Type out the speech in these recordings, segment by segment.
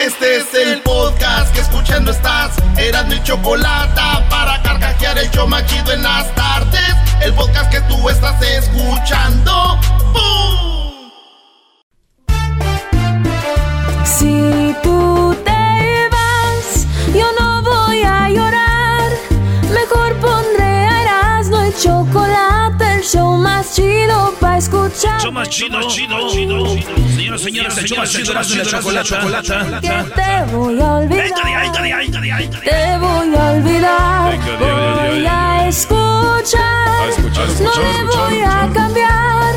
Este es el podcast que escuchando estás. Eran mi chocolate para carcajear el yo machido en las tardes. El podcast que tú estás escuchando. ¡Bum! Si tú más chido para escuchar. Show más chido, chido, chido. Señoras, señores, el show más chido, y la chocolate. Que te voy a olvidar. Te voy a olvidar. Voy a escuchar. No le voy a cambiar.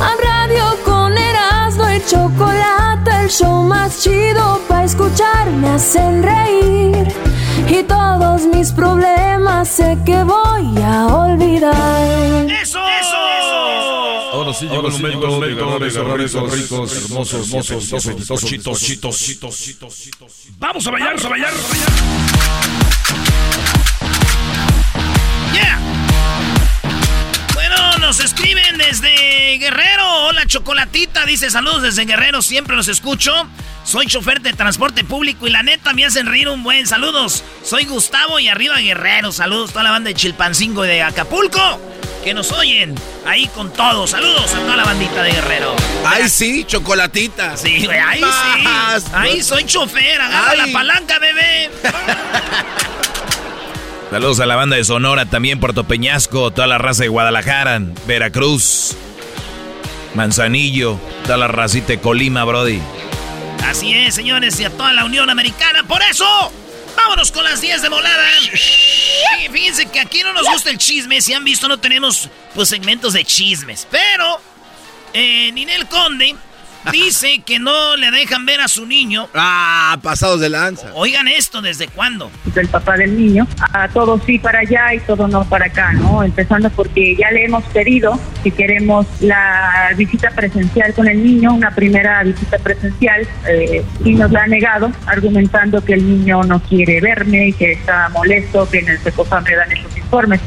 A radio con Erasmo y chocolate. El show más chido para escuchar. Me hacen reír. Y todos mis problemas sé que voy a olvidar. ¡Eso! ¡Eso! Ahora sí llegó el momento de ganar esos ricos, ricos, hermosos, hermosos, apetitosos, chitos, chitos, chitos, chitos. Vamos a bailar, vamos a bailar. Yeah. Nos escriben desde Guerrero. Hola, Chocolatita. Dice saludos desde Guerrero. Siempre los escucho. Soy chofer de transporte público y la neta me hacen reír un buen. Saludos. Soy Gustavo y arriba Guerrero. Saludos a toda la banda de Chilpancingo y de Acapulco. Que nos oyen ahí con todo. Saludos a toda la bandita de Guerrero. Ay, sí, chocolatita. Sí, güey, ahí sí. Ahí soy chofer, agarra Ay. la palanca, bebé. Saludos a la banda de Sonora, también Puerto Peñasco, toda la raza de Guadalajara, Veracruz, Manzanillo, toda la racita de Colima, Brody. Así es, señores, y a toda la Unión Americana. Por eso, vámonos con las 10 de volada. Y fíjense que aquí no nos gusta el chisme. Si han visto, no tenemos pues segmentos de chismes. Pero, eh, Ninel Conde dice que no le dejan ver a su niño. Ah, pasados de lanza. Oigan esto, ¿desde cuándo? del papá del niño, a todo sí para allá y todo no para acá, ¿no? Empezando porque ya le hemos pedido si queremos la visita presencial con el niño, una primera visita presencial, eh, y nos la ha negado, argumentando que el niño no quiere verme y que está molesto, que en el Secofam me dan esos informes.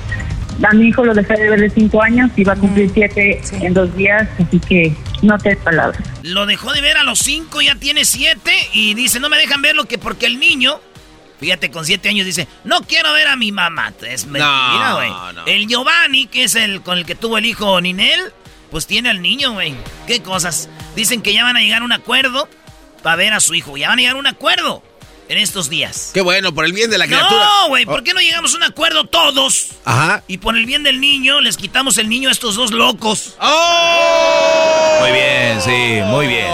A mi hijo lo dejé de ver de cinco años y va a cumplir siete en dos días, así que no te palabras. Lo dejó de ver a los 5, ya tiene 7 y dice, no me dejan verlo que porque el niño, fíjate, con 7 años dice, no quiero ver a mi mamá. Es mentira, No, güey. no. El Giovanni, que es el con el que tuvo el hijo Ninel, pues tiene al niño, güey. ¿Qué cosas? Dicen que ya van a llegar a un acuerdo para ver a su hijo. Ya van a llegar a un acuerdo en estos días. Qué bueno, por el bien de la criatura. No, güey, Oh, ¿por qué no llegamos a un acuerdo todos? Ajá. Y por el bien del niño, les quitamos el niño a estos dos locos. ¡Oh! Muy bien, sí, muy bien.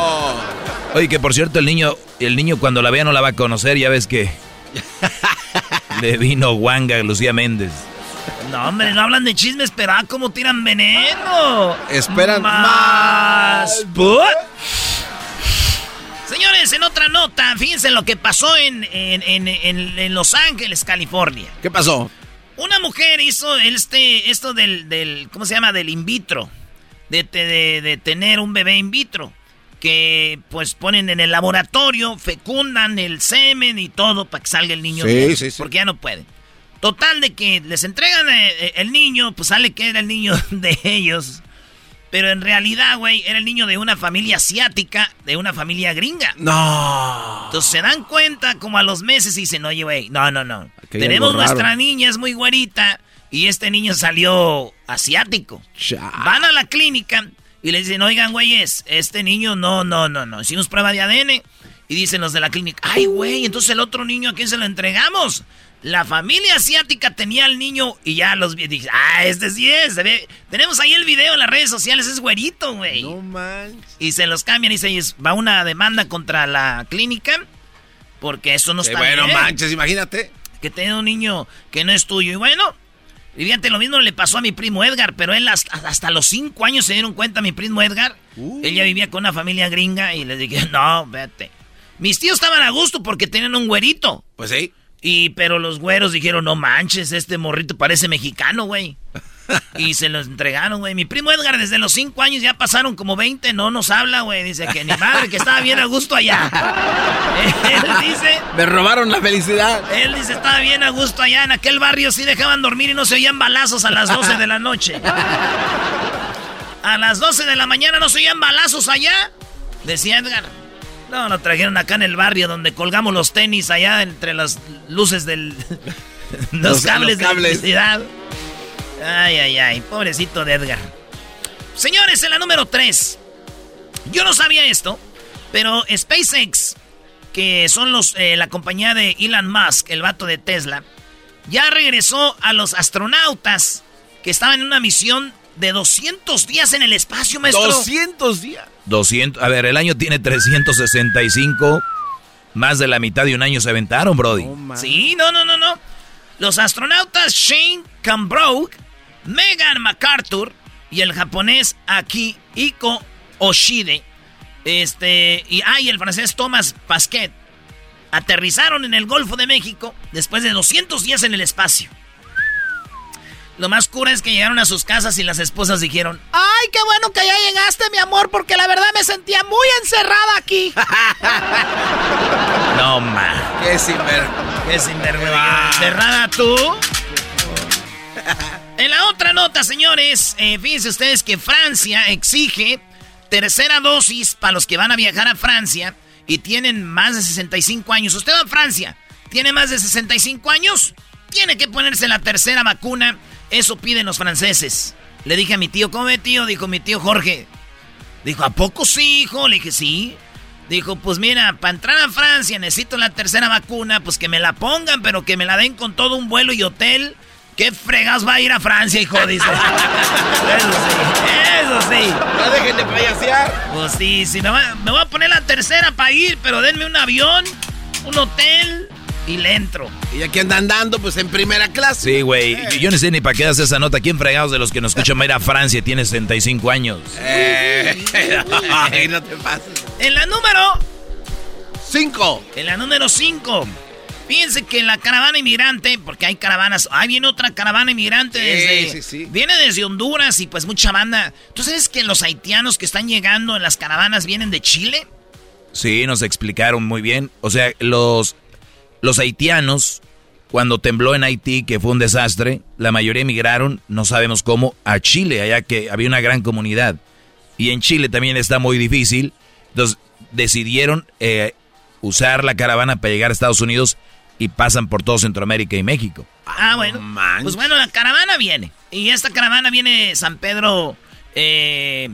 Oye, que por cierto, el niño, el niño cuando la vea no la va a conocer, ya ves que le vino guanga Lucía Méndez. No, hombre, no hablan de chismes, pero ah, cómo tiran veneno. Esperan más. ¿But? Señores, en otra nota, fíjense lo que pasó en, en, en- en- Los Ángeles, California. ¿Qué pasó? Una mujer hizo este, esto del, del, ¿cómo se llama? Del in vitro. De, de- de tener un bebé in vitro. Que pues ponen en el laboratorio, fecundan el semen y todo para que salga el niño. Sí, bien, sí, sí. Porque ya no pueden. Total de que les entregan eh, eh, el niño, pues sale que era el niño de ellos. Pero en realidad, güey, era el niño de una familia asiática, de una familia gringa. No. Entonces se dan cuenta como a los meses y dicen, oye, güey, no, no, no. Aquí hay Tenemos nuestra niña, es muy güerita, y este niño salió asiático. Van a la clínica y le dicen, oigan, güeyes, este niño no, no, no, no. Hicimos prueba de ADN. Y dicen los de la clínica, ay, güey, entonces el otro niño, ¿a quién se lo entregamos? La familia asiática tenía al niño y ya los. Dije, ah, este sí es. se ve". Tenemos ahí el video en las redes sociales, es güerito, güey. No manches. Y se los cambian y se va una demanda contra la clínica porque eso no Qué está bueno, bien. manches, imagínate. Que tenga un niño que no es tuyo. Y bueno, y fíjate, lo mismo le pasó a mi primo Edgar, pero él hasta, hasta los cinco años se dieron cuenta, mi primo Edgar. Él ya vivía con una familia gringa y les dije, no, vete. Mis tíos estaban a gusto porque tenían un güerito. Pues sí. Y, pero los güeros dijeron, no manches, este morrito parece mexicano, güey. Y se los entregaron, güey. Mi primo Edgar, desde los 5 años ya pasaron como 20, no nos habla, güey. Dice que ni madre, que estaba bien a gusto allá. Él dice, Me robaron la felicidad. él dice, estaba bien a gusto allá. En aquel barrio sí dejaban dormir y no se oían balazos a las 12 de la noche. A las 12 de la mañana no se oían balazos allá, decía Edgar. No, lo trajeron acá en el barrio donde colgamos los tenis allá entre las luces del... los, cables de electricidad. Ay, ay, ay, pobrecito de Edgar. Señores, en la número 3. Yo no sabía esto, pero SpaceX, que son los, eh, la compañía de Elon Musk, el vato de Tesla, ya regresó a los astronautas que estaban en una misión de 200 días en el espacio, maestro. 200 días. 200, a ver, el año tiene 365. Más de la mitad de un año se aventaron, Brody. sí, no, no, no, no. Los astronautas Shane Cambrough, Megan MacArthur y el japonés Akihiko Oshide, este, y, ah, el francés Thomas Pasquet, aterrizaron en el Golfo de México después de 200 días en el espacio. Lo más cura es que llegaron a sus casas y las esposas dijeron, ¡Ay, qué bueno que ya llegaste, mi amor! Porque la verdad me sentía muy encerrada aquí. no, ma. Qué sinver... Qué sinvergüenza. ¿Encerrada tú? en la otra nota, señores, eh, fíjense ustedes que Francia exige tercera dosis para los que van a viajar a Francia y tienen más de 65 años. Usted va a Francia, tiene más de 65 años, tiene que ponerse la tercera vacuna eso piden los franceses. Le dije a mi tío, ¿cómo tío? Dijo mi tío Jorge. Dijo, ¿a poco sí, hijo? Le dije, sí. Dijo, pues mira, para entrar a Francia necesito la tercera vacuna, pues que me la pongan, pero que me la den con todo un vuelo y hotel. ¿Qué fregas va a ir a Francia, hijo? Dice. eso sí, eso sí. No dejen de payasear. Pues sí, sí, me, me voy a poner la tercera para ir, pero denme un avión, un hotel, y le entro. Y aquí andan dando, pues en primera clase. Sí, güey. Eh. Yo no sé ni para qué das esa nota. ¿Quién fregados de los que nos escuchan va a ir a Francia tiene 65 años? Eh, no te pases. En la número 5. En la número 5. Fíjense que la caravana inmigrante, porque hay caravanas, ahí viene otra caravana inmigrante desde. Sí, sí. Viene desde Honduras y pues mucha banda. ¿Tú sabes que los haitianos que están llegando en las caravanas vienen de Chile? Sí, nos explicaron muy bien. O sea, los los haitianos, cuando tembló en Haití, que fue un desastre, la mayoría emigraron, no sabemos cómo, a Chile, allá que había una gran comunidad. Y en Chile también está muy difícil. Entonces decidieron eh, usar la caravana para llegar a Estados Unidos y pasan por todo Centroamérica y México. Ah, bueno. pues bueno, la caravana viene. Y esta caravana viene San Pedro, eh,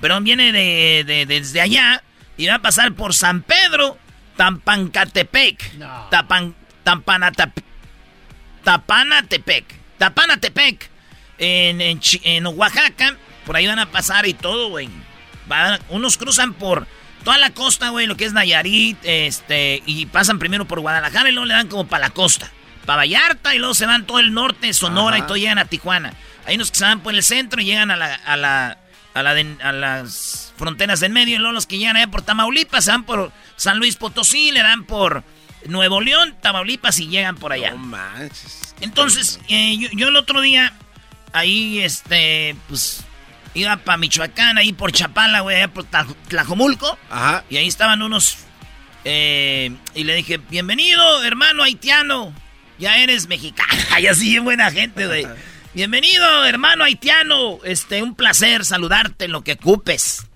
perdón, viene de, desde allá y va a pasar por San Pedro, Tampancatepec. No. Tapan, Tampanatepec. Tapanatepec. Tapanatepec. En, en, en, Oaxaca. Por ahí van a pasar y todo, güey. Unos cruzan por toda la costa, güey, lo que es Nayarit, este, y pasan primero por Guadalajara y luego le dan como para la costa. Para Vallarta y luego se van todo el norte, Sonora y todo llegan a Tijuana. Hay unos que se van por el centro y llegan a la, a la, a, la a las fronteras del medio y luego los que llegan allá por Tamaulipas se van por San Luis Potosí, le dan por Nuevo León, Tamaulipas y llegan por allá. No manches. Entonces, eh, yo, el otro día, ahí, este, pues, iba para Michoacán, ahí por Chapala, güey, allá por Tlajomulco. Ajá. Y ahí estaban unos, eh, y le dije, bienvenido, hermano haitiano, ya eres mexicano. y así, buena gente, güey. Bienvenido, hermano haitiano, este, un placer saludarte en lo que ocupes.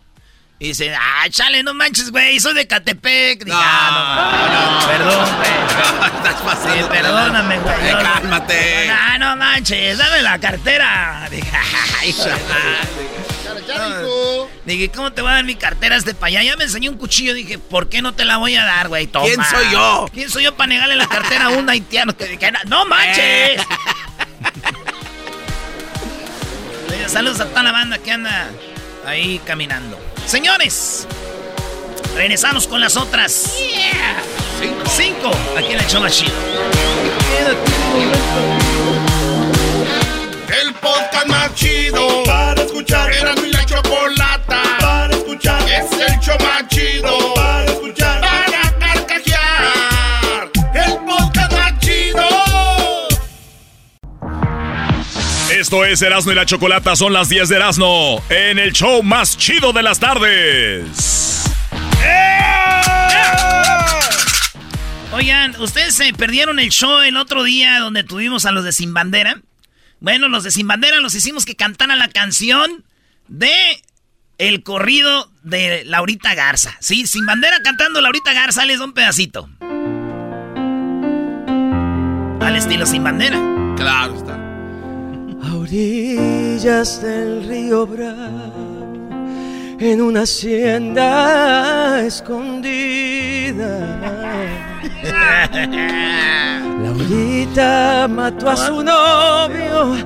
Y dice, ah, chale, no manches, güey, soy de Catepec. no, ah, no, perdón, güey. No, estás pasando. Sí, perdóname, güey. No, cálmate. No, no manches, dame la cartera. Dije, ay, Dije, ¿cómo te voy a dar mi cartera este para allá? Ya me enseñó un cuchillo. Dije, ¿por qué no te la voy a dar, güey? Toma. ¿Quién soy yo? ¿Quién soy yo para negarle la cartera a un haitiano? Dije, no manches. Saludos a toda la banda que anda ahí caminando. Señores, regresamos con las otras. Cinco. Cinco. Aquí en el show más chido. El podcast más chido para escuchar. Era mi la chocolata para escuchar. Es el show más chido Esto es Erasmo y la Chocolata, son las 10 de Erasmo, en el show más chido de las tardes. Oigan, ¿ustedes se perdieron el show el otro día donde tuvimos a los de Sin Bandera? Bueno, los de Sin Bandera los hicimos que cantaran la canción de el corrido de Laurita Garza. Sí, sin bandera cantando Laurita Garza, les da un pedacito. Al estilo sin bandera. Claro orillas del río Bravo, en una hacienda escondida. Laurita mató a su novio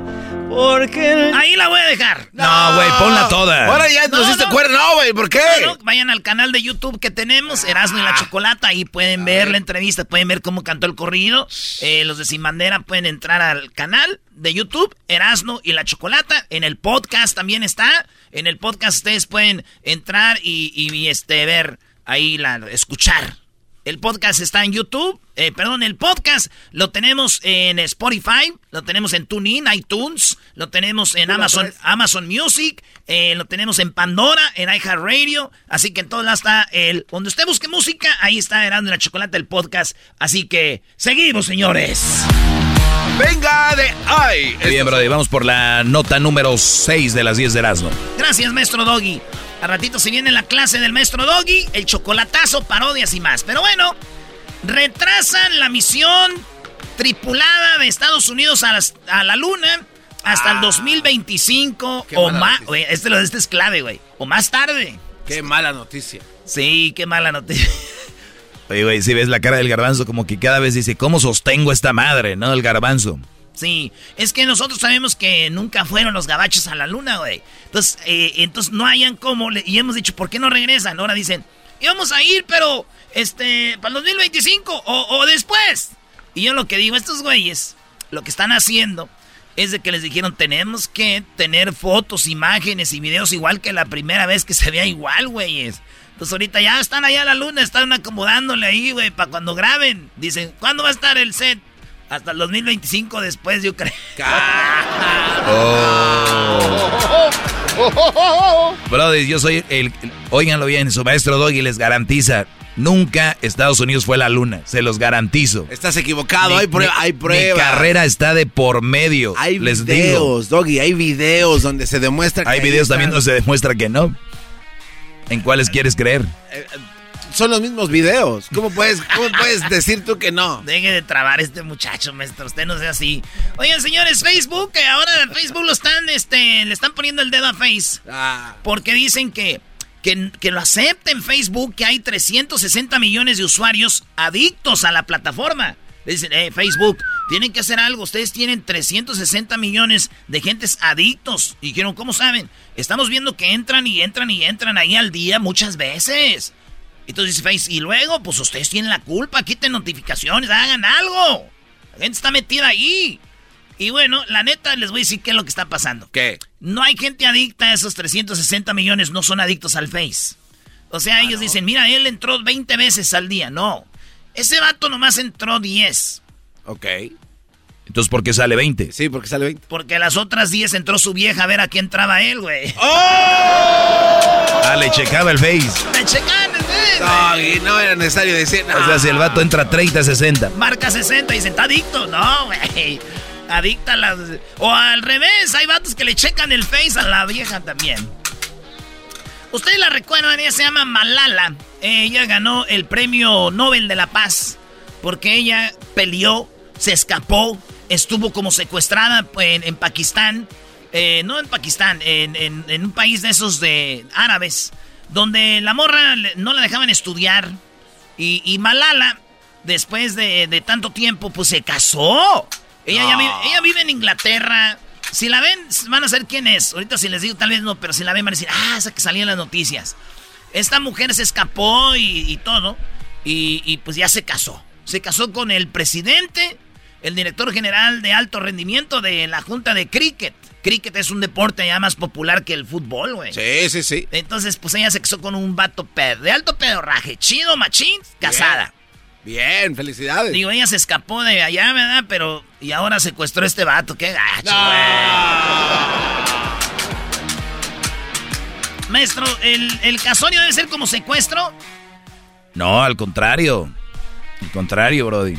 porque Ahí la voy a dejar. No, güey, ponla toda. Ahora ya nos diste cuerda. No, güey, ¿por qué? vayan al canal de YouTube que tenemos, Erasmo y la Chocolata, ahí pueden ver la entrevista, pueden ver cómo cantó el corrido. Eh, los de Sin Bandera pueden entrar al canal de YouTube, Erasmo y la Chocolata. En el podcast también está. En el podcast ustedes pueden entrar y, y este ver ahí la escuchar el podcast está en YouTube. Eh, perdón, el podcast lo tenemos en Spotify, lo tenemos en TuneIn, iTunes, lo tenemos en Amazon, Amazon Music, eh, lo tenemos en Pandora, en iHeartRadio. Así que en todos lados está el. Donde usted busque música, ahí está Erando la Chocolate, el podcast. Así que seguimos, señores. Venga de ay. Bien, Brody, vamos por la nota número 6 de las 10 de Erasmo. Gracias, maestro Doggy. A ratito se viene la clase del maestro Doggy, el chocolatazo, parodias y más. Pero bueno, retrasan la misión tripulada de Estados Unidos a, la Luna hasta el 2025 ah, o más. Este, este es clave, güey. O más tarde. Qué mala noticia. Sí, qué mala noticia. Oye, güey, si ves la cara del garbanzo, como que cada vez dice, ¿cómo sostengo esta madre, no? El garbanzo. Sí, es que nosotros sabemos que nunca fueron los gabachos a la luna, güey. Entonces, eh, entonces no hayan cómo. y hemos dicho, ¿por qué no regresan? Ahora dicen, íbamos a ir, pero este, para el 2025 o, o después. Y yo lo que digo, estos güeyes, lo que están haciendo es de que les dijeron, tenemos que tener fotos, imágenes y videos igual que la primera vez que se vea igual, güeyes. Entonces ahorita ya están allá a la luna, están acomodándole ahí, güey, para cuando graben. Dicen, ¿cuándo va a estar el set? Hasta el 2025 después, yo creo. oh. Brother, yo soy el, Óiganlo bien, su maestro Doggy les garantiza. Nunca Estados Unidos fue la luna, se los garantizo. Estás equivocado, hay, prueba, hay pruebas. Mi carrera está de por medio. Hay les videos, Doggy, hay videos donde se demuestra que. Hay videos también donde se demuestra que no. ¿En cuáles quieres creer? Son los mismos videos. ¿Cómo puedes, cómo puedes decir tú que no? Deje de trabar este muchacho, maestro. Usted no sea así. Oigan, señores, Facebook, ahora Facebook lo están, este, le están poniendo el dedo a Face. Ah. Porque dicen que, que, que lo acepten Facebook, que hay 360 millones de usuarios adictos a la plataforma. Le dicen, eh, Facebook, tienen que hacer algo. Ustedes tienen 360 millones de gentes adictos. Y dijeron, ¿cómo saben? Estamos viendo que entran y entran y entran ahí al día muchas veces. Entonces dice Face, y luego, pues ustedes tienen la culpa, quiten notificaciones, hagan algo. La gente está metida ahí. Y bueno, la neta les voy a decir qué es lo que está pasando. ¿Qué? No hay gente adicta, esos 360 millones no son adictos al Face. O sea, ellos dicen, mira, él entró 20 veces al día. No, ese vato nomás entró 10. Ok. Entonces, ¿por qué sale 20? Sí, porque sale 20. Porque a las otras 10 entró su vieja a ver a quién entraba él, güey. ¡Oh! Ah, le checaba el face. Le checaban el face. No, y no era necesario decir nada. O sea, si el vato entra 30, 60. Marca 60 y dice, está adicto. No, güey. Adicta a las... O al revés, hay vatos que le checan el face a la vieja también. Ustedes la recuerdan, ella se llama Malala. Ella ganó el premio Nobel de la Paz porque ella peleó, se escapó estuvo como secuestrada en, Pakistán, eh, no en Pakistán, en, un país de esos de árabes, donde la morra no la dejaban estudiar y, Malala, después de, tanto tiempo, pues se casó. Ella, ella vive en Inglaterra. Si la ven, van a saber quién es. Ahorita si les digo, tal vez no, pero si la ven van a decir, ah, esa que salía en las noticias. Esta mujer se escapó y, todo, y, y pues ya se casó. Se casó con el presidente el director general de alto rendimiento de la Junta de Cricket. Cricket es un deporte ya más popular que el fútbol, güey. Sí, sí, sí. Entonces, pues ella se casó con un vato pedo, de alto pedorraje, chido, machín, casada. Bien. felicidades. Digo, ella se escapó de allá, ¿verdad? Pero, y ahora secuestró a este vato, qué gacho, Maestro, ¿el, ¿el casorio debe ser como secuestro? No, al contrario. Al contrario, Brody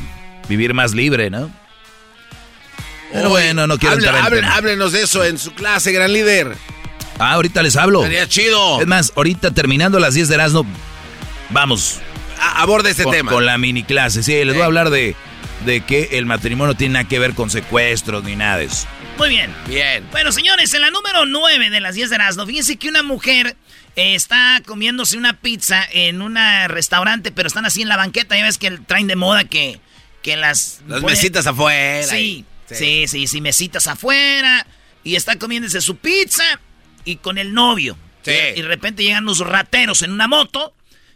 vivir más libre, ¿no? Pero bueno, no quiero entrar en Háblenos de eso en su clase, gran líder. Ah, ahorita les hablo. Sería chido. Es más, ahorita terminando las 10 de Erasmo, vamos. aborde ese tema. Con la mini clase. Sí, les voy a hablar de, de que el matrimonio tiene nada que ver con secuestros ni nada de eso. Muy bien. Bien. Bueno, señores, en la número 9 de las 10 de Erasmo, fíjense que una mujer eh, está comiéndose una pizza en un restaurante, pero están así en la banqueta. Ya ves que traen de moda que, que las... Las mesitas afuera. Sí, sí, sí, sí, mesitas afuera. Y está comiéndose su pizza y con el novio. Sí. Y de repente llegan los rateros en una moto.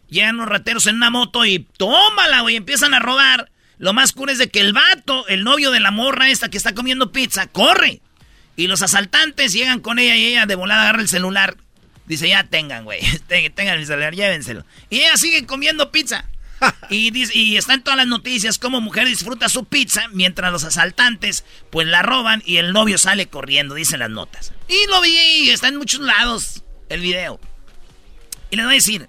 Llegan los rateros en una moto y tómala, güey. Empiezan a robar. Lo más cool es de que el vato, el novio de la morra esta que está comiendo pizza, corre. Y los asaltantes llegan con ella y ella de volada agarra el celular. Dice, ya tengan, güey. Tengan el celular, llévenselo. Y ella sigue comiendo pizza. y, dice, y está en todas las noticias cómo mujer disfruta su pizza mientras los asaltantes pues la roban y el novio sale corriendo, dicen las notas. Y lo vi y está en muchos lados el video. Y les voy a decir,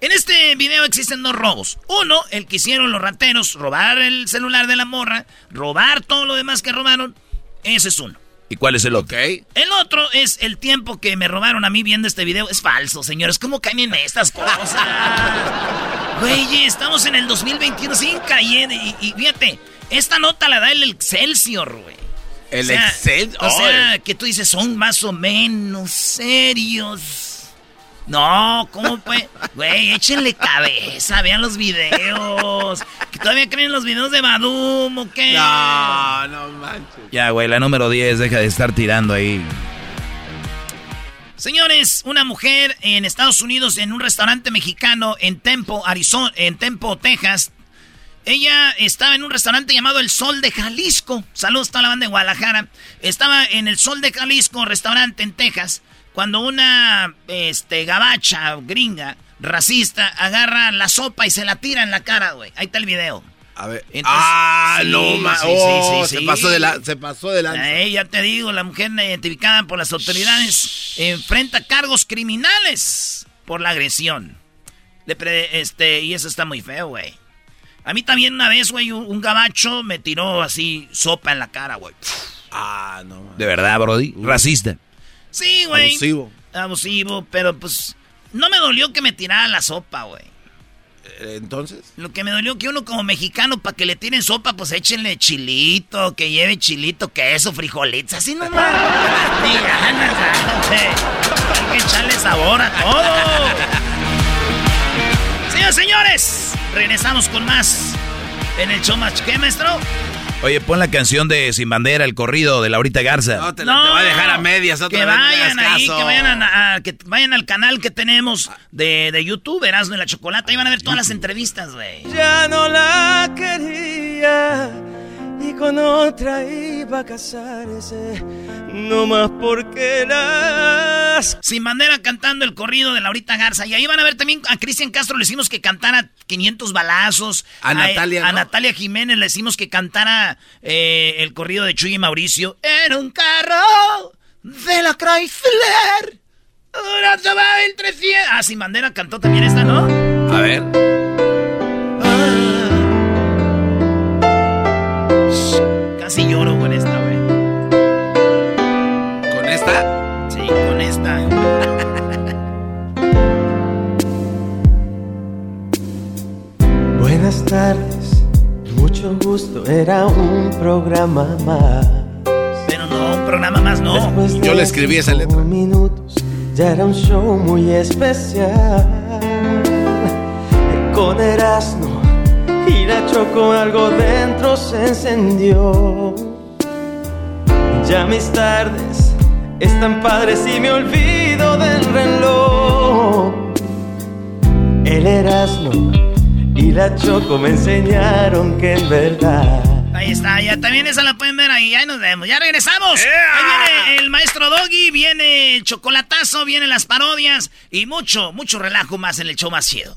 en este video existen dos robos. Uno, el que hicieron los rateros, robar el celular de la morra, robar todo lo demás que robaron. Ese es uno. ¿Y cuál es el otro? El otro es el tiempo que me robaron a mí viendo este video. Es falso, señores. ¿Cómo caen en estas cosas? Güey, estamos en el 2021, sin cayendo. Y, y, fíjate, esta nota la da el Excelsior, güey. El Excelsior. O sea, que tú dices, son más o menos serios. No, ¿cómo pues? Güey, échenle cabeza, vean los videos. ¿Que todavía creen los videos de Badum o qué? No, no manches. Ya, güey, la número 10, deja de estar tirando ahí. Señores, una mujer en Estados Unidos en un restaurante mexicano en Tempo, Arizona, en Tempo, Texas. Ella estaba en un restaurante llamado El Sol de Jalisco. Saludos a la banda de Guadalajara. Estaba en el Sol de Jalisco, restaurante en Texas cuando una este, gabacha gringa racista agarra la sopa y se la tira en la cara, güey. Ahí está el video. A ver. ah, no, ma sí, oh, sí, se pasó de la, se pasó de la. Eh, ya te digo, la mujer identificada por las autoridades enfrenta cargos criminales por la agresión. Le este, y eso está muy feo, güey. A mí también una vez, güey, un, gabacho me tiró así sopa en la cara, güey. Ah, no. De verdad, Brody. Racista. Sí, güey. Abusivo. Abusivo, pero pues no me dolió que me tirara la sopa, güey. Eh, Entonces. Lo que me dolió que uno como mexicano, para que le tiren sopa, pues échenle chilito, que lleve chilito, queso, frijolitos, así nomás. Ni ganas, Hay que echarle sabor a todo. Señores, señores, regresamos con más en el show más. ¿Qué, maestro? Oye, pon la canción de Sin Bandera, el corrido de Laurita Garza. No, te, va a dejar a medias otra que vez. Vayan ahí, que vayan a, que vayan al canal que tenemos de, de YouTube, Erasmo y la Chocolata. Ahí van a ver todas las entrevistas, güey. Ya no la quería y con otra iba a casarse. No más porque las. Sin bandera cantando el corrido de Laurita Garza. Y ahí van a ver también a Cristian Castro le hicimos que cantara 500 balazos. A, Natalia. A Natalia Jiménez le decimos que cantara eh, el corrido de Chuy y Mauricio. En un carro de la Chrysler. Una el 300. Ah, Sin bandera cantó también esta, ¿no? A ver. Lloro con esta, güey. ¿Con esta? Sí, con esta. Buenas tardes, mucho gusto, era un programa más. Pero no, un programa más no. Yo le escribí esa letra. minutos, ya era un show muy especial. Con Erasmo y la chocó algo dentro se encendió. Ya mis tardes están padres y me olvido del reloj. El Erasmo y la Choco me enseñaron que en verdad. Ahí está, ya también esa la pueden ver ahí, ahí nos vemos. Ya regresamos. Ahí viene el maestro Doggy, viene el chocolatazo, vienen las parodias y mucho, mucho relajo más en el show más chido.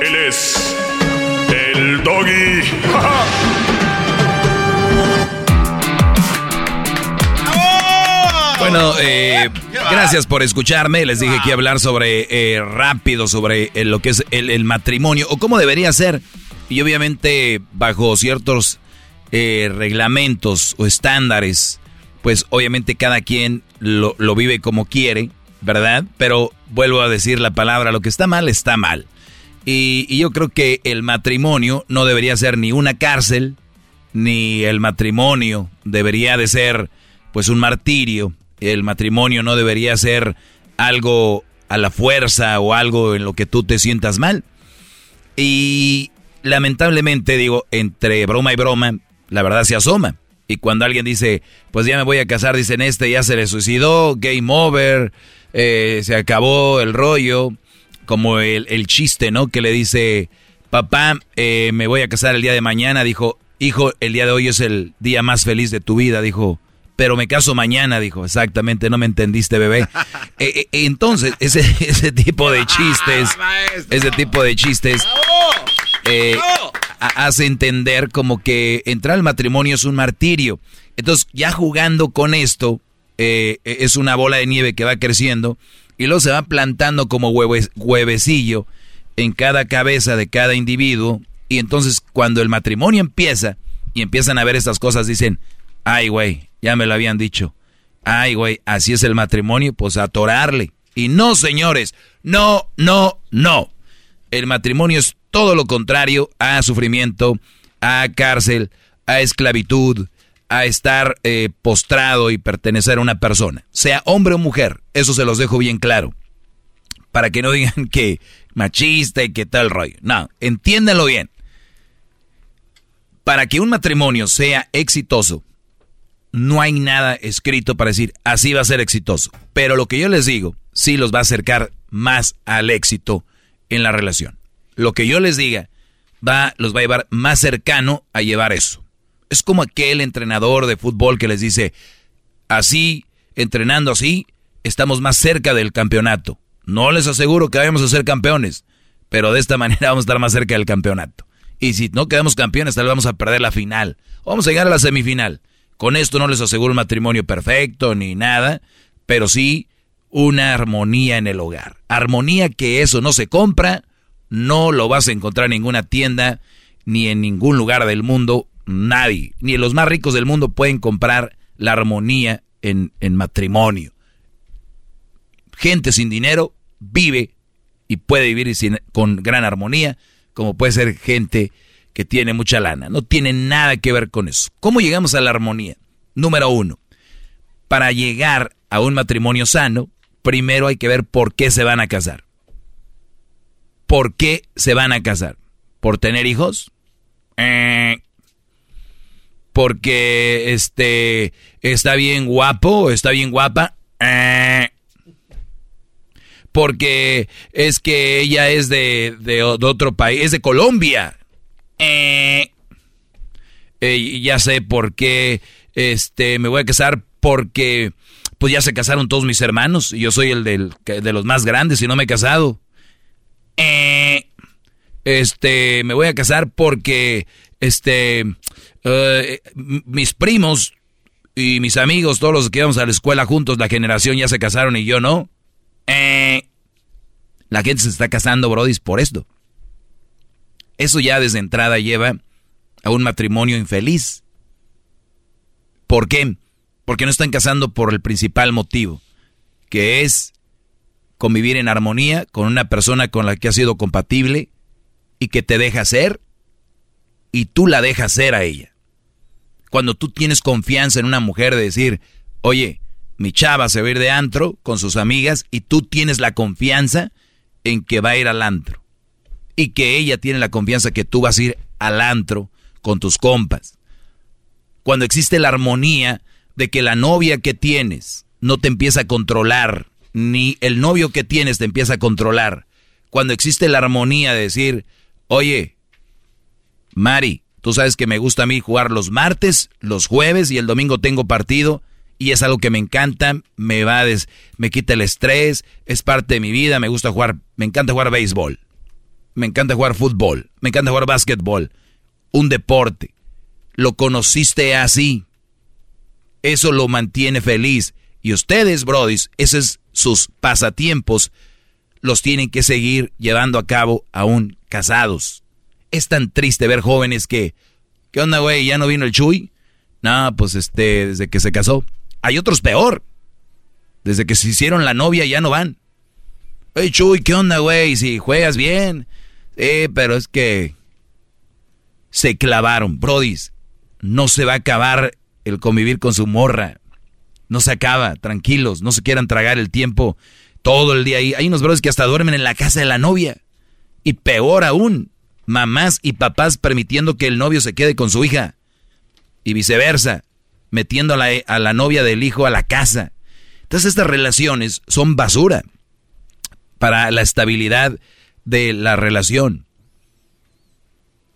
Él es el doggy. Bueno, eh, gracias por escucharme. Les dije que iba a hablar sobre eh, rápido, sobre eh, lo que es el, matrimonio o cómo debería ser. Y obviamente bajo ciertos reglamentos o estándares, pues obviamente cada quien lo, vive como quiere, ¿verdad? Pero vuelvo a decir la palabra, lo que está mal está mal. Y, y yo creo que el matrimonio no debería ser ni una cárcel, ni el matrimonio debería de ser pues un martirio el matrimonio no debería ser algo a la fuerza o algo en lo que tú te sientas mal. Y lamentablemente, digo, entre broma y broma, la verdad se asoma. Y cuando alguien dice, pues ya me voy a casar, dicen, este ya se le suicidó, game over, eh, se acabó el rollo, como el, chiste, ¿no? Que le dice, papá, eh, me voy a casar el día de mañana, dijo, hijo, el día de hoy es el día más feliz de tu vida, dijo, pero me caso mañana, dijo. Exactamente, no me entendiste, bebé. Eh, eh, entonces, ese, ese tipo de chistes, ese tipo de chistes, eh, hace entender como que entrar al matrimonio es un martirio. Entonces, ya jugando con esto, es una bola de nieve que va creciendo y luego se va plantando como huevecillo en cada cabeza de cada individuo. Y entonces, cuando el matrimonio empieza y empiezan a ver estas cosas, dicen, ay, güey, ya me lo habían dicho. Ay, güey, así es el matrimonio, pues atorarle. Y no, señores, no, no, no. El matrimonio es todo lo contrario a sufrimiento, a cárcel, a esclavitud, a estar eh, postrado y pertenecer a una persona, sea hombre o mujer. Eso se los dejo bien claro. Para que no digan que machista y que tal rollo. No, entiéndanlo bien. Para que un matrimonio sea exitoso, no hay nada escrito para decir así va a ser exitoso. Pero lo que yo les digo sí los va a acercar más al éxito en la relación. Lo que yo les diga va, los va a llevar más cercano a llevar eso. Es como aquel entrenador de fútbol que les dice, así, entrenando así, estamos más cerca del campeonato. No les aseguro que vayamos a ser campeones, pero de esta manera vamos a estar más cerca del campeonato. Y si no quedamos campeones, tal vez vamos a perder la final. Vamos a llegar a la semifinal. Con esto no les aseguro un matrimonio perfecto ni nada, pero sí una armonía en el hogar. Armonía que eso no se compra, no lo vas a encontrar en ninguna tienda, ni en ningún lugar del mundo, nadie, ni los más ricos del mundo pueden comprar la armonía en, matrimonio. Gente sin dinero vive y puede vivir con gran armonía, como puede ser gente que tiene mucha lana. No tiene nada que ver con eso. ¿Cómo llegamos a la armonía? Número uno, para llegar a un matrimonio sano, primero hay que ver por qué se van a casar. ¿Por qué se van a casar? ¿Por tener hijos? Eh, porque este está bien guapo, está bien guapa. Eh, porque es que ella es de, de otro país, es de Colombia. Eh, eh, ya sé por qué este, me voy a casar porque pues ya se casaron todos mis hermanos y yo soy el del, de los más grandes y no me he casado. Eh, este, me voy a casar porque este, mis primos y mis amigos, todos los que íbamos a la escuela juntos, la generación ya se casaron y yo no. la gente se está casando, brodis, por esto. Eso ya desde entrada lleva a un matrimonio infeliz. ¿Por qué? Porque no están casando por el principal motivo, que es convivir en armonía con una persona con la que has sido compatible y que te deja ser y tú la dejas ser a ella. Cuando tú tienes confianza en una mujer de decir, oye, mi chava se va a ir de antro con sus amigas y tú tienes la confianza en que va a ir al antro y que ella tiene la confianza que tú vas a ir al antro con tus compas. Cuando existe la armonía de que la novia que tienes no te empieza a controlar, ni el novio que tienes te empieza a controlar. Cuando existe la armonía de decir, oye, Mari, tú sabes que me gusta a mí jugar los martes, los jueves y el domingo tengo partido y es algo que me encanta, me va des, me quita el estrés, es parte de mi vida, me gusta jugar, me encanta jugar béisbol, me encanta jugar fútbol, me encanta jugar básquetbol, un deporte. Lo conociste así. Eso lo mantiene feliz. Y ustedes, brodis, esos sus pasatiempos los tienen que seguir llevando a cabo aún casados. Es tan triste ver jóvenes que, ¿qué onda, güey? ¿Ya no vino el Chuy? No, pues este, desde que se casó. Hay otros peor. Desde que se hicieron la novia ya no van. Hey, Chuy, ¿qué onda, güey? Si juegas bien. Eh, pero es que se clavaron. Brodis, no se va a acabar el convivir con su morra. No se acaba, tranquilos, no se quieran tragar el tiempo todo el día ahí. Hay unos brodis que hasta duermen en la casa de la novia. Y peor aún, mamás y papás permitiendo que el novio se quede con su hija. Y viceversa, metiendo a la, a la novia del hijo a la casa. Entonces estas relaciones son basura para la estabilidad de la relación.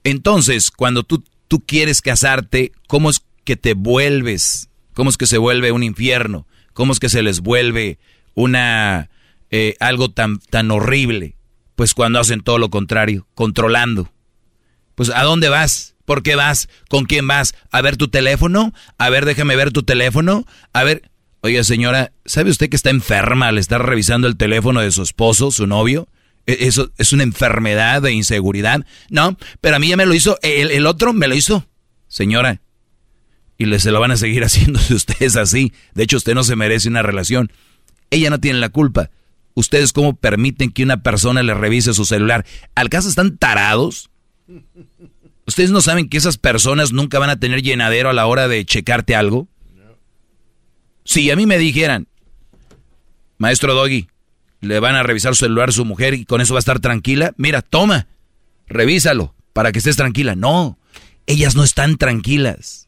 Entonces, cuando tú, tú quieres casarte, ¿cómo es que te vuelves? ¿Cómo es que se vuelve un infierno? ¿Cómo es que se les vuelve una eh, algo tan, tan horrible? Pues cuando hacen todo lo contrario, controlando. Pues ¿a dónde vas? ¿Por qué vas? ¿Con quién vas? ¿A ver tu teléfono? A ver, déjame ver tu teléfono. A ver, oye señora, ¿sabe usted que está enferma al estar revisando el teléfono de su esposo, su novio? E, ¿Eso es una enfermedad de inseguridad? No, pero a mí ya me lo hizo, el, otro me lo hizo. Señora, y le se lo van a seguir haciendo si ustedes así. De hecho, usted no se merece una relación. Ella no tiene la culpa. ¿Ustedes cómo permiten que una persona le revise su celular? ¿Al caso están tarados? ¿Ustedes no saben que esas personas nunca van a tener llenadero a la hora de checarte algo? Si a mí me dijeran, maestro Doggy, le van a revisar su celular a su mujer y con eso va a estar tranquila, mira, toma, revísalo para que estés tranquila. No, ellas no están tranquilas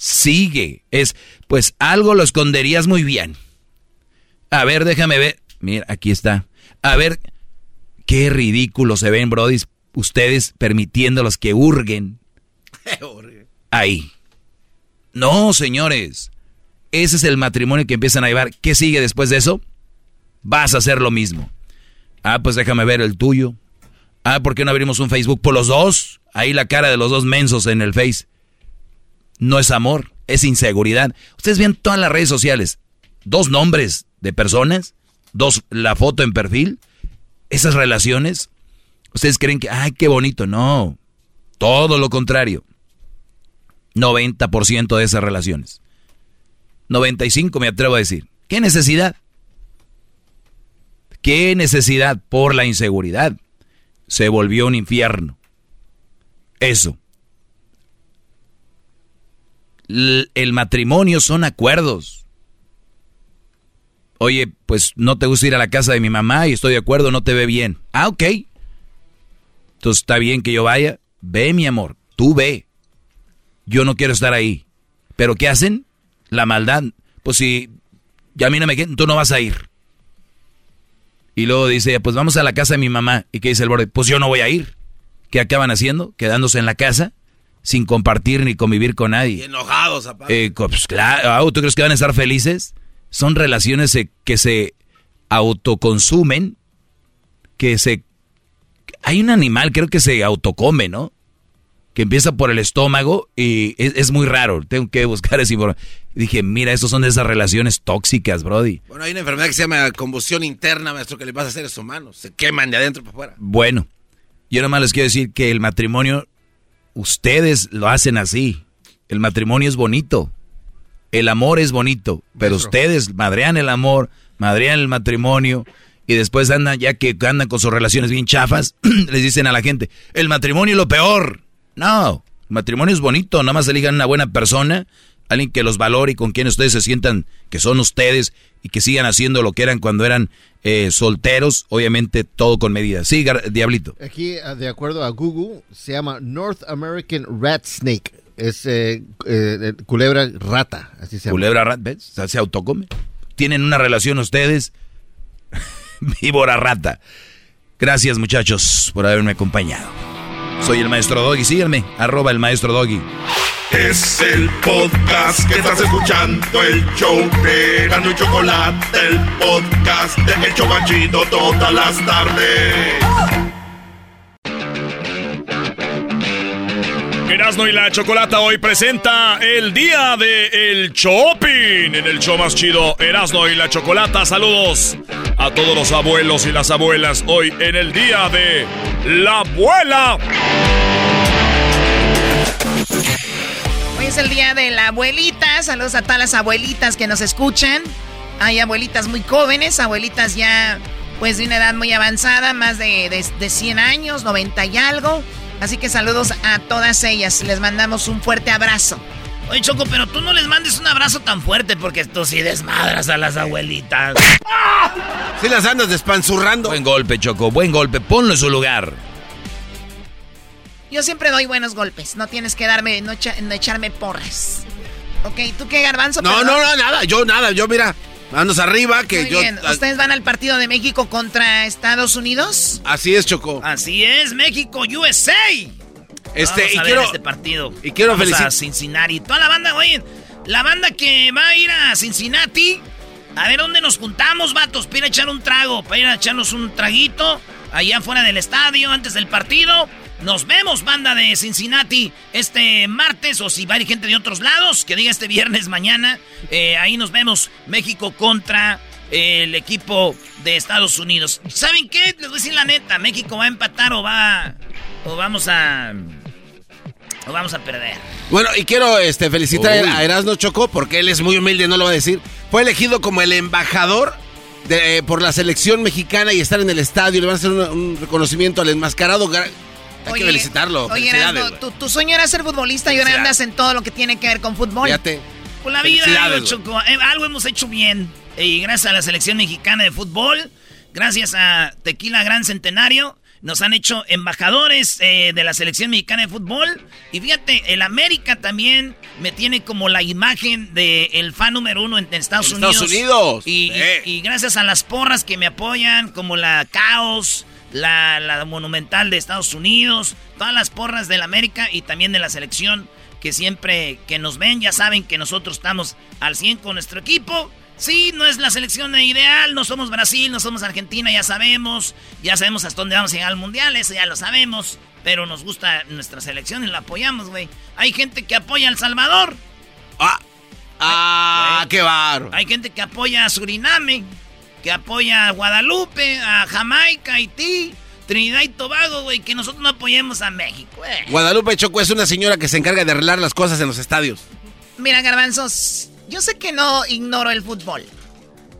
sigue. Es, pues algo lo esconderías muy bien. A ver, déjame ver. Mira, aquí está. A ver, qué ridículo se ven, Brody, ustedes permitiéndolos que hurguen. Ahí. No, señores. Ese es el matrimonio que empiezan a llevar. ¿Qué sigue después de eso? Vas a hacer lo mismo. Ah, pues déjame ver el tuyo. Ah, ¿por qué no abrimos un Facebook por los dos? Ahí la cara de los dos mensos en el Face no es amor, es inseguridad. Ustedes ven todas las redes sociales, dos nombres de personas, dos la foto en perfil, esas relaciones, ustedes creen que, ay, qué bonito, no, todo lo contrario. 90% de esas relaciones. 95 me atrevo a decir. ¿Qué necesidad? ¿Qué necesidad por la inseguridad? Se volvió un infierno. Eso el matrimonio son acuerdos. Oye, pues no te gusta ir a la casa de mi mamá y estoy de acuerdo, no te ve bien. Ah, ok. Entonces está bien que yo vaya. Ve, mi amor, tú ve. Yo no quiero estar ahí. ¿Pero qué hacen? La maldad. Pues si ya a mí no me tú no vas a ir. Y luego dice, pues vamos a la casa de mi mamá. ¿Y qué dice el borde? Pues yo no voy a ir. ¿Qué acaban haciendo? Quedándose en la casa sin compartir ni convivir con nadie. Y enojados, eh, pues, claro, ¿tú crees que van a estar felices? Son relaciones que se autoconsumen, que se... Hay un animal, creo que se autocome, ¿no? Que empieza por el estómago y es, muy raro. Tengo que buscar ese Dije, mira, estos son de esas relaciones tóxicas, Brody. Bueno, hay una enfermedad que se llama combustión interna, maestro, que le pasa a seres humanos. Se queman de adentro para afuera. Bueno, yo nomás les quiero decir que el matrimonio ustedes lo hacen así. El matrimonio es bonito. El amor es bonito. Pero ustedes madrean el amor, madrean el matrimonio. Y después andan, ya que andan con sus relaciones bien chafas, les dicen a la gente, el matrimonio es lo peor. No, el matrimonio es bonito, nada más elijan una buena persona, alguien que los valore y con quien ustedes se sientan que son ustedes y que sigan haciendo lo que eran cuando eran eh, solteros, obviamente todo con medida. Sí, Diablito. Aquí, ah, de acuerdo a Google, se llama North American Rat Snake. Es eh, eh, culebra rata, así se llama. Culebra rata, ¿ves? se autocome. Tienen una relación ustedes, víbora rata. Gracias muchachos por haberme acompañado. Soy el maestro Doggy, síganme, arroba el maestro Doggy. Es el podcast que estás escuchando, el show de Gano y Chocolate, el podcast de El Chocachito todas las tardes. Erasmo y la Chocolata hoy presenta el día de el shopping en el show más chido Erasmo y la Chocolata. Saludos a todos los abuelos y las abuelas hoy en el día de la abuela. Hoy es el día de la abuelita. Saludos a todas las abuelitas que nos escuchan. Hay abuelitas muy jóvenes, abuelitas ya pues de una edad muy avanzada, más de, de, 100 años, 90 y algo. Así que saludos a todas ellas. Les mandamos un fuerte abrazo. Oye, Choco, pero tú no les mandes un abrazo tan fuerte porque tú sí desmadras a las abuelitas. Sí las andas despanzurrando. Buen golpe, Choco, buen golpe. Ponlo en su lugar. Yo siempre doy buenos golpes. No tienes que darme, no, echarme porras. Ok, ¿tú qué, Garbanzo? No, no, no, nada. Yo nada. Yo, mira, Vamos arriba, que Muy yo. Bien. ¿Ustedes van al partido de México contra Estados Unidos? Así es, Choco. Así es, México, USA. Este, Vamos y a quiero. Ver este partido. Y quiero felicitar a Cincinnati. Toda la banda, oye, la banda que va a ir a Cincinnati. A ver dónde nos juntamos, vatos, para ir a echar un trago, para ir a echarnos un traguito allá fuera del estadio antes del partido. Nos vemos, banda de Cincinnati, este martes, o si va a ir gente de otros lados, que diga este viernes mañana. Eh, ahí nos vemos, México contra el equipo de Estados Unidos. ¿Saben qué? Les voy a decir la neta, México va a empatar o va... o vamos a... o vamos a perder. Bueno, y quiero este, felicitar a Erasno Choco, porque él es muy humilde, no lo va a decir. Fue elegido como el embajador de, eh, por la selección mexicana y estar en el estadio. Le van a hacer un, reconocimiento al enmascarado. Hay que felicitarlo. Oye, tu, sueño era ser futbolista y ahora andas en todo lo que tiene que ver con fútbol. Fíjate. Con la vida, Choco, eh, algo hemos hecho bien. Y gracias a la selección mexicana de fútbol, gracias a Tequila Gran Centenario, nos han hecho embajadores eh, de la selección mexicana de fútbol. Y fíjate, el América también me tiene como la imagen del fan número uno en, Estados Unidos. Estados Unidos. y, gracias a las porras que me apoyan, como la Caos, la, Monumental de Estados Unidos, todas las porras del América y también de la selección que siempre que nos ven ya saben que nosotros estamos al 100 con nuestro equipo. Sí, no es la selección ideal, no somos Brasil, no somos Argentina, ya sabemos, ya sabemos hasta dónde vamos a llegar al Mundial, eso ya lo sabemos, pero nos gusta nuestra selección y la apoyamos, güey. Hay gente que apoya a El Salvador. Ah, ah, qué barro. Hay gente que apoya a Suriname que apoya a Guadalupe, a Jamaica, Haití, Trinidad y Tobago, güey, que nosotros no apoyemos a México. Guadalupe Choco es una señora que se encarga de arreglar las cosas en los estadios. Mira, garbanzos, yo sé que no ignoro el fútbol.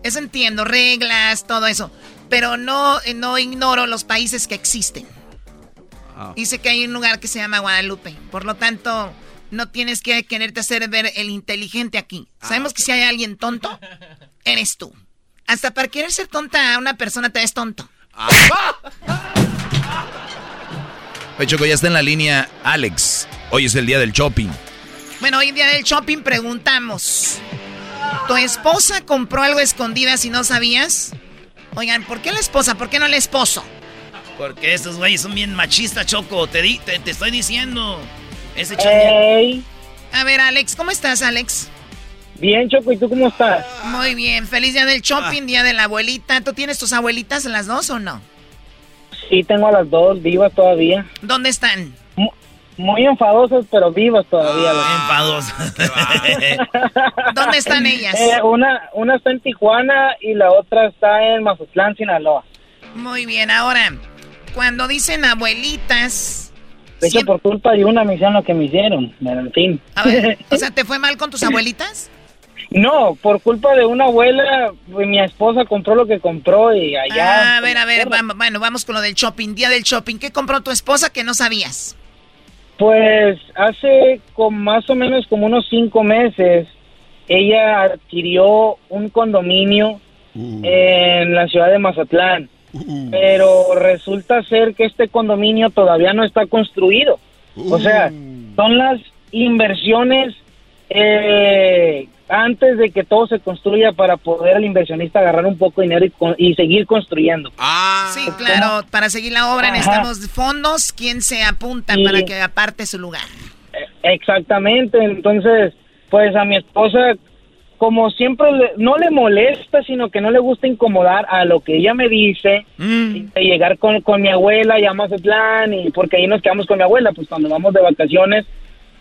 Eso entiendo, reglas, todo eso. Pero no, no ignoro los países que existen. Ah. Dice que hay un lugar que se llama Guadalupe. Por lo tanto, no tienes que quererte hacer ver el inteligente aquí. Ah, Sabemos que si hay alguien tonto, eres tú. Hasta para querer ser tonta a una persona te ves tonto. Oye, Choco, ya está en la línea Alex. Hoy es el día del shopping. Bueno, hoy en día del shopping preguntamos. ¿Tu esposa compró algo escondida si no sabías? Oigan, ¿por qué la esposa? ¿Por qué no el esposo? Porque estos güeyes son bien machistas, Choco. Te, di, te, estoy diciendo. Ese hey. A ver, Alex, ¿cómo estás, Alex? Bien, Choco, ¿y tú cómo estás? Muy bien, feliz día del shopping, día de la abuelita. ¿Tú tienes tus abuelitas las dos o no? Sí, tengo a las dos vivas todavía. ¿Dónde están? Muy, enfadosas, pero vivas todavía. Ah, enfadosas. ¿Dónde están ellas? Eh, una, una está en Tijuana y la otra está en Mazatlán, Sinaloa. Muy bien, ahora, cuando dicen abuelitas... De hecho, por culpa de una me hicieron lo que me hicieron, en fin. A ver, o sea, ¿te fue mal con tus abuelitas? No, por culpa de una abuela, pues, mi esposa compró lo que compró y allá... Ah, a ver, a ver, bueno, vamos con lo del shopping, día del shopping. ¿Qué compró tu esposa que no sabías? Pues hace con más o menos como unos cinco meses, ella adquirió un condominio uh. en la ciudad de Mazatlán. Uh. Pero resulta ser que este condominio todavía no está construido. O sea, uh. son las inversiones eh, antes de que todo se construya para poder el inversionista agarrar un poco de dinero y, seguir construyendo. Ah, sí, claro, para seguir la obra necesitamos fondos. ¿Quién se apunta para que aparte su lugar? Exactamente, entonces, pues a mi esposa, como siempre, no le molesta, sino que no le gusta incomodar a lo que ella me dice, mm. de llegar con, con mi abuela, ya más plan, y porque ahí nos quedamos con mi abuela, pues cuando vamos de vacaciones,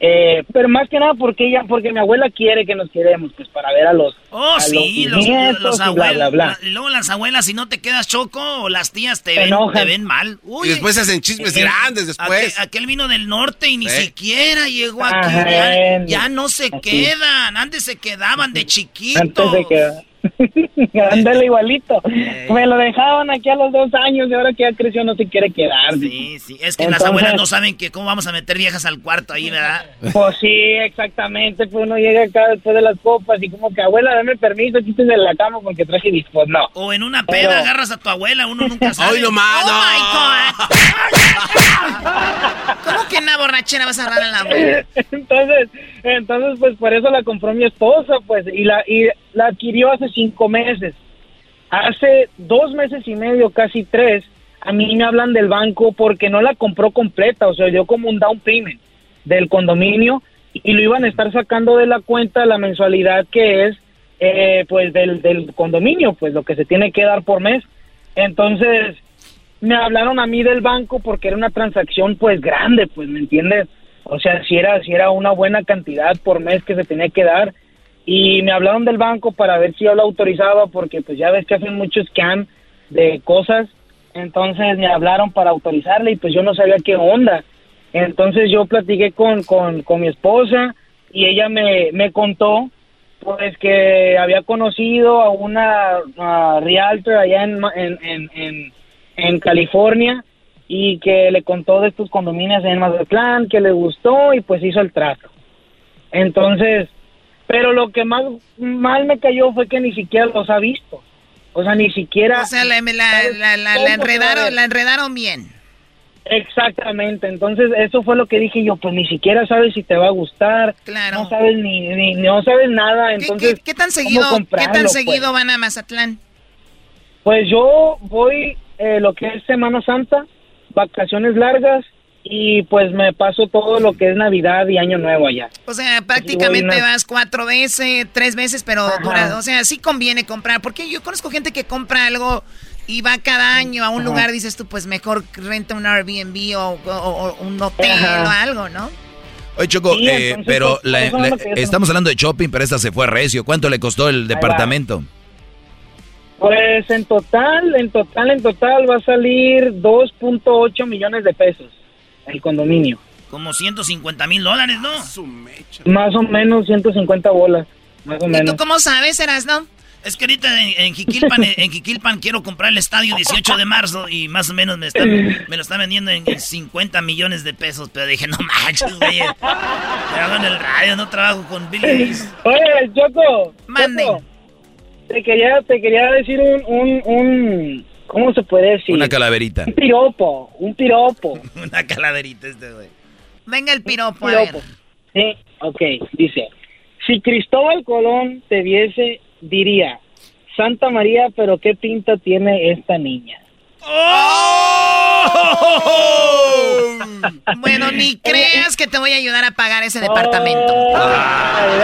eh, pero más que nada porque ella, porque mi abuela quiere que nos quedemos, pues para ver a los, oh, sí, los, los, abuelos, luego las abuelas, si no te quedas choco, las tías te, ven, te ven mal. y después hacen chismes eh, grandes después. Aquel, vino del norte y ni siquiera llegó aquí. ya, no se quedan, antes se quedaban de chiquitos. Antes se quedaban. Ándale igualito. Me lo dejaban aquí a los dos años y ahora que ya creció no se quiere quedar. Sí, sí. Es que las abuelas no saben que cómo vamos a meter viejas al cuarto ahí, ¿verdad? Pues sí, exactamente. Pues uno llega acá después de las copas y como que, abuela, dame permiso, quítese de la cama porque traje discos. No. O en una peda agarras a tu abuela, uno nunca sabe. ¡Ay, lo malo! ¡Oh, my God! ¿Cómo que en una borrachera vas a agarrar a la abuela? Entonces, entonces, pues por eso la compró mi esposa, pues, y la, y la adquirió hace cinco meses. Hace dos meses y medio, casi tres, a mí me hablan del banco porque no la compró completa, o sea, dio como un down payment del condominio y lo iban a estar sacando de la cuenta la mensualidad que es, eh, pues, del, del condominio, pues, lo que se tiene que dar por mes. Entonces, me hablaron a mí del banco porque era una transacción, pues, grande, pues, ¿me entiendes? O sea, si era, si era una buena cantidad por mes que se tenía que dar y me hablaron del banco para ver si yo lo autorizaba porque pues ya ves que hacen mucho scan de cosas, entonces me hablaron para autorizarle y pues yo no sabía qué onda. Entonces yo platiqué con, con, con mi esposa y ella me, me contó pues que había conocido a una realtor allá en, en, en, en, California y que le contó de estos condominios en Mazatlán, que le gustó y pues hizo el trato. Entonces, pero lo que más mal me cayó fue que ni siquiera los ha visto. O sea, ni siquiera... O sea, la, enredaron, la enredaron bien. Exactamente, entonces eso fue lo que dije yo, pues ni siquiera sabes si te va a gustar, claro. no sabes ni, no sabes nada, entonces ¿Qué, tan seguido, ¿qué tan pues? seguido van a Mazatlán? Pues yo voy eh, lo que es Semana Santa, vacaciones largas y pues me paso todo lo que es Navidad y Año Nuevo allá. O sea, prácticamente vas cuatro veces, tres veces, pero dura, o sea, sí conviene comprar, porque yo conozco gente que compra algo y va cada año a un lugar, dices tú, pues mejor renta un Airbnb o, un hotel o algo, ¿no? Oye, Choco, eh, pero estamos hablando de shopping, pero esta se fue recio. ¿Cuánto le costó el departamento? Pues en total, en total, en total va a salir 2.8 millones de pesos el condominio. Como 150 mil dólares, ¿no? Más o menos 150 bolas. Más o ¿Y tú cómo sabes, no? Es que ahorita en, Jiquilpan, en Jiquilpan quiero comprar el estadio 18 de marzo y más o menos me, me lo están vendiendo en 50 millones de pesos. Pero dije, no manches, güey. Trabajo en el radio, no trabajo con Billy. Oye, Choco. Mande. te, quería, te quería decir un, un, un, ¿Cómo se puede decir? Una calaverita. Un piropo, un piropo. Una calaverita este güey. Venga el piropo, A ver. Sí, ok, dice. Si Cristóbal Colón te viese, diría, Santa María, pero qué pinta tiene esta niña. ¡Oh! Bueno, ni creas que te voy a ayudar a pagar ese departamento.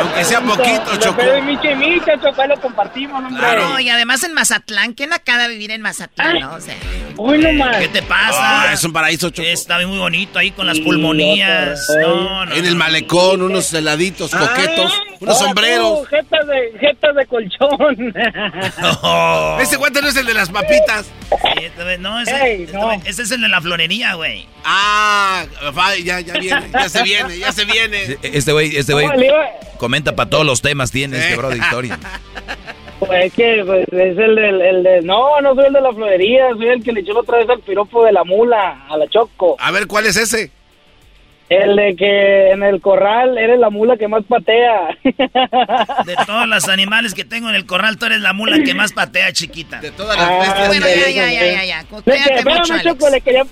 aunque sea poquito, Choco. Pero Micha y Micha, Choco, lo compartimos, hombre. Claro. y además en Mazatlán, ¿quién acaba de vivir en Mazatlán, no? O sea, Uy, no más. ¿Qué te pasa? Ah, es un paraíso, Choco. Está muy bonito ahí con las pulmonías. No, en el malecón, unos heladitos coquetos, unos sombreros. jetas de, jetas de colchón. Ese guante no es el de las papitas. no, ese, ese es el de la florería, güey. Ah, ya, ya viene, ya se viene, ya se viene. Este güey, este güey comenta para todos los temas, tiene este bro de historia. Pues que pues, es el, del, el de... No, no soy el de la florería, soy el que le echó otra vez al piropo de la mula, a la choco. A ver, ¿cuál es ese? El de que en el corral eres la mula que más patea. De todos los animales que tengo en el corral, tú eres la mula que más patea, chiquita. De todas las bestias. Bueno, ya, ya, ya, ya, ya. le quería,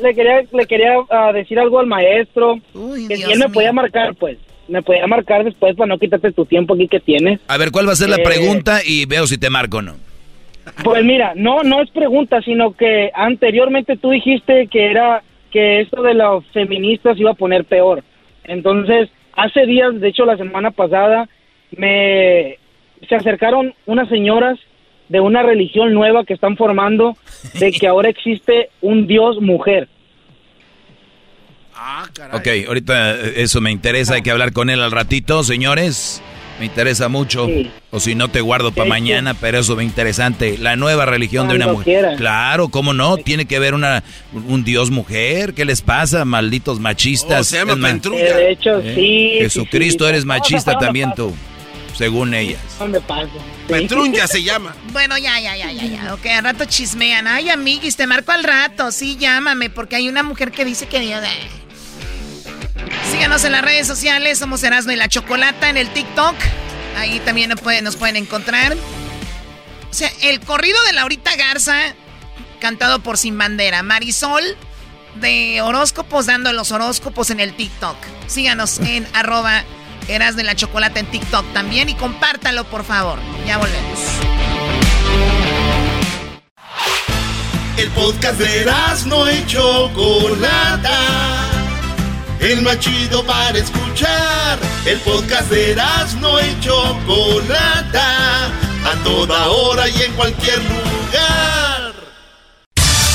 le quería, le quería uh, decir algo al maestro. Uy, que si él me podía marcar, pues. Me podía marcar después para no quitarte tu tiempo aquí que tienes. A ver, ¿cuál va a ser la eh, pregunta? Y veo si te marco o no. Pues mira, no, no es pregunta, sino que anteriormente tú dijiste que era que esto de los feministas iba a poner peor. Entonces, hace días, de hecho la semana pasada, me se acercaron unas señoras de una religión nueva que están formando de que ahora existe un Dios mujer. Ah, caray. Ok, ahorita eh, eso me interesa, hay que hablar con él al ratito, señores. Me interesa mucho. O si no te guardo para mañana, pero eso es interesante. La nueva religión de una mujer. Claro, ¿cómo no? Tiene que ver una un dios mujer. ¿Qué les pasa, malditos machistas? Oh, se llama eh, De hecho, eh, sí. Jesucristo, eres machista también tú, según ellas. ¿Dónde paso? Petrunya se llama. Bueno, ya, ya, ya, ya, ya. Ok, al rato chismean. Ay, amiguis, te marco al rato. Sí, llámame, porque hay una mujer que dice que Dios... Síganos en las redes sociales, somos Erasmo y la Chocolata en el TikTok. Ahí también nos pueden, nos pueden encontrar. O sea, el corrido de Laurita Garza, cantado por Sin Bandera. Marisol de horóscopos, dando los horóscopos en el TikTok. Síganos en arroba Erasmo y la Chocolata en TikTok también y compártalo, por favor. Ya volvemos. El podcast de Erasmo y Chocolata el más chido para escuchar. El podcast de no y Chocolata, a toda hora y en cualquier lugar.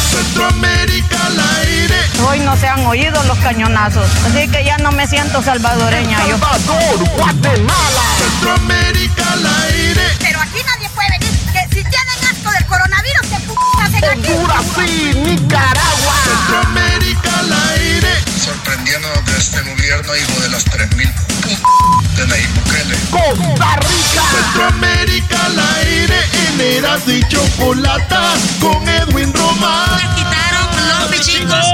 Centroamérica al aire. Hoy no se han oído los cañonazos, así que ya no me siento salvadoreña. yo. Guatemala. Centroamérica al aire. Pero aquí nadie puede venir, que si tienen asco del coronavirus, se p*** hacen aquí. Honduras, sí, Nicaragua. Centroamérica al aire sorprendiéndonos de este gobierno, hijo de las 3000 de Nayib Bukele. Costa Rica, Centroamérica al aire, en Eras y Chocolata, con Edwin Román. Me quitaron los pichingos.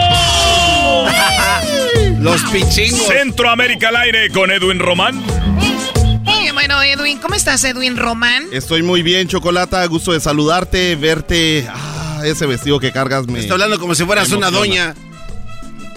los pichingos. Centroamérica al aire con Edwin Román. Bueno, Edwin, ¿cómo estás, Edwin Román? Estoy muy bien, Chocolata. Gusto de saludarte, verte. Ah, ese vestido que cargas me. Está hablando como si fueras una doña.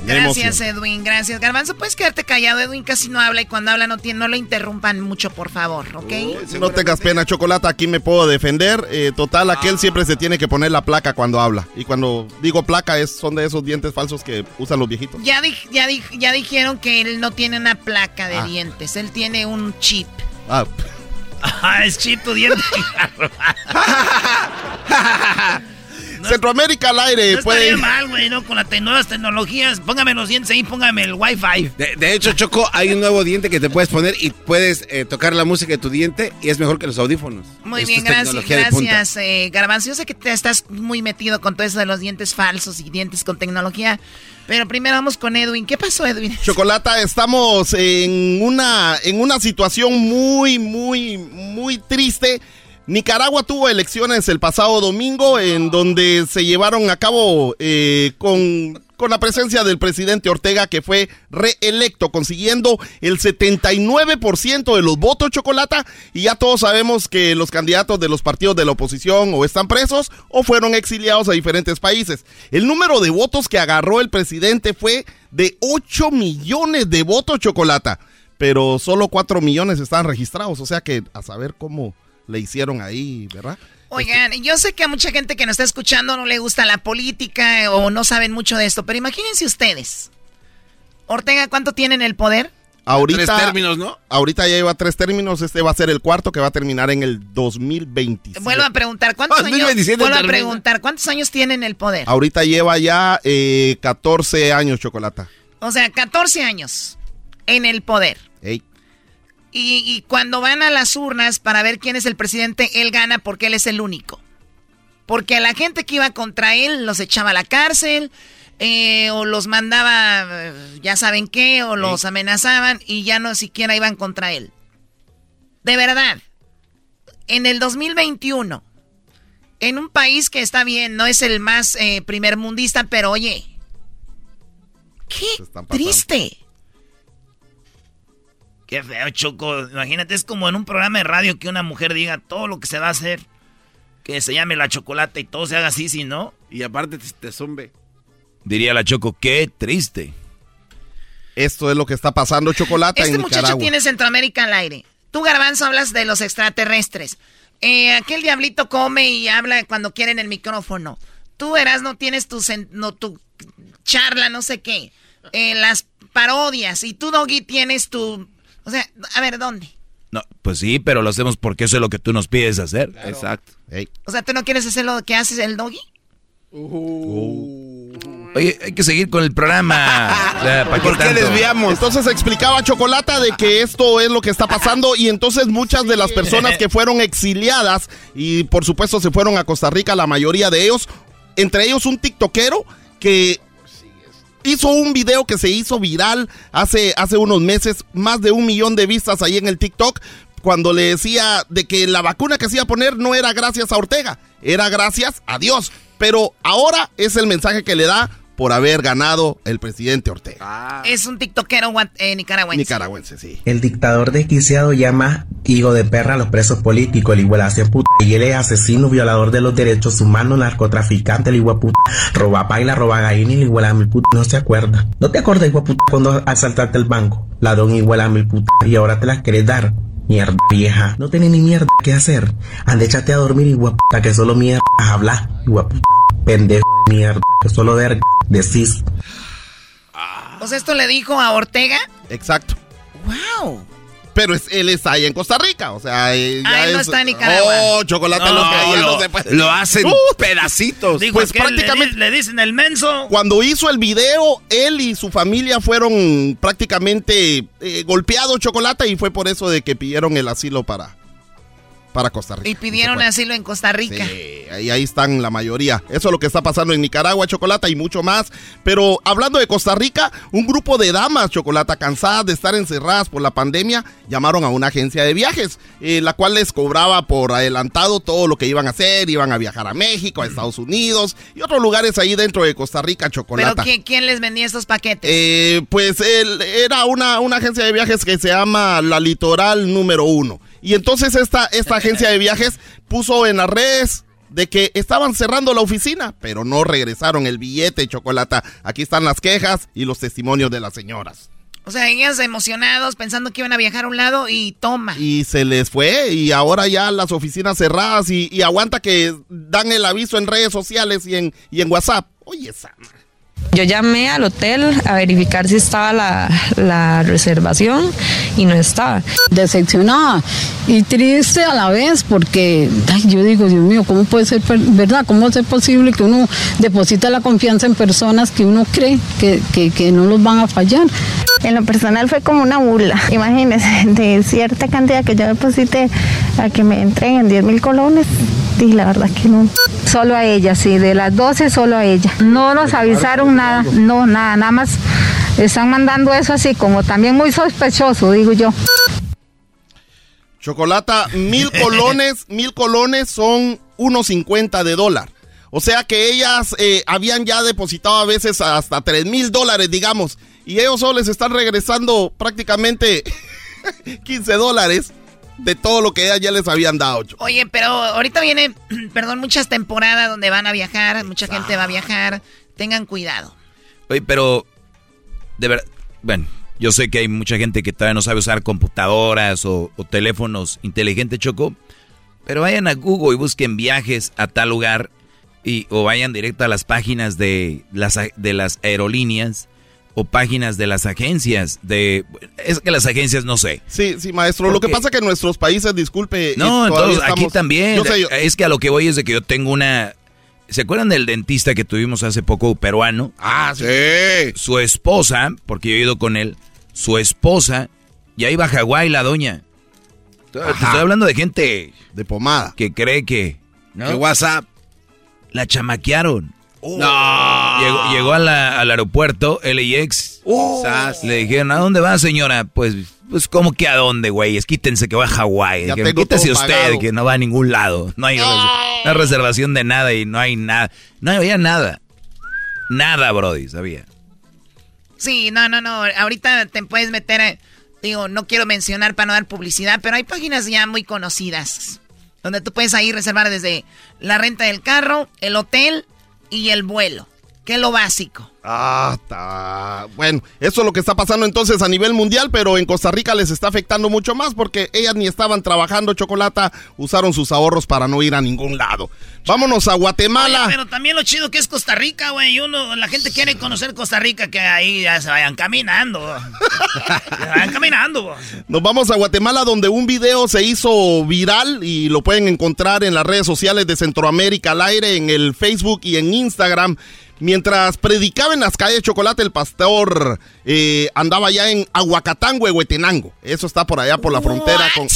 Gracias, Edwin, gracias. Garbanzo, puedes quedarte callado. Edwin casi no habla y cuando habla no, tiene, no lo interrumpan mucho, por favor, ¿ok? no tengas pena, Chocolata, aquí me puedo defender. Eh, total, aquel ah. siempre se tiene que poner la placa cuando habla. Y cuando digo placa, es, son de esos dientes falsos que usan los viejitos. Ya, ya, ya dijeron que él no tiene una placa de ah. dientes, él tiene un chip. Ah. ah es chip tu diente. Centroamérica al aire. No puede... mal, güey, ¿no? Con las nuevas tecnologías. Póngame los dientes ahí, póngame el Wi-Fi. De, hecho, Choco, hay un nuevo diente que te puedes poner y puedes eh, tocar la música de tu diente y es mejor que los audífonos. Muy bien, gracias. Gracias, eh, Garbanzo. Yo sé que te estás muy metido con todo eso de los dientes falsos y dientes con tecnología. Pero primero vamos con Edwin. ¿Qué pasó, Edwin? Chocolata, estamos en una, en una situación muy, muy, muy triste Nicaragua tuvo elecciones el pasado domingo en donde se llevaron a cabo eh, con, con, la presencia del presidente Ortega que fue reelecto consiguiendo el 79% de los votos chocolata y ya todos sabemos que los candidatos de los partidos de la oposición o están presos o fueron exiliados a diferentes países. El número de votos que agarró el presidente fue de 8 millones de votos chocolata, pero solo 4 millones están registrados, o sea que a saber cómo le hicieron ahí, ¿verdad? Oigan, yo sé que a mucha gente que nos está escuchando no le gusta la política o no saben mucho de esto, pero imagínense ustedes. Ortega, ¿cuánto tiene en el poder? Ahorita, tres términos, ¿no? Ahorita ya lleva tres términos, este va a ser el cuarto que va a terminar en el 2027. Vuelvo a preguntar, ¿cuántos años, vuelvo a preguntar, ¿cuántos años tiene en el poder? Ahorita lleva ya eh, 14 años, Chocolata. O sea, 14 años en el poder. Ey. Y, cuando van a las urnas para ver quién es el presidente, él gana porque él es el único. Porque a la gente que iba contra él los echaba a la cárcel, eh, o los mandaba, eh, ya saben qué, o los amenazaban y ya no siquiera iban contra él. De verdad, en el 2021, en un país que está bien, no es el más eh, primermundista, pero oye, qué triste. Qué feo, Choco. Imagínate, es como en un programa de radio que una mujer diga todo lo que se va a hacer. Que se llame la chocolate y todo se haga así, si no. Y aparte te, zumbe. Diría la Choco, qué triste. Esto es lo que está pasando, Chocolate, este muchacho tiene Centroamérica al aire. Tú, Garbanzo, hablas de los extraterrestres. Eh, aquel diablito come y habla cuando quiere en el micrófono. Tú, verás, no tienes tu, no, tu charla, no sé qué. eh, las parodias. Y tú, Doggy, tienes tu... O sea, a ver, ¿dónde? No, pues sí, pero lo hacemos porque eso es lo que tú nos pides hacer. Exacto. O sea, ¿tú no quieres hacer lo que haces el Doggy? Oye, hay que seguir con el programa. O sea, ¿para ¿Por qué tanto? desviamos? Entonces explicaba Chocolata de que esto es lo que está pasando y entonces muchas de las personas que fueron exiliadas y por supuesto se fueron a Costa Rica, la mayoría de ellos, entre ellos un tiktokero que hizo un video que se hizo viral hace, hace unos meses, más de un millón de vistas ahí en el TikTok, cuando le decía de que la vacuna que se iba a poner no era gracias a Ortega, era gracias a Dios. Pero ahora es el mensaje que le da por haber ganado el presidente Ortega. Es un tiktokero eh, nicaragüense. Nicaragüense, sí. El dictador desquiciado llama hijo de perra a los presos políticos, el igualacia puta. Y él es asesino, violador de los derechos humanos, narcotraficante, el igual puta. Roba paila, roba gallina y el igual a mil puta. No se acuerda. ¿No te acuerdas, igual puta, cuando asaltaste el banco? Ladrón igual a mil puta. Y ahora te las querés dar. Mierda vieja. No tenés ni mierda que hacer. Ande, échate a dormir, igual puta, que solo mierda habla. Igual puta. Pendejo de mierda. Que solo verga. Decís. O sea, esto le dijo a Ortega. Exacto. ¡Wow! Pero es, él está ahí en Costa Rica, o sea, ya Ah, él no es- está en Nicaragua. Oh, chocolate No, lo que lo- no se puede- lo hacen Uh, pedacitos. Dijo Pues que le prácticamente- le, dicen el menso. Cuando hizo el video, él y su familia fueron prácticamente eh, golpeados chocolate y fue por eso de que pidieron el asilo para, para Costa Rica. Y pidieron asilo en Costa Rica. Sí, ahí, ahí están la mayoría. Eso es lo que está pasando en Nicaragua, Chocolata, y mucho más. Pero hablando de Costa Rica, un grupo de damas, Chocolata, cansadas de estar encerradas por la pandemia, llamaron a una agencia de viajes, eh, la cual les cobraba por adelantado todo lo que iban a hacer. Iban a viajar a México, a Estados Unidos y otros lugares ahí dentro de Costa Rica, ¿Pero Chocolata. ¿quién, quién les vendía estos paquetes? Eh, pues él, era una, una agencia de viajes que se llama La Litoral Número Uno. Y entonces esta, esta agencia de viajes puso en las redes de que estaban cerrando la oficina, pero no regresaron el billete, chocolata. Aquí están las quejas y los testimonios de las señoras. O sea, ellas emocionados pensando que iban a viajar a un lado y toma. Y se les fue y ahora ya las oficinas cerradas y, y aguanta que dan el aviso en redes sociales y en, y en WhatsApp. Oye, esa... Yo llamé al hotel a verificar si estaba la, la reservación y no estaba. decepcionada y triste a la vez porque ay, yo digo, Dios mío, ¿cómo puede ser, verdad? ¿Cómo ser posible que uno deposita la confianza en personas que uno cree que, que, que no los van a fallar? En lo personal fue como una burla. Imagínense, de cierta cantidad que yo deposité a que me entreguen 10 mil colones, y la verdad que no. Solo a ella, sí, de las 12 solo a ella. No nos avisaron nada, no, nada, nada más están mandando eso así como también muy sospechoso, digo yo. Chocolata, mil colones, mil colones son 1.50 de dólar. O sea que ellas eh, habían ya depositado a veces hasta 3 mil dólares, digamos. Y ellos solo les están regresando prácticamente 15 dólares de todo lo que ellas ya les habían dado. Oye, pero ahorita viene, perdón, muchas temporadas donde van a viajar, mucha gente va a viajar. Tengan cuidado. Oye, pero de verdad, bueno, yo sé que hay mucha gente que todavía no sabe usar computadoras o, o teléfonos inteligentes, Choco, pero vayan a Google y busquen viajes a tal lugar y, o vayan directo a las páginas de las, a- de las aerolíneas o páginas de las agencias de... Es que las agencias no sé. Sí, sí, maestro. Lo que pasa que en nuestros países, disculpe. No, eh, entonces aquí también. Yo sé, yo- Es que a lo que voy es de que yo tengo una... ¿Se acuerdan del dentista que tuvimos hace poco, peruano? Ah, sí. Su esposa, porque yo he ido con él, su esposa, ya iba a Hawái la doña. Te te estoy hablando de gente... De pomada. Que cree que... ¿no? Que WhatsApp. La chamaquearon. No. Llegó, llegó a la- al aeropuerto, LAX. Sas. Le dijeron, ¿a dónde va, señora? Pues, pues ¿cómo que a dónde, güey? Quítense que va a Hawái. Quítese usted, pagado. que no va a ningún lado. No hay, res- no hay reservación de nada y no hay nada. No había nada. Nada, Brody, sabía. Sí, no, no, no. Ahorita te puedes meter, digo, no quiero mencionar para no dar publicidad, pero hay páginas ya muy conocidas donde tú puedes ahí reservar desde la renta del carro, el hotel y el vuelo. Que es lo básico. Ah, está. Bueno, eso es lo que está pasando entonces a nivel mundial, pero en Costa Rica les está afectando mucho más porque ellas ni estaban trabajando chocolate, usaron sus ahorros para no ir a ningún lado. Vámonos a Guatemala. Oye, pero también lo chido que es Costa Rica, güey. Uno, la gente quiere conocer Costa Rica, que ahí ya se vayan caminando. se vayan caminando. Nos vamos a Guatemala donde un video se hizo viral y lo pueden encontrar en las redes sociales de Centroamérica al aire, en el Facebook y en Instagram. Mientras predicaba en las calles de Chocolate, el pastor eh, andaba ya en Aguacatán, Huehuetenango. Eso está por allá por la frontera con...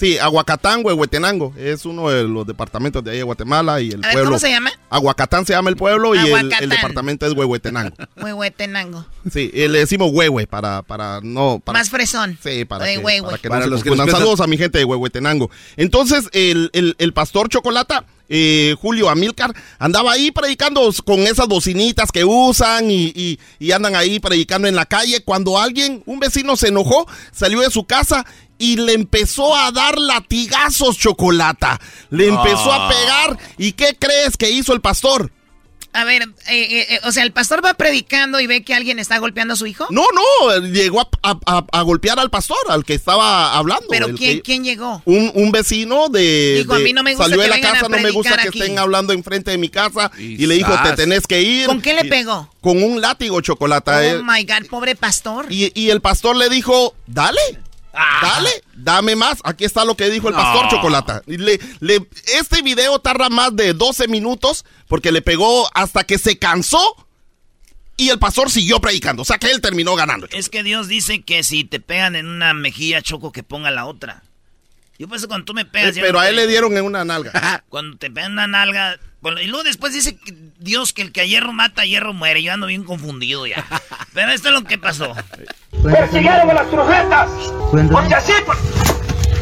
Sí, Aguacatán, Huehuetenango. Es uno de los departamentos de ahí de Guatemala y el A ver, pueblo... ¿cómo se llama? Aguacatán se llama el pueblo y el, el departamento es Huehuetenango. Huehuetenango. Sí, le decimos Huehue para, para no... Para, Más fresón. Sí, para De que, Huehue. para que Para no se los que Saludos a mi gente de Huehuetenango. Entonces, el, el- el pastor Chocolata, eh, Julio Amilcar, andaba ahí predicando con esas bocinitas que usan y, y- y andan ahí predicando en la calle. Cuando alguien, un vecino se enojó, salió de su casa y le empezó a dar latigazos Chocolata. Le empezó a Ah. pegar. ¿Y qué crees que hizo el pastor? A ver, eh, eh, eh, o sea, el pastor va predicando y ve que alguien está golpeando a su hijo. No, no, llegó a, a- a- a golpear al pastor, al que estaba hablando. Pero ¿quién, que- quién llegó? un, un vecino de, Dijo, a mí no me gusta salió de que la casa, no me gusta que aquí. estén hablando enfrente de mi casa y, le dijo, te tenés que ir. ¿Con qué le Y- pegó? Con un látigo chocolate. Oh my God, pobre pastor. y, y el pastor le dijo, dale, Ah. dale, dame más. Aquí está lo que dijo el pastor No. chocolata. Le- este video tarda más de 12 minutos porque le pegó hasta que se cansó y el pastor siguió predicando. O sea que él terminó ganando. Es que Dios dice que si te pegan en una mejilla, Choco, que ponga la otra. Yo por eso cuando tú me pegas... yo Pero no a te- él le dieron en una nalga. Cuando te pegan una nalga... bueno, y luego después dice que Dios que el que a hierro mata, a hierro muere. Yo ando bien confundido ya. Pero esto es lo que pasó. Persiguieron a las profetas. Porque así, por-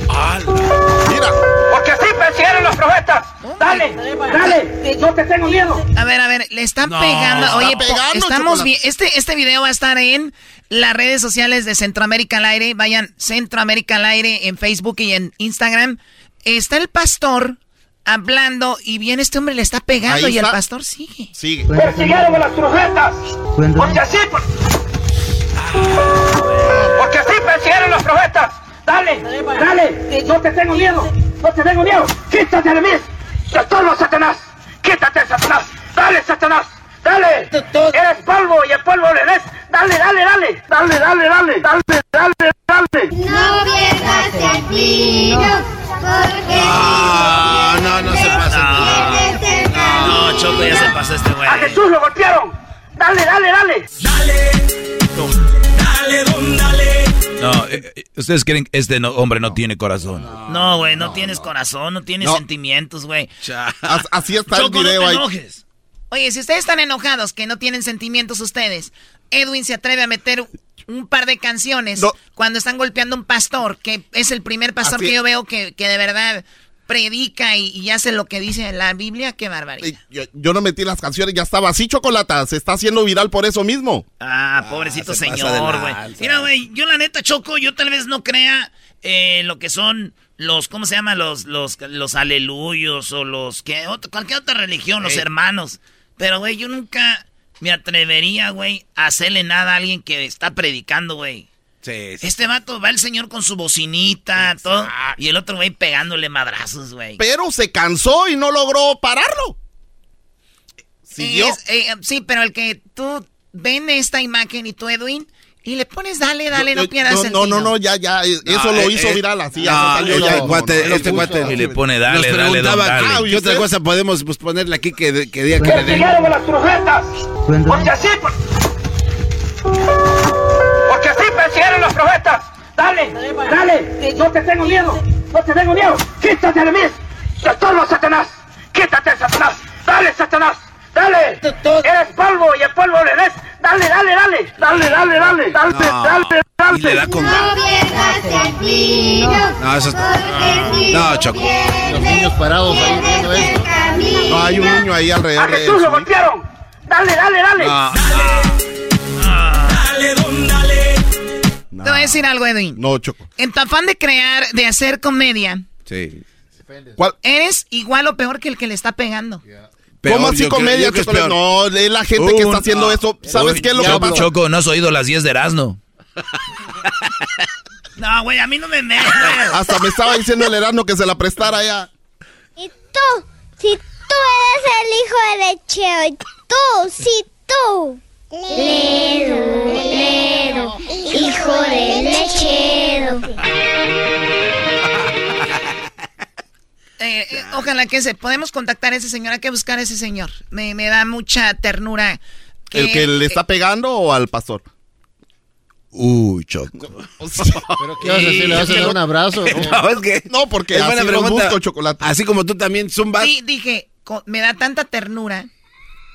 Mira. porque así persiguieron los profetas. Dale, dale, no te tengo miedo. A ver, a ver, le están No, pegando. está Oye, pegando, estamos bien. Este, este video va a estar en las redes sociales de Centroamérica al aire. Vayan, Centroamérica al aire en Facebook y en Instagram. Está el pastor hablando y bien este hombre le está pegando Ahí y el pastor sigue. Sigue. Persiguieron a las profetas. Porque así, por- porque así persiguieron los profetas. Dale, dale, no te tengo miedo, no te tengo miedo. Quítate de mí, te estorbo, Satanás. Quítate, Satanás. Dale, Satanás. Dale. Eres polvo y el polvo le des. Dale, dale, dale. Dale, dale, dale. Dale, dale, dale. No pierdas el tiro. Porque ah, no, no se pasa. No, no, Choco ya se pasó este güey. A Jesús lo golpearon. Dale, dale, dale. Dale. Dale, don, dale. No, eh, eh, ustedes creen que este no- hombre no tiene corazón. No, güey, no, tienes corazón, no tienes No. sentimientos, güey. As- Así está el Choco, video te ahí. enojes. Oye, si ustedes están enojados, que no tienen sentimientos ustedes, Edwin se atreve a meter un par de canciones cuando están golpeando a un pastor, que es el primer pastor Así- que yo veo que, que de verdad predica y, y hace lo que dice la Biblia, qué barbaridad. Yo, yo no metí las canciones, ya estaba así, Chocolata. Se está haciendo viral por eso mismo. Ah, pobrecito se pasa de señor, güey. Mira, güey, yo la neta, Choco, yo tal vez no crea eh, lo que son los, ¿cómo se llama? Los, los, los aleluyos o los, que cualquier otra religión, los Ey. hermanos. Pero, güey, yo nunca me atrevería, güey, a hacerle nada a alguien que está predicando, güey. Este vato va el señor con su bocinita, todo, y el otro güey pegándole madrazos, güey. Pero se cansó y no logró pararlo. Siguió. Es- eh, sí, pero el que tú ven esta imagen y tú, Edwin, y le pones dale, dale, no pierdas no, el no, no, no, ya, ya. eh, Eso No, lo eh, hizo eh, viral, así ya no, salió este ya. cuate- No, no, este Y le pone Nos dale, dale, don, preguntaba, dale. ah, ¿qué otra cosa podemos pues, ponerle aquí que, que diga que le den? Persiguieron a las profetas. Porque así, por- porque a profetas. Dale, dale, no te tengo miedo, no te tengo miedo. Quítate de mí, te estorbo, Satanás. Quítate, Satanás. Dale, Satanás. Dale, eres polvo y el polvo le des. Dale, dale, dale, dale, dale, dale, dale, No, dale, dale. y le da con- no pierdas el brillo, No, eso es... No, Choco. Los niños parados ahí viendo esto. No, hay un niño ahí A alrededor de Jesús él. lo golpearon. Dale, dale, dale. No. Dale, Te voy a decir algo, Edwin. No, Choco. En tu afán de crear, de hacer comedia, Sí. eres igual o peor que el que le está pegando. ¿Cómo así comedia, Chocolate? No, es la gente que está haciendo eso. ¿Sabes qué es lo que pasa? Choco, no has oído las 10 de Erasmo. no, güey, a mí no me metes. Hasta me estaba diciendo el Erasmo que se la prestara ya. Y tú, si tú eres el hijo de Lecheo, tú, si tú. Ledo, Ledo, hijo de lechero. Eh, eh, ojalá que se podemos contactar a ese señor, hay que buscar a ese señor. Me, me da mucha ternura. ¿El que le está pegando o al pastor? Uy, Choco. ¿Pero qué vas a decir? ¿Le vas a dar un abrazo? No, es que... No, porque es así busco, chocolate. Así como tú también, Zumba. Sí, dije, me da tanta ternura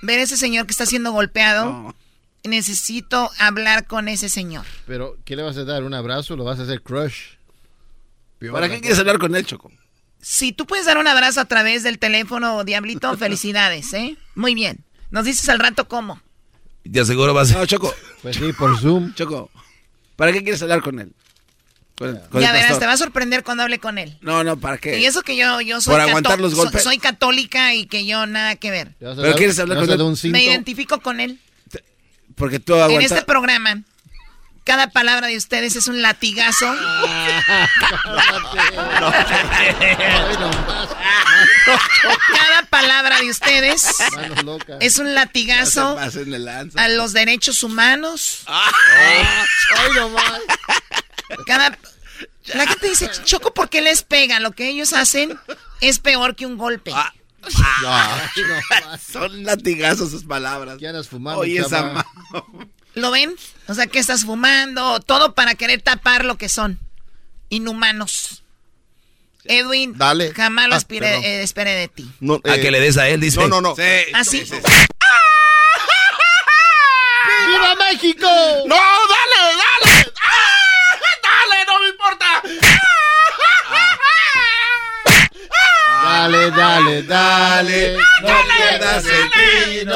ver a ese señor que está siendo golpeado. Necesito hablar con ese señor. ¿Pero qué le vas a dar? ¿Un abrazo? ¿Lo vas a hacer crush? ¿Para qué quieres hablar con él, Choco? Si tú puedes dar un abrazo a través del teléfono, Diablito, felicidades, ¿eh? Muy bien. Nos dices al rato cómo. Te aseguro vas a... No, Choco. Pues sí, por Zoom. Choco, ¿para qué quieres hablar con él? ya verás, te va a sorprender cuando hable con él. No, no, ¿para qué? Y eso que yo, yo soy, Por aguantar los golpes. soy católica y que yo nada que ver. ¿Pero quieres hablar con él? Me identifico con él. Porque tú aguantas... En este programa, cada palabra de ustedes es un latigazo. cada palabra de ustedes es un latigazo a los derechos humanos. Cada... La gente dice, Choco, ¿por qué les pega? Lo que ellos hacen es peor que un golpe. Son latigazos sus palabras. ¿Qué andas fumando, Oye, esa ¿Lo ven? O sea, que estás fumando, todo para querer tapar lo que son. Inhumanos. Edwin, Dale. jamás lo Ah, aspiré- eh, esperé de ti. No, A que le des a él, dice. No, no, no. ¿Así? ¡Viva México! ¡No, dale, dale! ¡Ah! ¡Dale, no me importa! Dale, dale, dale. No pierdas el.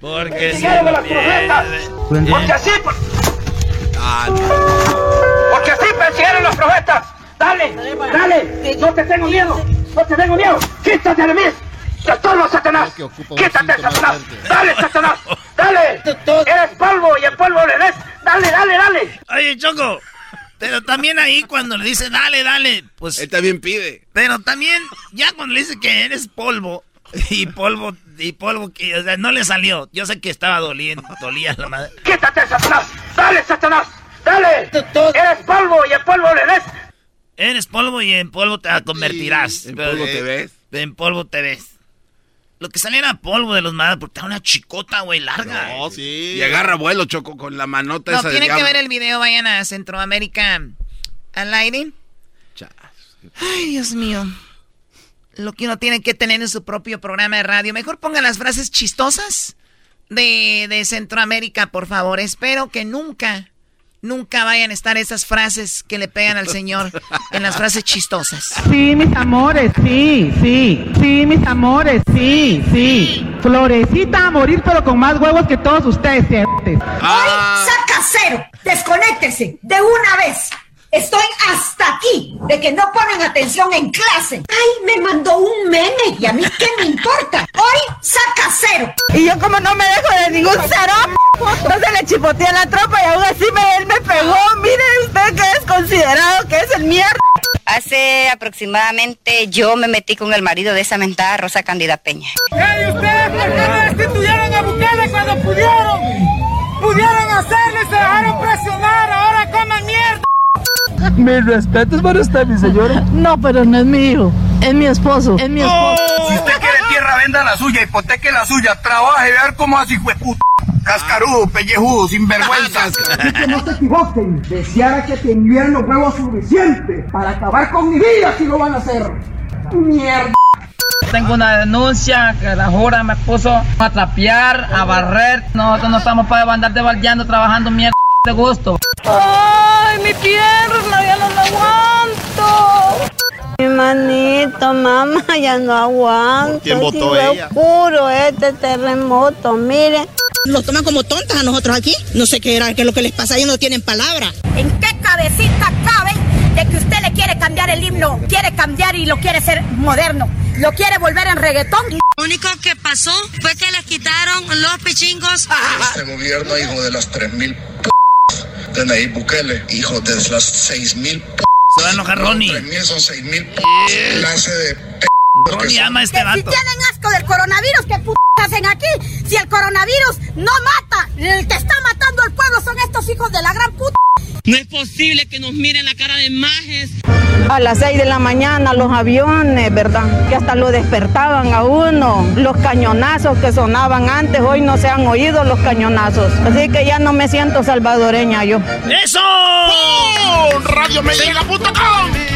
Porque Dinero de las profetas. Porque así, por- porque así persiguieron los profetas. Dale, dale, no te tengo miedo, no te tengo miedo. Quítate de mí. Te estorbo, Satanás. Quítate, Satanás. Dale, Satanás. Dale. Eres polvo y el polvo le des. Dale, dale, dale. Oye, Choco, pero también ahí cuando le dice dale, dale, pues... Él también pide. Pero también, ya cuando le dice que eres polvo, y polvo, y polvo que, o sea, no le salió. Yo sé que estaba doliendo, dolía la madre. Quítate, Satanás. Dale, Satanás. Dale. Eres polvo y el polvo le des. Eres polvo y en polvo te convertirás. en polvo te ves. En polvo te ves. Lo que sale era polvo de los madres, porque está una chicota, güey, larga. No, sí. Y agarra vuelo, Choco, con la manota No, esa de tienen que ver el video, vayan a Centroamérica al aire. Ay, Dios mío. Lo que uno tiene que tener en su propio programa de radio. Mejor pongan las frases chistosas de, de Centroamérica, por favor. Espero que nunca, nunca vayan a estar esas frases que le pegan al señor en las frases chistosas. Sí, mis amores, sí, sí. Sí, mis amores, sí, sí. Florecita a morir, pero con más huevos que todos ustedes, sientes. Hoy saca cero. Desconéctese de una vez. Estoy hasta aquí de que no ponen atención en clase. Ay, me mandó un meme y a mí qué me importa. Saca cero. Y yo como no me dejo de ningún cero, no se le chipotea la tropa y aún así me, él me pegó. Mire usted que es considerado que es el mierda. Hace aproximadamente yo me metí con el marido de esa mentada Rosa Cándida Peña. ¡Ey, ustedes por qué no destituyeron a Bukele cuando pudieron! ¡Pudieron hacerlo y se dejaron presionar! ¡Ahora coman mierda! Mis respetos para usted, mi señora. No, pero no es mi hijo. Es mi esposo. Es mi esposo. Si usted quiere tierra, venda la suya, hipoteque la suya, trabaje, ver cómo así fue puta. Cascarudo, pellejudo, sinvergüenza. Y que no se equivoquen. Deseara que tuvieran los huevos suficientes para acabar con mi vida si lo van a hacer. Mierda. Tengo una denuncia que la jura me puso a trapear, a barrer. Nosotros no estamos para andar debaldeando, trabajando mierda de gusto. ¡Ay, mi pierna! ¡Ya no la aguanto! Mi manito, mamá, ya no aguanto. ¿Quién votó veo ella? oscuro este terremoto, miren. Nos toman como tontas a nosotros aquí. No sé qué era, qué es lo que les pasa, ellos no tienen palabra. ¿En qué cabecita cabe de que usted le quiere cambiar el himno? Quiere cambiar y lo quiere ser moderno. lo quiere volver en reggaetón. Lo único que pasó fue que les quitaron los pichingos. Este gobierno, hijo de las 3000 p de Nayib Bukele, hijo de las 6000 p Se va a enojar Ronnie. 3000 son 6000 p clase de p Ronnie ama a este Que si vato. tienen asco del coronavirus, ¿qué p hacen aquí? Si el coronavirus no mata, el que está matando al pueblo son estos hijos de la gran puta. No es posible que nos miren la cara de majes. A las 6 de la mañana los aviones, ¿verdad? Que hasta lo despertaban a uno. Los cañonazos que sonaban antes, hoy no se han oído los cañonazos. Así que ya no me siento salvadoreña yo. ¡Eso! RadioMediala.com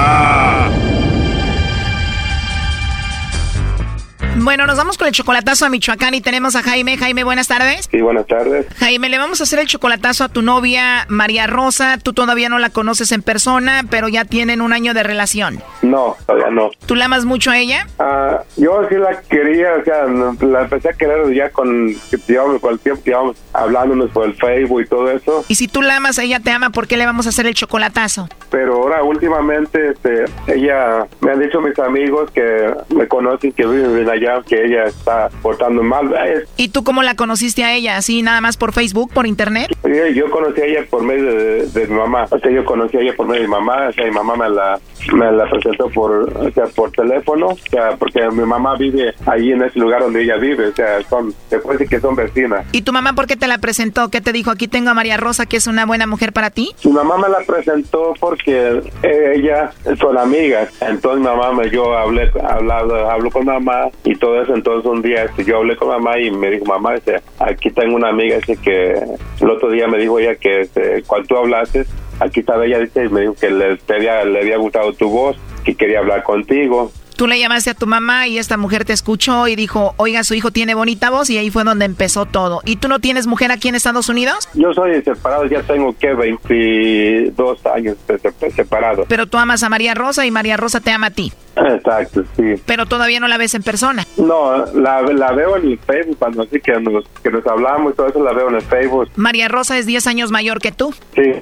Bueno, nos vamos con el chocolatazo a Michoacán y tenemos a Jaime. Jaime, buenas tardes. Sí, buenas tardes. Jaime, le vamos a hacer el chocolatazo a tu novia María Rosa. Tú todavía no la conoces en persona, pero ya tienen un año de relación. No, todavía no. ¿Tú la amas mucho a ella? Ah, yo sí la quería, o sea, la empecé a querer ya con, digamos, con el tiempo que íbamos hablándonos por el Facebook y todo eso. Y si tú la amas, ella te ama, ¿por qué le vamos a hacer el chocolatazo? Pero ahora últimamente, este, ella, me han dicho mis amigos que me conocen, que viven allá, que ella está portando mal. ¿Y tú cómo la conociste a ella? ¿Así nada más por Facebook, por internet? Yo, yo conocí a ella por medio de, de mi mamá. O sea, yo conocí a ella por medio de mi mamá. O sea, mi mamá me la, me la presentó por, o sea, por teléfono. O sea, porque mi mamá vive ahí en ese lugar donde ella vive. O sea, son, se puede decir que son vecinas. ¿Y tu mamá por qué te la presentó? ¿Qué te dijo? Aquí tengo a María Rosa, que es una buena mujer para ti. Mi mamá me la presentó porque ella son amigas. Entonces mamá me, yo hablé, hablado, hablo con mamá y todo eso. Entonces un día este, yo hablé con mamá y me dijo, mamá, este, aquí tengo una amiga dice que el otro día me dijo ella que este, cuando tú hablaste, aquí estaba ella, dice, y me dijo que le, había, le había gustado tu voz, que quería hablar contigo. Tú le llamaste a tu mamá y esta mujer te escuchó y dijo, oiga, su hijo tiene bonita voz y ahí fue donde empezó todo. ¿Y tú no tienes mujer aquí en Estados Unidos? Yo soy separado, ya tengo que 22 años separado. Pero tú amas a María Rosa y María Rosa te ama a ti. Exacto, sí. Pero todavía no la ves en persona. No, la, la veo en el Facebook cuando así que nos, que nos hablamos y todo eso la veo en el Facebook. María Rosa es 10 años mayor que tú. Sí,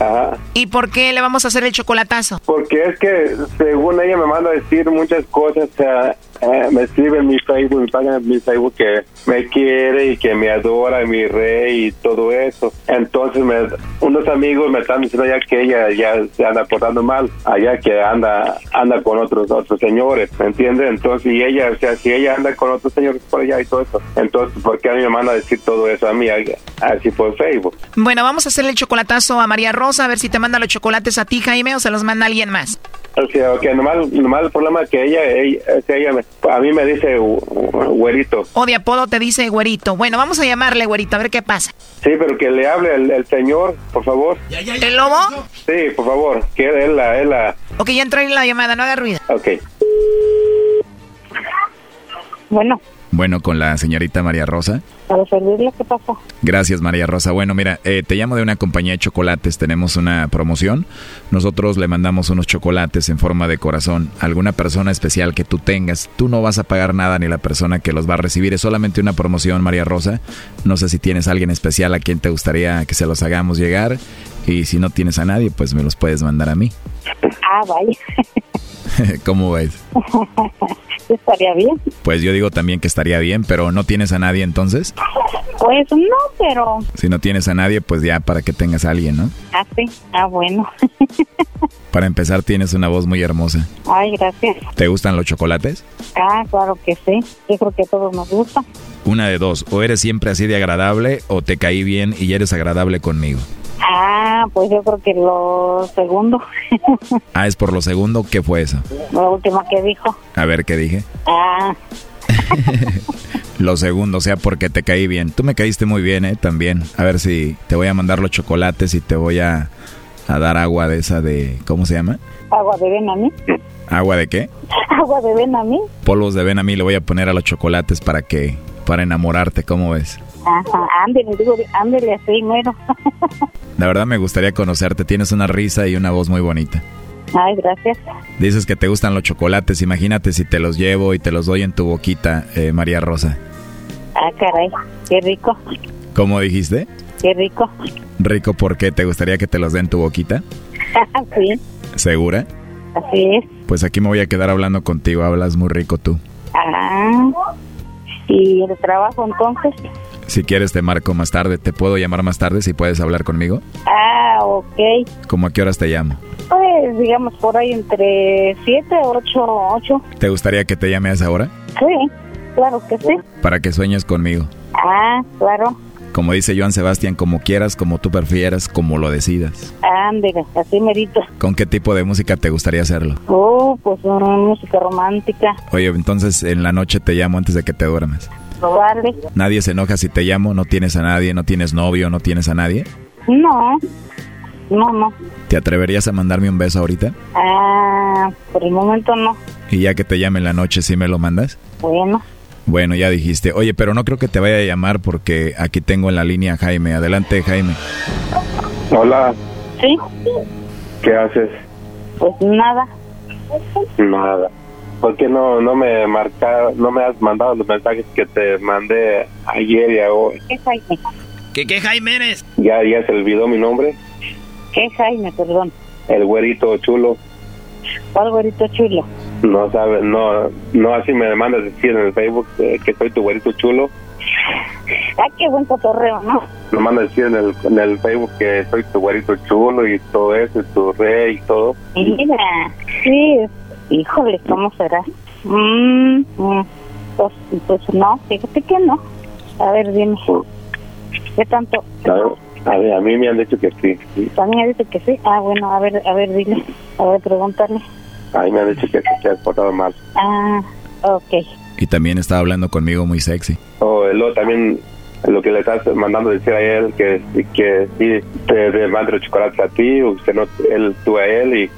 ajá. ¿Y por qué le vamos a hacer el chocolatazo? Porque es que según ella me manda a decir muchas cosas, o sea, eh, me escribe en mi Facebook, mi página en mi Facebook que me quiere y que me adora, mi rey y todo eso. Entonces me, unos amigos me están diciendo ya que ella ya se anda portando mal, allá que anda anda con otros otros señores, ¿me entiendes? Entonces y ella, o sea, si ella anda con otros señores por allá y todo eso, entonces ¿por qué a mí me manda a decir todo eso a mí así por Facebook? Bueno, vamos a hacerle el chocolatazo a María Rosa, a ver si te manda los chocolates a ti, Jaime, o se los manda alguien más. O sea, ok, nomás, nomás el problema es que ella, ella, ella me- a mí me dice "Gu- gu- güerito. O de apodo te dice güerito. Bueno, vamos a llamarle güerito, a ver qué pasa. Sí, pero que le hable el, el señor, por favor. ¿El lobo? Sí, por favor, que él la, él la, Ok, ya entró en la llamada, no haga ruido. ok. Bueno, Bueno, con la señorita María Rosa. Para servirle, ¿qué pasa? Gracias, María Rosa. Bueno, mira, eh, te llamo de una compañía de chocolates. Tenemos una promoción. Nosotros le mandamos unos chocolates en forma de corazón a alguna persona especial que tú tengas. Tú no vas a pagar nada ni la persona que los va a recibir. Es solamente una promoción, María Rosa. No sé si tienes a alguien especial a quien te gustaría que se los hagamos llegar. Y si no tienes a nadie, pues me los puedes mandar a mí. Ah, vaya. ¿Cómo ves? estaría bien. Pues yo digo también que estaría bien, pero ¿no tienes a nadie entonces? Pues no, pero... Si no tienes a nadie, pues ya para que tengas a alguien, ¿no? Ah, sí. Ah, bueno. para empezar, tienes una voz muy hermosa. Ay, gracias. ¿Te gustan los chocolates? Ah, claro que sí. Yo creo que a todos nos gusta. Una de dos, o eres siempre así de agradable o te caí bien y eres agradable conmigo. Ah, pues yo creo que lo segundo. ah, es por lo segundo. ¿Qué fue eso? Lo último que dijo. A ver, ¿qué dije? Ah. lo segundo, o sea, porque te caí bien. Tú me caíste muy bien, ¿eh? También. A ver si te voy a mandar los chocolates y te voy a, a dar agua de esa de... ¿Cómo se llama? Agua de Benamí. ¿Agua de qué? Agua de Benamí. Polvos de Benamí le voy a poner a los chocolates para que... Para enamorarte, ¿cómo ves? Ajá, ándele, digo, ándele así, bueno. La verdad me gustaría conocerte, tienes una risa y una voz muy bonita. Ay, gracias. Dices que te gustan los chocolates, imagínate si te los llevo y te los doy en tu boquita, eh, María Rosa. Ah, caray, qué rico. ¿Cómo dijiste? Qué rico. ¿Rico por qué? ¿Te gustaría que te los den en tu boquita? sí. ¿Segura? Así es. Pues aquí me voy a quedar hablando contigo, hablas muy rico tú. Ah, ¿y el trabajo entonces? Si quieres te marco más tarde. ¿Te puedo llamar más tarde si puedes hablar conmigo? Ah, ok. ¿Cómo a qué horas te llamo? Pues digamos por ahí entre 7, 8, 8. ¿Te gustaría que te llame a esa hora? Sí, claro que sí. Para que sueñes conmigo. Ah, claro. Como dice Joan Sebastián, como quieras, como tú prefieras, como lo decidas. Ándale, así merito. ¿Con qué tipo de música te gustaría hacerlo? Oh, pues una música romántica. Oye, entonces en la noche te llamo antes de que te duermas. Nadie se enoja si te llamo, no tienes a nadie, no tienes novio, no tienes a nadie. No, no, no. ¿Te atreverías a mandarme un beso ahorita? Ah, por el momento no. ¿Y ya que te llame en la noche, sí me lo mandas? Bueno. Bueno, ya dijiste. Oye, pero no creo que te vaya a llamar porque aquí tengo en la línea a Jaime. Adelante, Jaime. Hola. ¿Sí? ¿Qué haces? Pues nada. Nada. ¿Por qué no, no me marca, no me has mandado los mensajes que te mandé ayer y hoy? ¿Qué Jaime? ¿Qué, qué Jaime eres? ¿Ya, ya se olvidó mi nombre? ¿Qué Jaime, perdón? El güerito chulo. ¿Cuál güerito chulo? No sabes, no, no así me mandas decir en el Facebook eh, que soy tu güerito chulo. Ah, qué buen cotorreo, ¿no? Me mandas decir en el, en el Facebook que soy tu güerito chulo y todo eso, y tu rey y todo. Mira, sí, Híjole, ¿cómo será? Mm, mm, pues, pues no, fíjate que no. A ver, dime. ¿Qué tanto? A, ver, a mí me han dicho que sí. ¿También me dicho que sí? Ah, bueno, a ver, a ver, dile. A ver, pregúntale. A mí me han dicho que se has portado mal. Ah, ok. Y también estaba hablando conmigo muy sexy. Oh, luego también lo que le estás mandando decir a él que, que sí te, te mande los chocolates a ti o usted no él tú a él y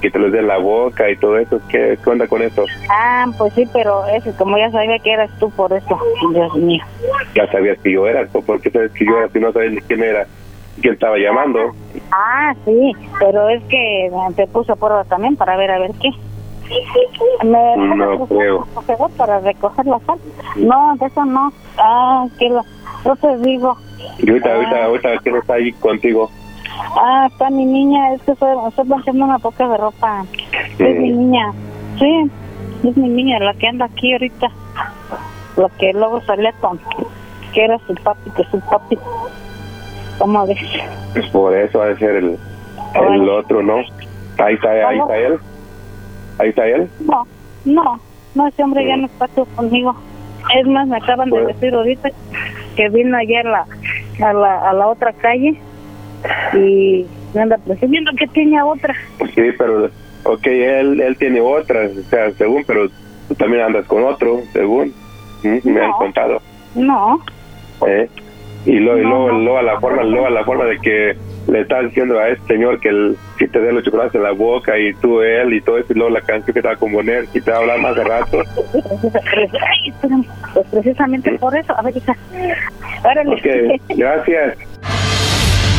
que te los dé la boca y todo eso. ¿Qué, onda con eso? Ah, pues sí, pero eso, como ya sabía que eras tú por eso, Dios mío. Ya sabías que yo era, ¿por qué sabes que yo era si no sabes ni quién era? ¿Quién estaba llamando? Ah, sí, pero es que te puse a prueba también para ver a ver qué. Me no creo. Para recoger la sal. No, de eso no. Ah, que lo, no te digo. Y ahorita, ahorita, ahorita, ¿quién está ahí contigo? Ah, está mi niña, es que estoy, estoy una poca de ropa. Es mi niña, sí, es mi niña la que anda aquí ahorita. La que luego salía con, que era su papi, que su papi. ¿Cómo ves? Pues por eso ha de ser el, el otro, ¿no? Ahí está, ahí está él. Ahí está él. No, no, no, ese hombre ya no está conmigo. Es más, me acaban de decir ahorita que vino ayer la, a la, a la otra calle y me anda presumiendo que tiene otra. Sí, pero, ok, él, él tiene otra, o sea, según, pero tú también andas con otro, según, me han contado. No. ¿Eh? Y luego, y luego, luego, a la forma, luego a la forma de que le estás diciendo a este señor que el, si te dé los chocolates en la boca y tú él y todo eso y luego la canción que te va a componer y te va a hablar más de rato. Ay, pues precisamente por eso, a ver, hija. Órale. Ok, gracias.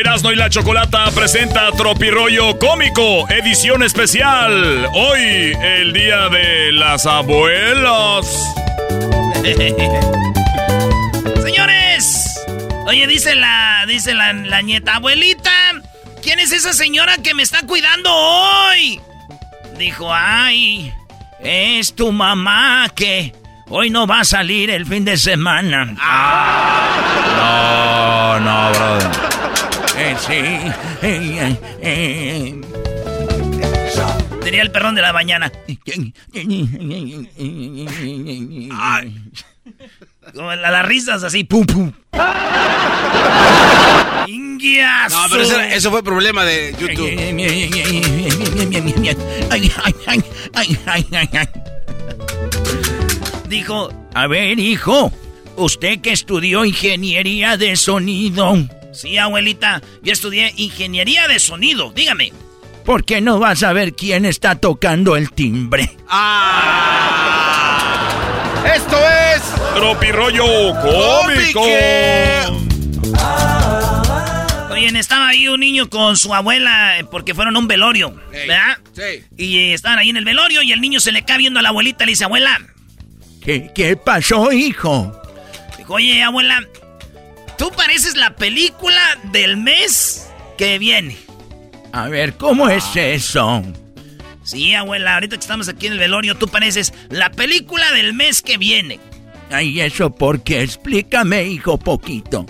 Erasno y la Chocolata presenta Tropirollo Cómico, edición especial. Hoy, el día de las abuelas. Señores, oye, dice la, dice la, la nieta, abuelita, ¿quién es esa señora que me está cuidando hoy? Dijo, ay, es tu mamá que hoy no va a salir el fin de semana. No, no, brother. Eh, sí. Eh, eh, eh. Diría el perrón de la mañana. Como la- las risas así, pum, pum. No, pero eso, eso fue problema de YouTube. Dijo, a ver, hijo, usted que estudió ingeniería de sonido. Sí, abuelita, yo estudié ingeniería de sonido, dígame. ¿Por qué no vas a ver quién está tocando el timbre? Esto es Tropirollo Cómico. Oye, estaba ahí un niño con su abuela eh, porque fueron a un velorio, ¿verdad? Sí. Y estaban ahí en el velorio y el niño se le cae viendo a la abuelita y le dice, abuela, ¿qué, qué pasó, hijo? Dijo, oye, abuela, tú pareces la película del mes que viene. A ver, ¿cómo es eso? Sí, abuela, ahorita que estamos aquí en el velorio, tú pareces la película del mes que viene. Ay, ¿eso por qué? Explícame, hijo, poquito.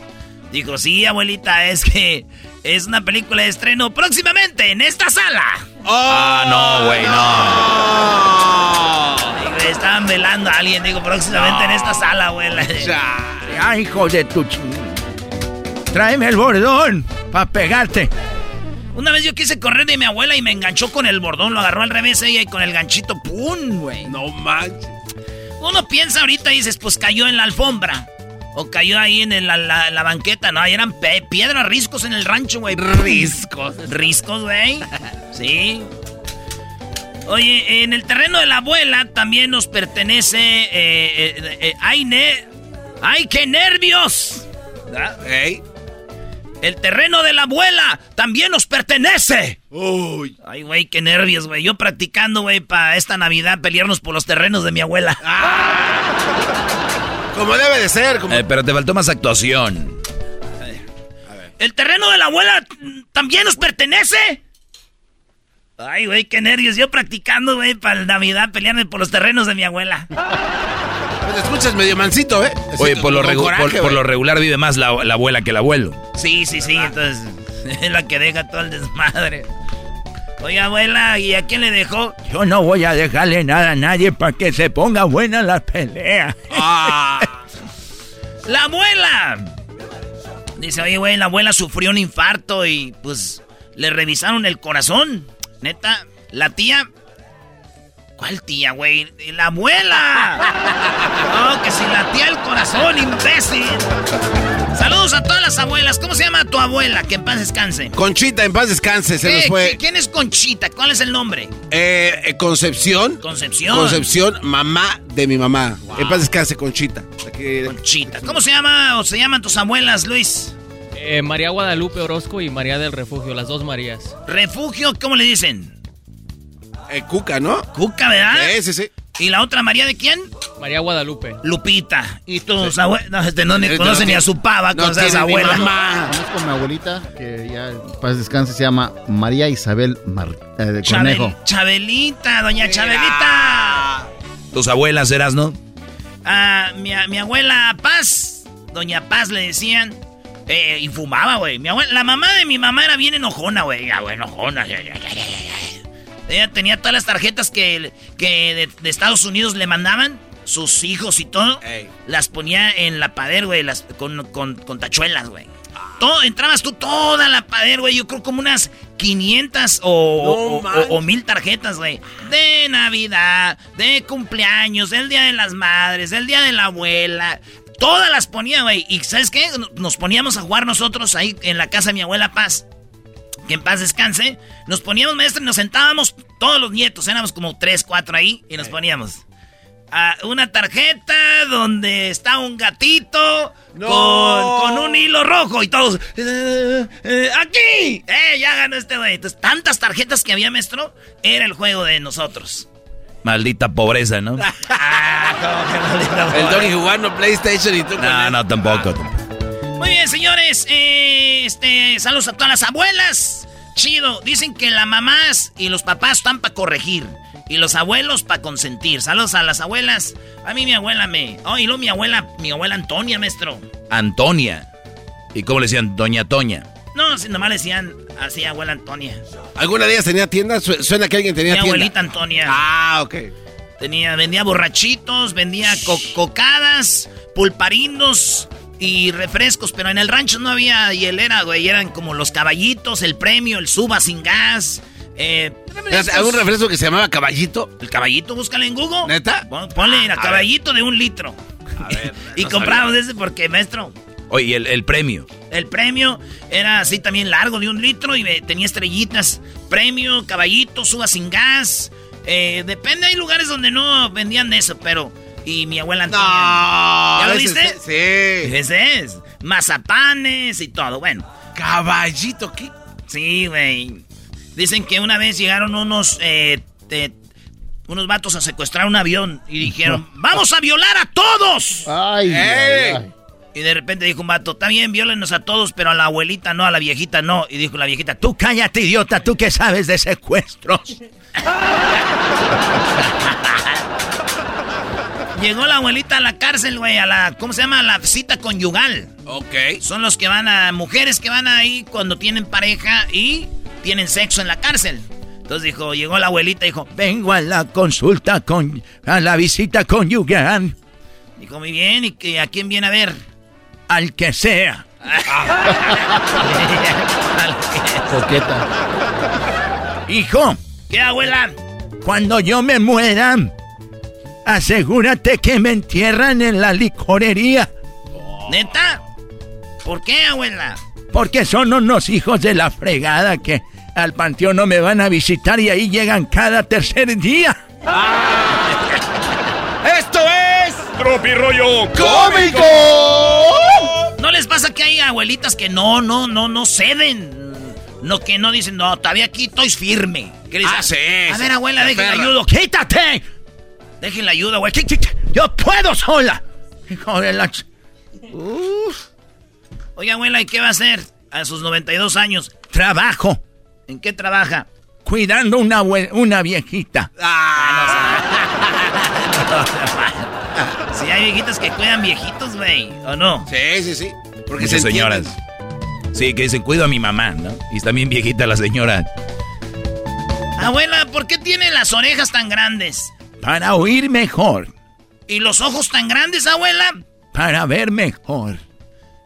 Dijo, sí, abuelita, es que es una película de estreno próximamente en esta sala. Ah, no, güey, no. Güey, estaban velando a alguien, digo, próximamente en esta sala, abuela. Ay, hijo de tu ching... Tráeme el bordón para pegarte. Una vez yo quise correr de mi abuela y me enganchó con el bordón, lo agarró al revés ella y con el ganchito, ¡pum, güey! No manches. Uno piensa ahorita y dices, pues cayó en la alfombra. O cayó ahí en el- la, la- la banqueta, no, ahí eran piedras, riscos en el rancho, güey. Riscos. Riscos, güey. Sí. Oye, en el terreno de la abuela también nos pertenece. eh, eh, eh, ¡Ay, ne- ¡Ay, qué nervios! ¿verdad? El terreno de la abuela también nos pertenece. Uy. Ay, güey, qué nervios, güey. Yo practicando, güey, para esta Navidad pelearnos por los terrenos de mi abuela. Como debe de ser. Como... Eh, pero te faltó más actuación. ¿El terreno de la abuela también nos pertenece? Ay, güey, qué nervios. Yo practicando, güey, para Navidad pelearme por los terrenos de mi abuela. Te escuchas medio mansito, ¿eh? Oye, por lo, Con regu- coraje, por- por güey. lo regular vive más la, la abuela que el abuelo. Sí, sí, sí, entonces es la que deja todo el desmadre. Oye, abuela, ¿y a quién le dejó? Yo no voy a dejarle nada a nadie para que se ponga buena la pelea. ¡La abuela! Dice, oye, güey, la abuela sufrió un infarto y pues le revisaron el corazón. Neta, la tía... ¿Cuál tía, güey? ¡La abuela! No, que si la tía el corazón, imbécil. Saludos a todas las abuelas. ¿Cómo se llama tu abuela? Que en paz descanse. Conchita, en paz descanse, se nos fue. ¿Qui- ¿Quién es Conchita? ¿Cuál es el nombre? Eh, eh, Concepción. Concepción. Concepción, mamá de mi mamá. En paz descanse, Conchita. Aquí- Conchita. ¿Cómo se llama o se llaman tus abuelas, Luis? Eh, María Guadalupe Orozco y María del Refugio, las dos Marías. Refugio, ¿cómo le dicen? Eh, Cuca, ¿no? Cuca, ¿verdad? Sí, sí, sí. ¿Y la otra María de quién? María Guadalupe. Lupita. ¿Y tus abuelas? No, este no ni Este no ni a su pava no con esa tiene ni abuela. mamá. Conozco a mi abuelita, que ya paz descanse, se llama María Isabel Mar- eh, de Chabel- Conejo. Chabelita, doña Chabelita. ¿Tus abuelas eras, no? A mi, mi abuela Paz, doña Paz le decían, eh, y fumaba, güey. Mi abuela, la mamá de mi mamá era bien enojona, güey. Ya, güey, enojona. Ella tenía todas las tarjetas que, que de, Estados Unidos le mandaban, sus hijos y todo. Las ponía en la pader, güey, las, con, con, con tachuelas, güey. Todo, entrabas tú toda la pader, güey. Yo creo como unas 500 o, o, mil tarjetas, güey. De Navidad, de cumpleaños, del Día de las Madres, del Día de la Abuela. Todas las ponía, güey. Y ¿sabes qué? Nos poníamos a jugar nosotros ahí en la casa de mi abuela Paz. Que en paz descanse. Nos poníamos, maestro, y nos sentábamos todos los nietos. Éramos como tres, cuatro ahí. Y nos poníamos una tarjeta donde está un gatito con, un hilo rojo y todos. Eh, eh, ¡Aquí! ¡Eh! Ya ganó este güey. Entonces, tantas tarjetas que había, maestro, era el juego de nosotros. Maldita pobreza, ¿no? ah, el Doggy jugando PlayStation y tú No, no, tampoco. Muy bien, señores. Eh, este, saludos a todas las abuelas. Chido. Dicen que las mamás y los papás están para corregir. Y los abuelos para consentir. Saludos a las abuelas. A mí mi abuela me... Oh, y luego mi abuela, mi abuela Antonia, maestro. Antonia. ¿Y cómo le decían? Doña Toña. No, si nomás le decían así, abuela Antonia. ¿Alguna de ellas tenía tienda? Suena que alguien tenía mi tienda. Mi abuelita Antonia. Ah, ok. Tenía, vendía borrachitos, vendía cocadas, pulparindos y refrescos, pero en el rancho no había hielera, güey. Eran como los caballitos, el premio, el suba sin gas. Eh, ¿Algún refresco que se llamaba caballito? El caballito, búscale en Google. ¿Neta? Ponle a caballito de un litro. A ver. y compramos ese porque, maestro. Oye, el, el, premio. El premio era así también largo, de un litro y tenía estrellitas. Premio, caballito, suba sin gas. Eh, depende, hay lugares donde no vendían eso, pero. Y mi abuela Antonia. No, ¿Ya lo viste? sí. Ese es. Mazapanes y todo. Bueno. Caballito, ¿qué? Sí, güey. Dicen que una vez llegaron unos, eh, unos vatos a secuestrar un avión y dijeron, ¡vamos a violar a todos! Ay, Y de repente dijo un vato, está bien, violenos a todos, pero a la abuelita no, a la viejita no. Y dijo la viejita, tú cállate, idiota, tú qué sabes de secuestros. Llegó la abuelita a la cárcel, güey, a la, ¿cómo se llama? A la cita conyugal. Ok. Son los que van a, mujeres que van ahí cuando tienen pareja y tienen sexo en la cárcel. Entonces dijo, llegó la abuelita y dijo, vengo a la consulta con, a la visita conyugal. Dijo, muy bien, ¿y que, a quién viene a ver? Al que sea. Coqueta. Hijo. ¿Qué, abuela? Cuando yo me muera, asegúrate que me entierran en la licorería. ¿Neta? ¿Por qué, abuela? Porque son unos hijos de la fregada que al panteón no me van a visitar y ahí llegan cada tercer día. ¡Esto es... Tropi Rollo Cómico! ¿No les pasa que hay abuelitas que no, no, no, no ceden? No, que no dicen, no, todavía aquí estoy firme. ¿Qué ah, sí, A ver, abuela, déjenla ayudo. ¡Quítate! Déjenla ayuda, güey. ¡Yo puedo sola! Hijo de la... Uf. Oye, abuela, ¿y qué va a hacer a sus 92 años? Trabajo. ¿En qué trabaja? Cuidando una, una viejita. Ah, si hay viejitas que cuidan viejitos, güey, ¿o no? Sí, sí, sí. Porque son señoras. Sí, que dicen, cuido a mi mamá, ¿no? Y está bien viejita la señora. Abuela, ¿por qué tiene las orejas tan grandes? Para oír mejor. ¿Y los ojos tan grandes, abuela? Para ver mejor.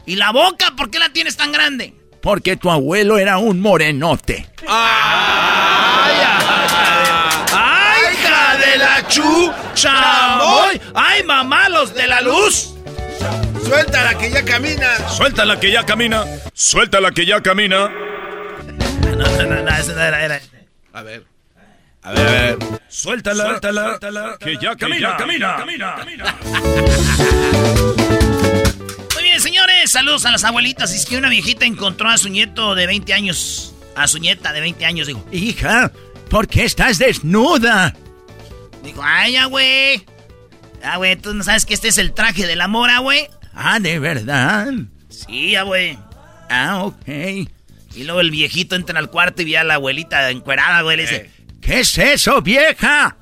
¿Y la boca? ¿Por qué la tienes tan grande? Porque tu abuelo era un morenote. ¡Ay, ay, hija de la chucha! ¡Ay, mamá, los de la luz! Suéltala que ya camina. Suéltala que ya camina. Suéltala que ya camina. No, no, no, no, eso no era, era. A ver. A ver, a ver. Suéltala, suéltala, suéltala que ya camina, camina, camina. camina. Muy bien, señores, saludos a las abuelitas. Es que una viejita encontró a su nieto de 20 años. A su nieta de 20 años, dijo. Hija, ¿por qué estás desnuda? Dijo, ay, ya, güey. Ah, güey, tú no sabes que este es el traje de la mora, güey. Ah, ¿de verdad? Sí, ya, güey. Ah, ok. Y luego el viejito entra al cuarto y ve a la abuelita encuerada, güey. Le dice, ¿qué es eso, vieja?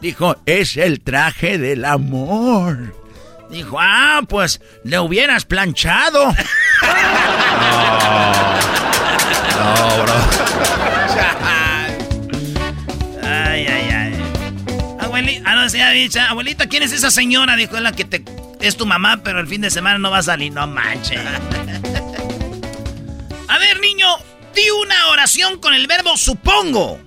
Dijo, es el traje del amor. Dijo, ah, pues le hubieras planchado. no, bro. Ay, ay, ay. Abuelita, ah, no, se ha dicho, abuelita, ¿quién es esa señora? Dijo, es la que te, es tu mamá, pero el fin de semana no va a salir. No manches. a ver, niño, di una oración con el verbo supongo.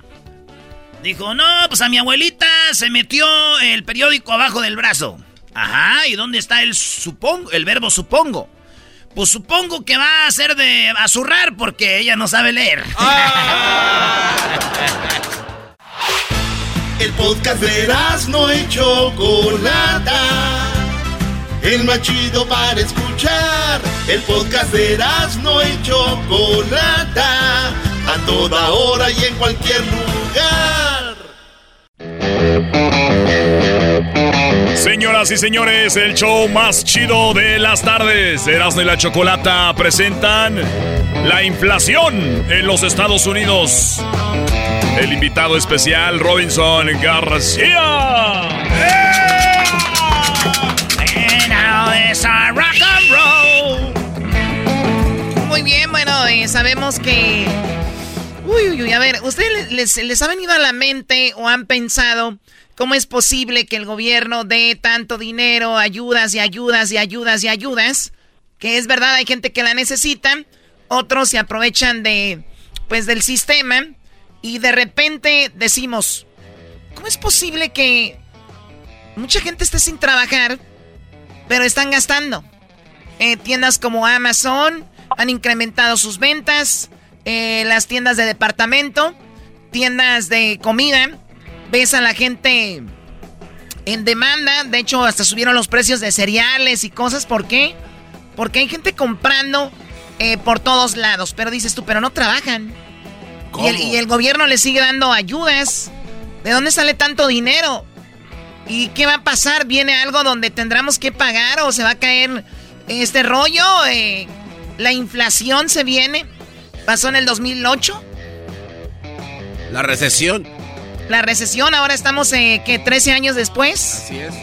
Dijo, no, pues a mi abuelita se metió el periódico abajo del brazo. Ajá, ¿y dónde está el supongo, el verbo supongo? Pues supongo que va a ser de azurrar porque ella no sabe leer. El podcast de no y Chocolata. El más chido para escuchar. El podcast de no y Chocolata. A toda hora y en cualquier lugar. Señoras y señores, el show más chido de las tardes. Erasmo y la Chocolata presentan la inflación en los Estados Unidos. El invitado especial, Robinson García. Muy bien, bueno, eh, sabemos que... Uy, uy, uy, a ver, ¿ustedes les, les ha venido a la mente o han pensado cómo es posible que el gobierno dé tanto dinero, ayudas y ayudas y ayudas y ayudas? Que es verdad, hay gente que la necesita, otros se aprovechan de, pues, del sistema y de repente decimos, ¿cómo es posible que mucha gente esté sin trabajar, pero están gastando? Eh, tiendas como Amazon han incrementado sus ventas, eh, las tiendas de departamento, tiendas de comida, ves a la gente en demanda, de hecho hasta subieron los precios de cereales y cosas, ¿por qué? Porque hay gente comprando eh, por todos lados, pero dices tú, pero no trabajan. Y el, gobierno le sigue dando ayudas. ¿De dónde sale tanto dinero? ¿Y qué va a pasar? ¿Viene algo donde tendremos que pagar o se va a caer este rollo? Eh, ¿La inflación se viene? ¿Pasó en el 2008? La recesión. La recesión, ahora estamos, eh, ¿qué? 13 años después. Así es.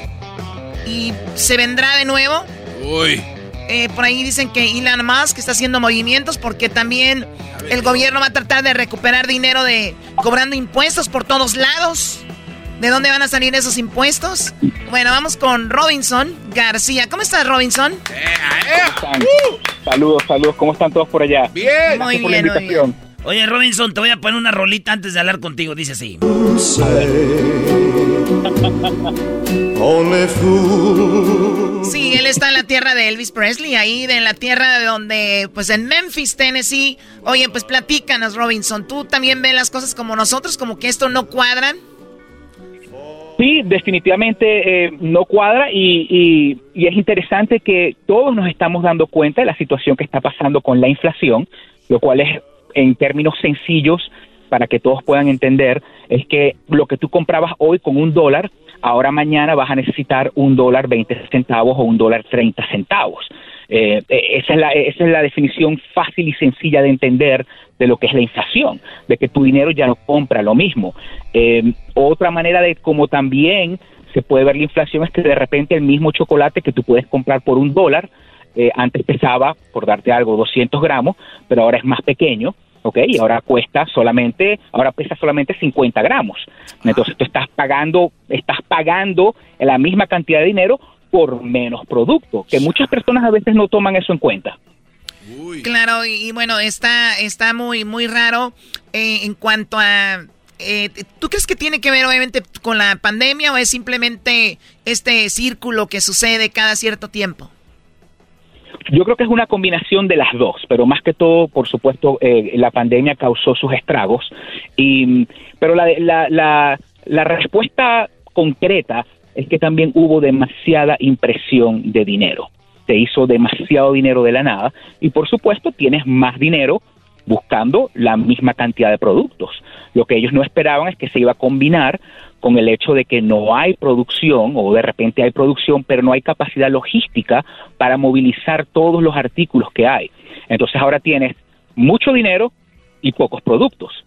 ¿Y se vendrá de nuevo? Uy. Eh, por ahí dicen que Elon Musk está haciendo movimientos porque también el gobierno va a tratar de recuperar dinero de cobrando impuestos por todos lados. ¿De dónde van a salir esos impuestos? Bueno, vamos con Robinson García. ¿Cómo estás, Robinson? Saludos, saludos. ¿Cómo están todos por allá? Bien. Muy bien, muy bien. Oye, Robinson, te voy a poner una rolita antes de hablar contigo. Dice así. Sí, él está en la tierra de Elvis Presley, ahí en la tierra de donde, pues en Memphis, Tennessee. Oye, pues platícanos, Robinson. ¿Tú también ves las cosas como nosotros, como que esto no cuadran? Sí, definitivamente eh, no cuadra y, y es interesante que todos nos estamos dando cuenta de la situación que está pasando con la inflación, lo cual es en términos sencillos para que todos puedan entender, es que lo que tú comprabas hoy con un dólar, ahora mañana vas a necesitar un dólar 20 centavos o un dólar 30 centavos. Eh, eh, esa, es la, esa es la definición fácil y sencilla de entender de lo que es la inflación, de que tu dinero ya no compra lo mismo. Eh, otra manera de cómo también se puede ver la inflación es que de repente el mismo chocolate que tú puedes comprar por un dólar, antes pesaba, por darte algo, 200 gramos, pero ahora es más pequeño. Y ahora cuesta solamente, ahora pesa solamente 50 gramos. Entonces tú estás pagando, estás pagando la misma cantidad de dinero por menos producto, que muchas personas a veces no toman eso en cuenta. Claro, y, bueno, está, está muy, muy raro eh, en cuanto a... Eh, ¿Tú crees que tiene que ver obviamente con la pandemia o es simplemente este círculo que sucede cada cierto tiempo? Yo creo que es una combinación de las dos, pero más que todo, por supuesto, eh, la pandemia causó sus estragos. Y, pero la, la, la, la respuesta concreta es que también hubo demasiada impresión de dinero. Se hizo demasiado dinero de la nada y por supuesto tienes más dinero buscando la misma cantidad de productos. Lo que ellos no esperaban es que se iba a combinar con el hecho de que no hay producción o de repente hay producción, pero no hay capacidad logística para movilizar todos los artículos que hay. Entonces ahora tienes mucho dinero y pocos productos.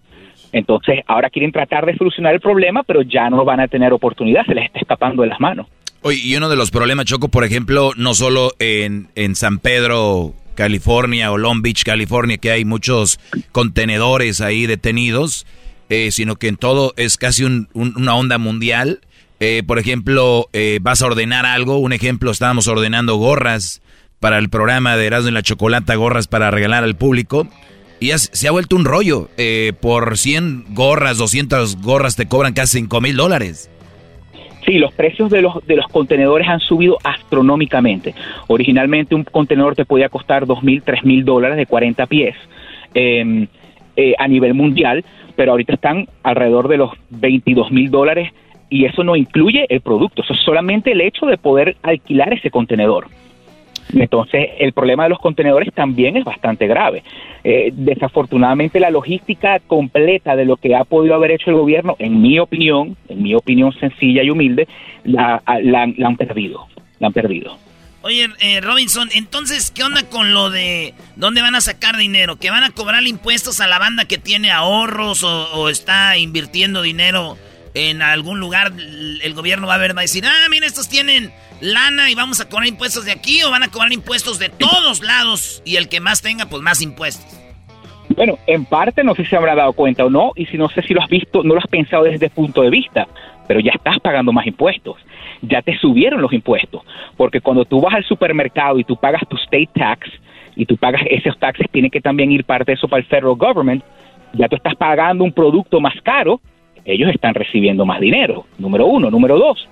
Entonces, ahora quieren tratar de solucionar el problema, pero ya no van a tener oportunidad, se les está escapando de las manos. Oye, y uno de los problemas, Choco, por ejemplo, no solo en, en San Pedro, California o Long Beach, California, que hay muchos contenedores ahí detenidos, eh, sino que en todo es casi una onda mundial. Eh, por ejemplo, eh, vas a ordenar algo, un ejemplo, estábamos ordenando gorras para el programa de Erasmo y la Chocolata, gorras para regalar al público. Se ha vuelto un rollo. Eh, por 100 gorras, 200 gorras te cobran casi 5 mil dólares. Sí, los precios de los, de los contenedores han subido astronómicamente. Originalmente un contenedor te podía costar 2 mil, 3 mil dólares de 40 pies em, eh, a nivel mundial, pero ahorita están alrededor de los 22 mil dólares y eso no incluye el producto, eso es solamente el hecho de poder alquilar ese contenedor. Entonces, el problema de los contenedores también es bastante grave. Eh, desafortunadamente, la logística completa de lo que ha podido haber hecho el gobierno, en mi opinión, en mi opinión sencilla y humilde, la, han perdido. La han perdido. Oye, eh, Robinson, entonces, ¿qué onda con lo de dónde van a sacar dinero? ¿Que van a cobrar impuestos a la banda que tiene ahorros o, está invirtiendo dinero en algún lugar? El gobierno va a ver, va a decir, ah, mira, estos tienen lana y vamos a cobrar impuestos de aquí o van a cobrar impuestos de todos lados y el que más tenga, pues más impuestos. Bueno, en parte no sé si se habrá dado cuenta o no, y si no sé si lo has visto, no lo has pensado desde ese punto de vista, pero ya estás pagando más impuestos. Ya te subieron los impuestos, porque cuando tú vas al supermercado y tú pagas tu state tax y tú pagas esos taxes, tiene que también ir parte de eso para el federal government, ya tú estás pagando un producto más caro, ellos están recibiendo más dinero, número uno. Número dos,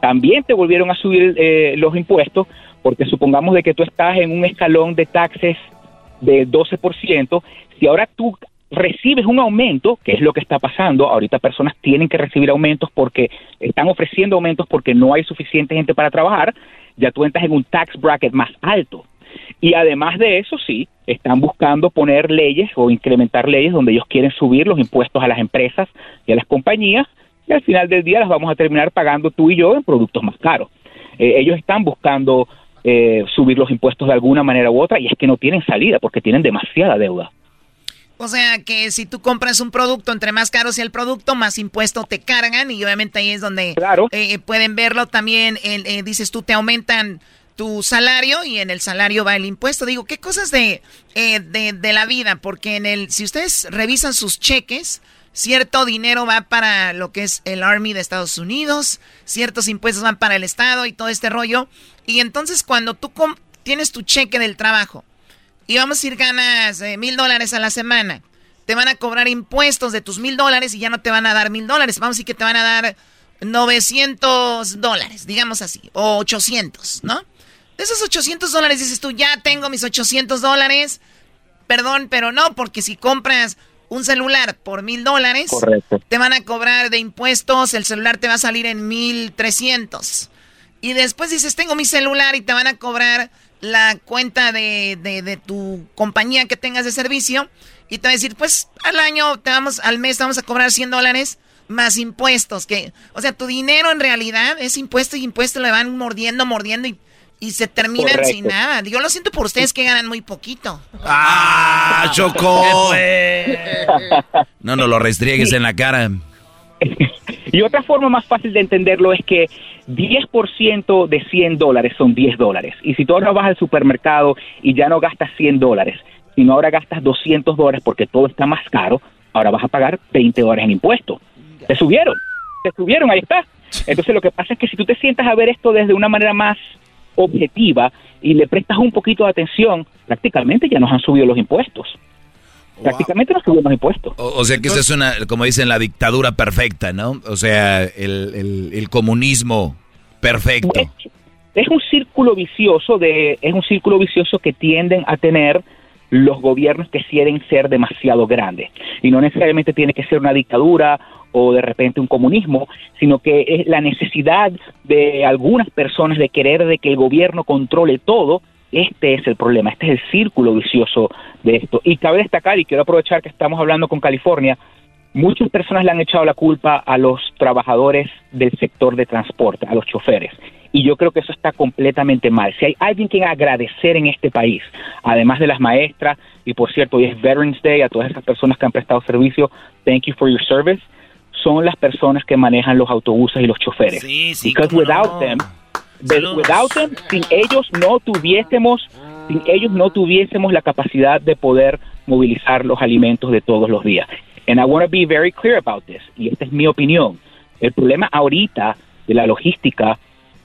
también te volvieron a subir eh, los impuestos, porque supongamos de que tú estás en un escalón de taxes de 12%, si ahora tú recibes un aumento, que es lo que está pasando, ahorita personas tienen que recibir aumentos porque están ofreciendo aumentos porque no hay suficiente gente para trabajar, ya tú entras en un tax bracket más alto. Y además de eso, sí, están buscando poner leyes o incrementar leyes donde ellos quieren subir los impuestos a las empresas y a las compañías y al final del día las vamos a terminar pagando tú y yo en productos más caros. Eh, ellos están buscando eh, subir los impuestos de alguna manera u otra y es que no tienen salida porque tienen demasiada deuda. O sea que si tú compras un producto, entre más caro sea el producto, más impuesto te cargan y obviamente ahí es donde eh, pueden verlo también. dices tú, te aumentan tu salario y en el salario va el impuesto. Digo, ¿qué cosas de, de, de la vida? Porque en el, si ustedes revisan sus cheques, cierto dinero va para lo que es el Army de Estados Unidos, ciertos impuestos van para el Estado y todo este rollo. Y entonces cuando tú tienes tu cheque del trabajo y vamos a ir ganas eh, mil dólares a la semana, te van a cobrar impuestos de tus mil dólares y ya no te van a dar mil dólares. Vamos a decir que te van a dar 900 dólares, digamos así, o 800, ¿no? De esos 800 dólares dices tú, ya tengo mis 800 dólares. Perdón, pero no, porque si compras un celular por mil dólares, te van a cobrar de impuestos, el celular te va a salir en mil trescientos. Y después dices, tengo mi celular y te van a cobrar la cuenta de, de, tu compañía que tengas de servicio. Y te va a decir, pues al año, te vamos, al mes te vamos a cobrar 100 dólares más impuestos. Que, o sea, tu dinero en realidad es impuesto y impuesto le van mordiendo, mordiendo y y se terminan sin nada. Yo lo siento por ustedes que ganan muy poquito. ¡Ah, Chocó! no, no lo restriegues en la cara. y otra forma más fácil de entenderlo es que 10% de 100 dólares son 10 dólares. Y si tú ahora vas al supermercado y ya no gastas 100 dólares, sino ahora gastas 200 dólares porque todo está más caro, ahora vas a pagar 20 dólares en impuestos. Te subieron, te subieron, ahí está. Entonces lo que pasa es que si tú te sientas a ver esto desde una manera más objetiva y le prestas un poquito de atención, prácticamente ya nos han subido los impuestos. Prácticamente nos subido los impuestos. O, sea que eso es una, como dicen, la dictadura perfecta, ¿no? O sea, el, el, comunismo perfecto. Es, es, un círculo vicioso de, es un círculo vicioso que tienden a tener los gobiernos que quieren ser demasiado grandes. Y no necesariamente tiene que ser una dictadura o de repente un comunismo, sino que es la necesidad de algunas personas de querer de que el gobierno controle todo. Este es el problema, este es el círculo vicioso de esto. Y cabe destacar, y quiero aprovechar que estamos hablando con California, muchas personas le han echado la culpa a los trabajadores del sector de transporte, a los choferes. Y yo creo que eso está completamente mal. Si hay alguien que agradecer en este país, además de las maestras, y por cierto, hoy es Veterans Day, a todas esas personas que han prestado servicio, thank you for your service, son las personas que manejan los autobuses y los choferes. Sí, sí, Because without no. them, without them, sin ellos no tuviésemos, sin ellos no tuviésemos la capacidad de poder movilizar los alimentos de todos los días. And I want to be very clear about this, y esta es mi opinión. El problema ahorita de la logística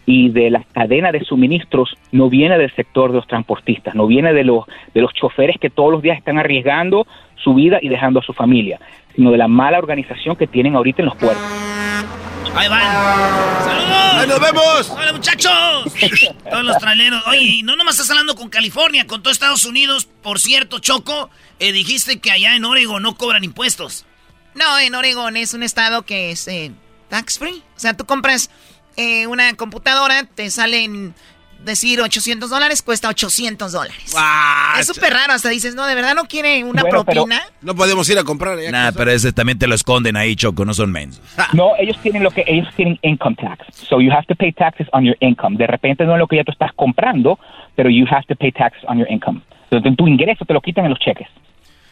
y de la cadena de suministros no viene del sector de los transportistas, no viene de los de los choferes que todos los días están arriesgando su vida y dejando a su familia, sino de la mala organización que tienen ahorita en los puertos. Ahí van. ¡Saludos! ¡Ahí nos vemos! ¡Hola, muchachos! Todos los traileros. Oye, y no nomás estás hablando con California, con todo Estados Unidos. Por cierto, Choco, eh, dijiste que allá en Oregon no cobran impuestos. No, en Oregon es un estado que es eh, tax free. O sea, tú compras eh, una computadora, te salen decir 800 dólares, cuesta 800 dólares. es súper raro, hasta dices, no, de verdad no quiere una Bueno, propina. No podemos ir a comprar. Nah, pero ese también te lo esconden ahí, Choco, no son mensos. No, ellos tienen lo que ellos tienen income tax. So you have to pay taxes on your income. De repente no es lo que ya tú estás comprando, pero you have to pay taxes on your income. Entonces tu ingreso te lo quitan en los cheques.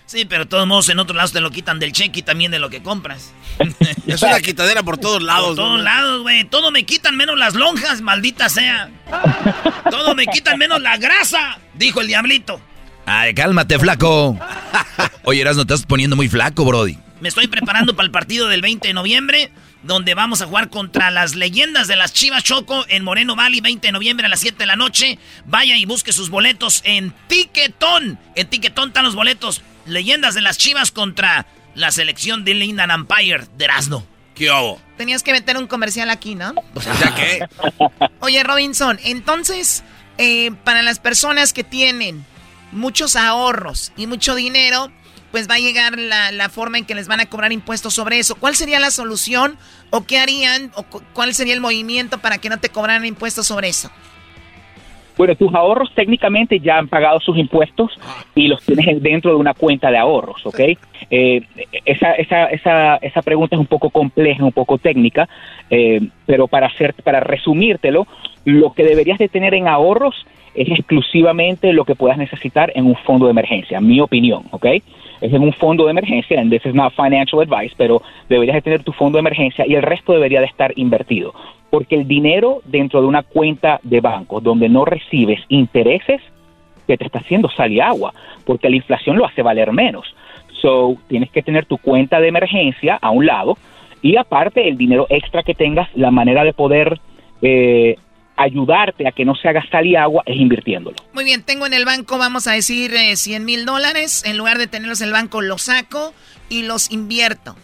Sí, pero de todos modos en otros lados te lo quitan del cheque y también de lo que compras. Es una quitadera por todos lados. Por todos ¿no? lados, güey. Todo me quitan menos las lonjas, maldita sea. Todo me quitan menos la grasa, dijo el diablito. Ay, cálmate, flaco. Oye, Erasmo, te estás poniendo muy flaco, Brody. Me estoy preparando para el partido del 20 de noviembre, donde vamos a jugar contra las leyendas de las Chivas Choco en Moreno Valley, 20 de noviembre a las 7 de la noche. Vaya y busque sus boletos en Tiquetón. En Tiquetón están los boletos. Leyendas de las Chivas contra la selección de Lindan Empire de Erasmo. ¿Qué hago? Tenías que meter un comercial aquí, ¿no? ¿Ya qué? Oye, Robinson, entonces, eh, para las personas que tienen muchos ahorros y mucho dinero, pues va a llegar la, la forma en que les van a cobrar impuestos sobre eso. ¿Cuál sería la solución o qué harían o cu- cuál sería el movimiento para que no te cobraran impuestos sobre eso? Bueno, tus ahorros técnicamente ya han pagado sus impuestos y los tienes dentro de una cuenta de ahorros, ¿ok? Eh, esa, esa, esa, esa pregunta es un poco compleja, un poco técnica, eh, pero para, hacer, para resumírtelo, lo que deberías de tener en ahorros es exclusivamente lo que puedas necesitar en un fondo de emergencia, mi opinión, ¿ok? Es en un fondo de emergencia, and this is not financial advice, pero deberías de tener tu fondo de emergencia y el resto debería de estar invertido. Porque el dinero dentro de una cuenta de banco donde no recibes intereses, que te está haciendo sal y agua, porque la inflación lo hace valer menos. So, tienes que tener tu cuenta de emergencia a un lado y aparte el dinero extra que tengas, la manera de poder eh, ayudarte a que no se haga sal y agua es invirtiéndolo. Muy bien, tengo en el banco, vamos a decir, eh, 100 mil dólares. En lugar de tenerlos en el banco, los saco y los invierto.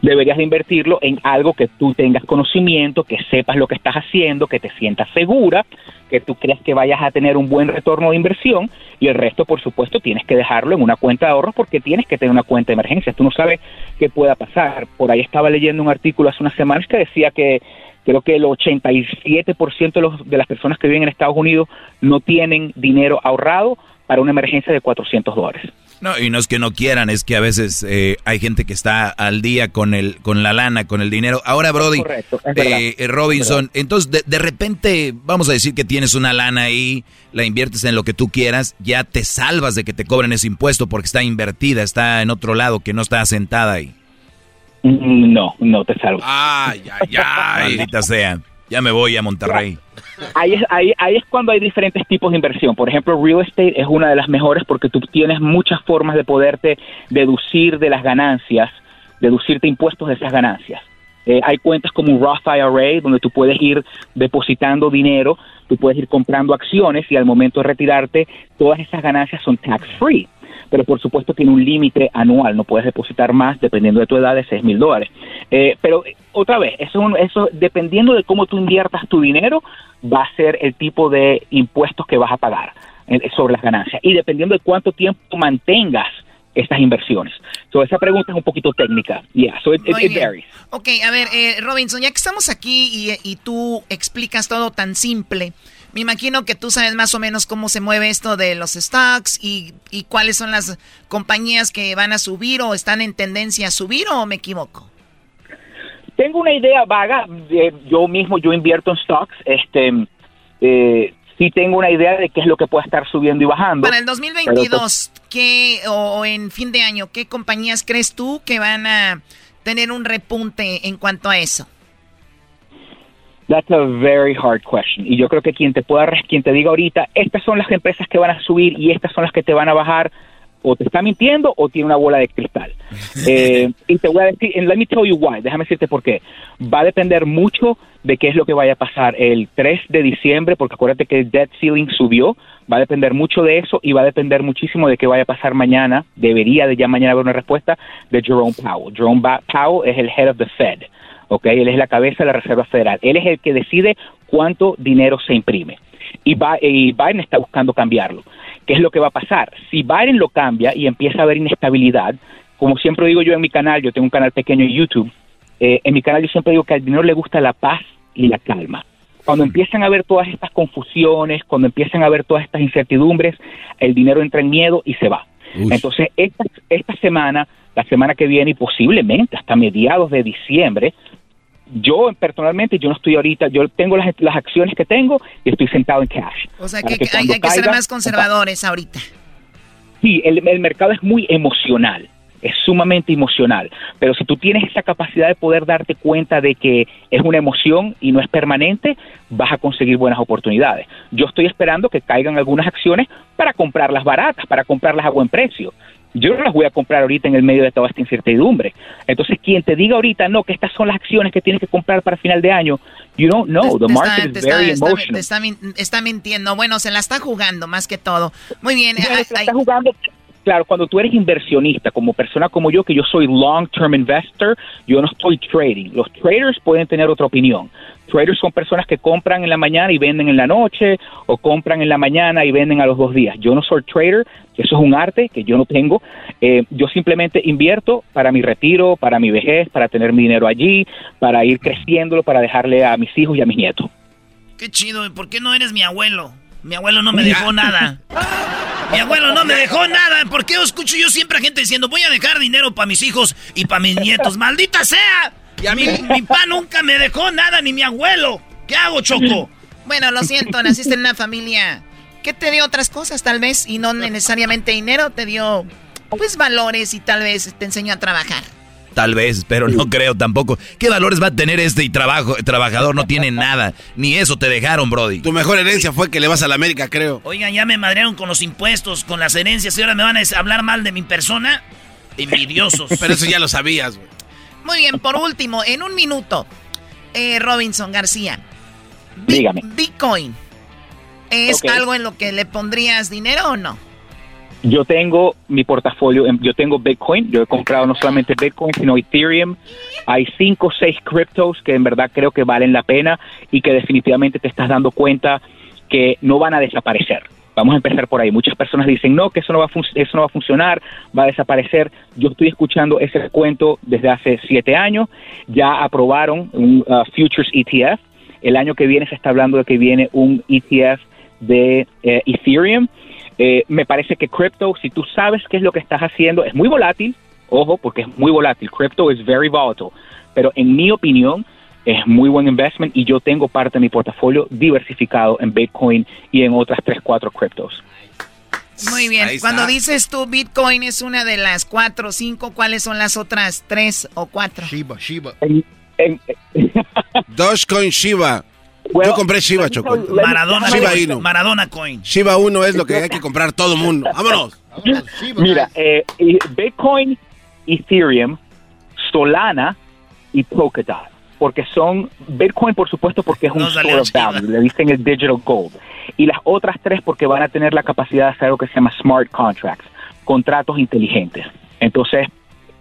deberías de invertirlo en algo que tú tengas conocimiento, que sepas lo que estás haciendo, que te sientas segura, que tú creas que vayas a tener un buen retorno de inversión y el resto, por supuesto, tienes que dejarlo en una cuenta de ahorros porque tienes que tener una cuenta de emergencia. Tú no sabes qué pueda pasar. Por ahí estaba leyendo un artículo hace unas semanas que decía que creo que el 87% de, los, de las personas que viven en Estados Unidos no tienen dinero ahorrado para una emergencia de 400 dólares. No, y no es que no quieran, es que a veces eh, hay gente que está al día con el, con la lana, con el dinero. Ahora, Brody, correcto, eh, verdad. eh, Robinson, entonces de, de repente, vamos a decir que tienes una lana ahí, la inviertes en lo que tú quieras, ya te salvas de que te cobren ese impuesto porque está invertida, está en otro lado, que no está sentada ahí. Mm, No, no te salvo. Ay, ay, ay. Maldita sea. Ya me voy a Monterrey. Ahí es, ahí, ahí es cuando hay diferentes tipos de inversión. Por ejemplo, real estate es una de las mejores porque tú tienes muchas formas de poderte deducir de las ganancias, deducirte impuestos de esas ganancias. Eh, hay cuentas como un Roth IRA donde tú puedes ir depositando dinero, tú puedes ir comprando acciones y al momento de retirarte todas esas ganancias son tax free. Pero por supuesto tiene un límite anual, no puedes depositar más dependiendo de tu edad de 6 mil dólares. Eh, pero eh, otra vez, eso, eso dependiendo de cómo tú inviertas tu dinero, va a ser el tipo de impuestos que vas a pagar eh, sobre las ganancias. Y dependiendo de cuánto tiempo mantengas estas inversiones. So, esa pregunta es un poquito técnica. Yeah, so it, it- it varies. Ok, a ver, eh, Robinson, ya que estamos aquí y, y tú explicas todo tan simple, me imagino que tú sabes más o menos cómo se mueve esto de los stocks y, y cuáles son las compañías que van a subir o están en tendencia a subir o me equivoco. tengo una idea vaga. de- yo mismo, yo invierto en stocks. Este, eh, sí tengo una idea de qué es lo que puede estar subiendo y bajando. Para el Pero, 2022, ¿qué, o en fin de año, ¿qué compañías crees tú que van a tener un repunte en cuanto a eso? That's a very hard question. Y yo creo que quien te pueda, quien te diga ahorita, estas son las empresas que van a subir y estas son las que te van a bajar, o te está mintiendo o tiene una bola de cristal. Eh, y te voy a decir, and let me tell you why, déjame decirte por qué. Va a depender mucho de qué es lo que vaya a pasar el 3 de diciembre, porque acuérdate que el debt ceiling subió, va a depender mucho de eso y va a depender muchísimo de qué vaya a pasar mañana, debería de ya mañana haber una respuesta de Jerome Powell. Jerome Powell es el head of the Fed. ¿Ok? Él es la cabeza de la Reserva Federal. Él es el que decide cuánto dinero se imprime. Y, Bi- y Biden está buscando cambiarlo. ¿Qué es lo que va a pasar? Si Biden lo cambia y empieza a haber inestabilidad, como siempre digo yo en mi canal, yo tengo un canal pequeño en YouTube, eh, en mi canal yo siempre digo que al dinero le gusta la paz y la calma. Cuando empiezan a haber todas estas confusiones, cuando empiezan a haber todas estas incertidumbres, el dinero entra en miedo y se va. Entonces, esta, esta semana, la semana que viene y posiblemente hasta mediados de diciembre, yo personalmente, yo no estoy ahorita, yo tengo las, las acciones que tengo y estoy sentado en cash. O sea, que, hay, que ser más conservadores ahorita. Sí, el, el mercado es muy emocional, es sumamente emocional, pero si tú tienes esa capacidad de poder darte cuenta de que es una emoción y no es permanente, vas a conseguir buenas oportunidades. Yo estoy esperando que caigan algunas acciones para comprarlas baratas, para comprarlas a buen precio. Yo no las voy a comprar ahorita en el medio de toda esta incertidumbre. Entonces, quien te diga ahorita, no, que estas son las acciones que tienes que comprar para final de año, you don't know. The Te market está, is very está- emotional. está min- está mintiendo. Bueno, se la está jugando más que todo. Muy bien. Bueno, ay- se la está jugando. Claro, cuando tú eres inversionista, como persona como yo, que yo soy long-term investor, yo no estoy trading. Los traders pueden tener otra opinión. Traders son personas que compran en la mañana y venden en la noche, o compran en la mañana y venden a los dos días. Yo no soy trader, eso es un arte que yo no tengo. Eh, yo simplemente invierto para mi retiro, para mi vejez, para tener mi dinero allí, para ir creciéndolo, para dejarle a mis hijos y a mis nietos. Qué chido, ¿y ¿por qué no eres mi abuelo? Mi abuelo no me dejó nada. Mi abuelo no me dejó nada. ¿Por qué escucho yo siempre a gente diciendo voy a dejar dinero para mis hijos y para mis nietos? ¡Maldita sea! mi, mi pa nunca me dejó nada, ni mi abuelo. ¿Qué hago, Choco? Bueno, lo siento, naciste en una familia que te dio otras cosas, tal vez, y no necesariamente dinero, te dio, pues, valores y tal vez te enseñó a trabajar. Tal vez, pero no creo tampoco. ¿Qué valores va a tener este y trabajo, trabajador? No tiene nada. Ni eso te dejaron, Brody. Tu mejor herencia fue que le vas a la América, creo. Oigan, ya me madrearon con los impuestos, con las herencias, y ahora me van a hablar mal de mi persona. Envidiosos. Pero eso ya lo sabías, güey. Muy bien, por último, en un minuto, eh, Robinson García, Dígame. Bitcoin, ¿es algo en lo que le pondrías dinero o no? Yo tengo mi portafolio, yo tengo Bitcoin, yo he comprado no solamente Bitcoin, sino Ethereum. Hay cinco o seis criptos que en verdad creo que valen la pena y que definitivamente te estás dando cuenta que no van a desaparecer. Vamos a empezar por ahí. Muchas personas dicen, no, que eso no va a, eso no va a funcionar, va a desaparecer. Yo estoy escuchando ese cuento desde hace siete años. Ya aprobaron un uh, Futures ETF. El año que viene se está hablando de que viene un ETF de eh, Ethereum. Eh, me parece que crypto, si tú sabes qué es lo que estás haciendo, es muy volátil, ojo, porque es muy volátil. Crypto es very volatile. Pero en mi opinión, es muy buen investment y yo tengo parte de mi portafolio diversificado en Bitcoin y en otras tres, cuatro criptos. Muy bien, cuando dices tú Bitcoin es una de las cuatro o cinco, ¿cuáles son las otras tres o cuatro? Shiba, Shiba. Dogecoin Shiba. Yo compré Shiba, Choco. Maradona Shiba Coin. Inu. Maradona Coin. Shiba 1 es lo que hay que comprar todo el mundo. ¡Vámonos! Mira, eh, Bitcoin, Ethereum, Solana y Polkadot. Porque son, Bitcoin por supuesto porque es un store of value, le dicen el digital gold. Y las otras tres porque van a tener la capacidad de hacer algo que se llama smart contracts, contratos inteligentes. Entonces,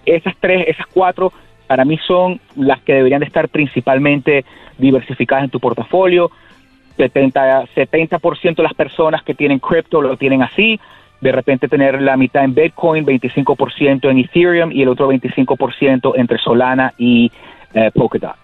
esas tres, esas cuatro, para mí son las que deberían de estar principalmente diversificadas en tu portafolio. 70, 70% de las personas que tienen cripto lo tienen así. De repente tener la mitad en Bitcoin, 25% en Ethereum y el otro 25% entre Solana y eh, Polkadot.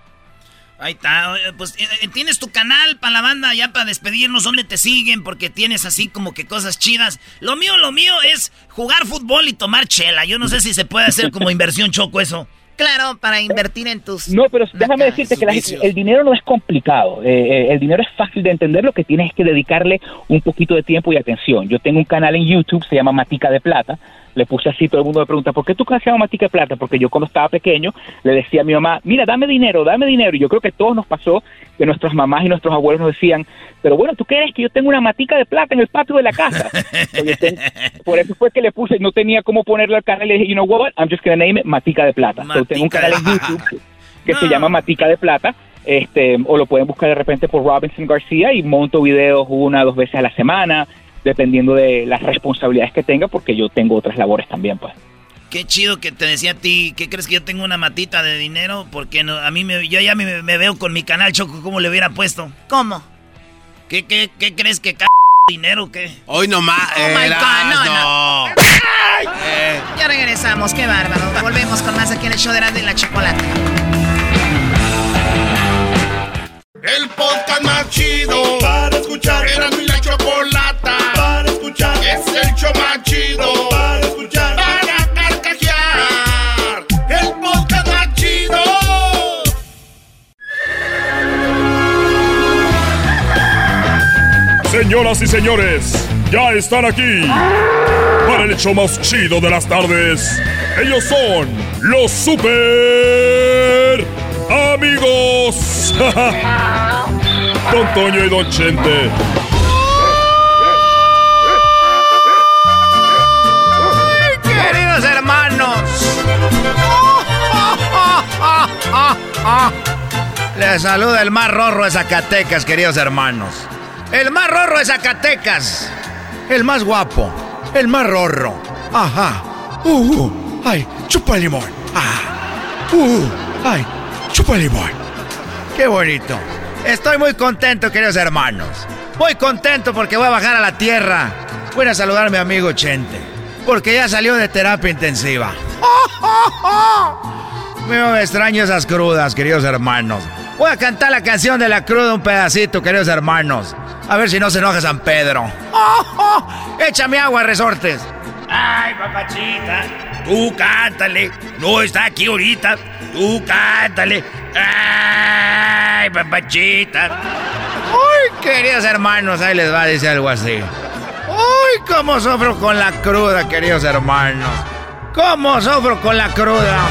Ahí está, pues eh, eh, tienes tu canal para la banda ya para despedirnos, ¿dónde te siguen? Porque tienes así como que cosas chidas. Lo mío, lo mío es jugar fútbol y tomar chela. Yo no sé si se puede hacer como inversión choco eso. Claro, para invertir en tus... No, pero déjame decirte que el dinero no es complicado. Eh, eh, el dinero es fácil de entender. Lo que tienes es que dedicarle un poquito de tiempo y atención. Yo tengo un canal en YouTube, se llama Matica de Plata le puse así, todo el mundo me pregunta, ¿por qué tú canjeas matica de plata? Porque yo cuando estaba pequeño le decía a mi mamá, mira, dame dinero, dame dinero. Y yo creo que todos nos pasó que nuestras mamás y nuestros abuelos nos decían, pero bueno, ¿tú crees que yo tengo una matica de plata en el patio de la casa? por eso fue que le puse, no tenía cómo ponerle al canal y le dije, you know what, I'm just gonna name it Matica de Plata. tengo un canal en YouTube que se llama Matica de Plata. Este, o lo pueden buscar de repente por Robinson García y monto videos una o dos veces a la semana dependiendo de las responsabilidades que tenga, porque yo tengo otras labores también, pues. Qué chido que te decía a ti, ¿qué crees que yo tengo una matita de dinero? Porque no, a mí me, yo ya me, veo con mi canal Choco como le hubiera puesto. ¿Cómo? ¿Qué, qué, qué crees que c dinero qué? Hoy nomás. Oh my God, no, no. Eh. Ya regresamos, qué bárbaro. Volvemos con más aquí en el show de la, de la chocolate. El podcast más chido para escuchar. Era mi la chocolata escuchar. Es el show más chido para escuchar. Para carcajear. El podcast más chido. Señoras y señores, ya están aquí para el show más chido de las tardes. Ellos son los super amigos. Don Toño y Don Chente. Les saluda el más rorro de Zacatecas, queridos hermanos. El más rorro de Zacatecas. El más guapo. El más rorro. Ajá. Uh, uh. ay, chupa limón. Ah. Uh, ay, chupa limón. Qué bonito. Estoy muy contento, queridos hermanos. Muy contento porque voy a bajar a la tierra. Voy a saludar a mi amigo Chente. Porque ya salió de terapia intensiva. Me extraño esas crudas, queridos hermanos. Voy a cantar la canción de la cruda un pedacito, queridos hermanos. A ver si no se enoja San Pedro. Échame agua, resortes. Ay, papachita. Tú cántale. No está aquí ahorita. Tú cántale. Ay, papachita. Uy, queridos hermanos, ahí les va a decir algo así. Uy, cómo sufro con la cruda, queridos hermanos. Cómo sufro con la cruda.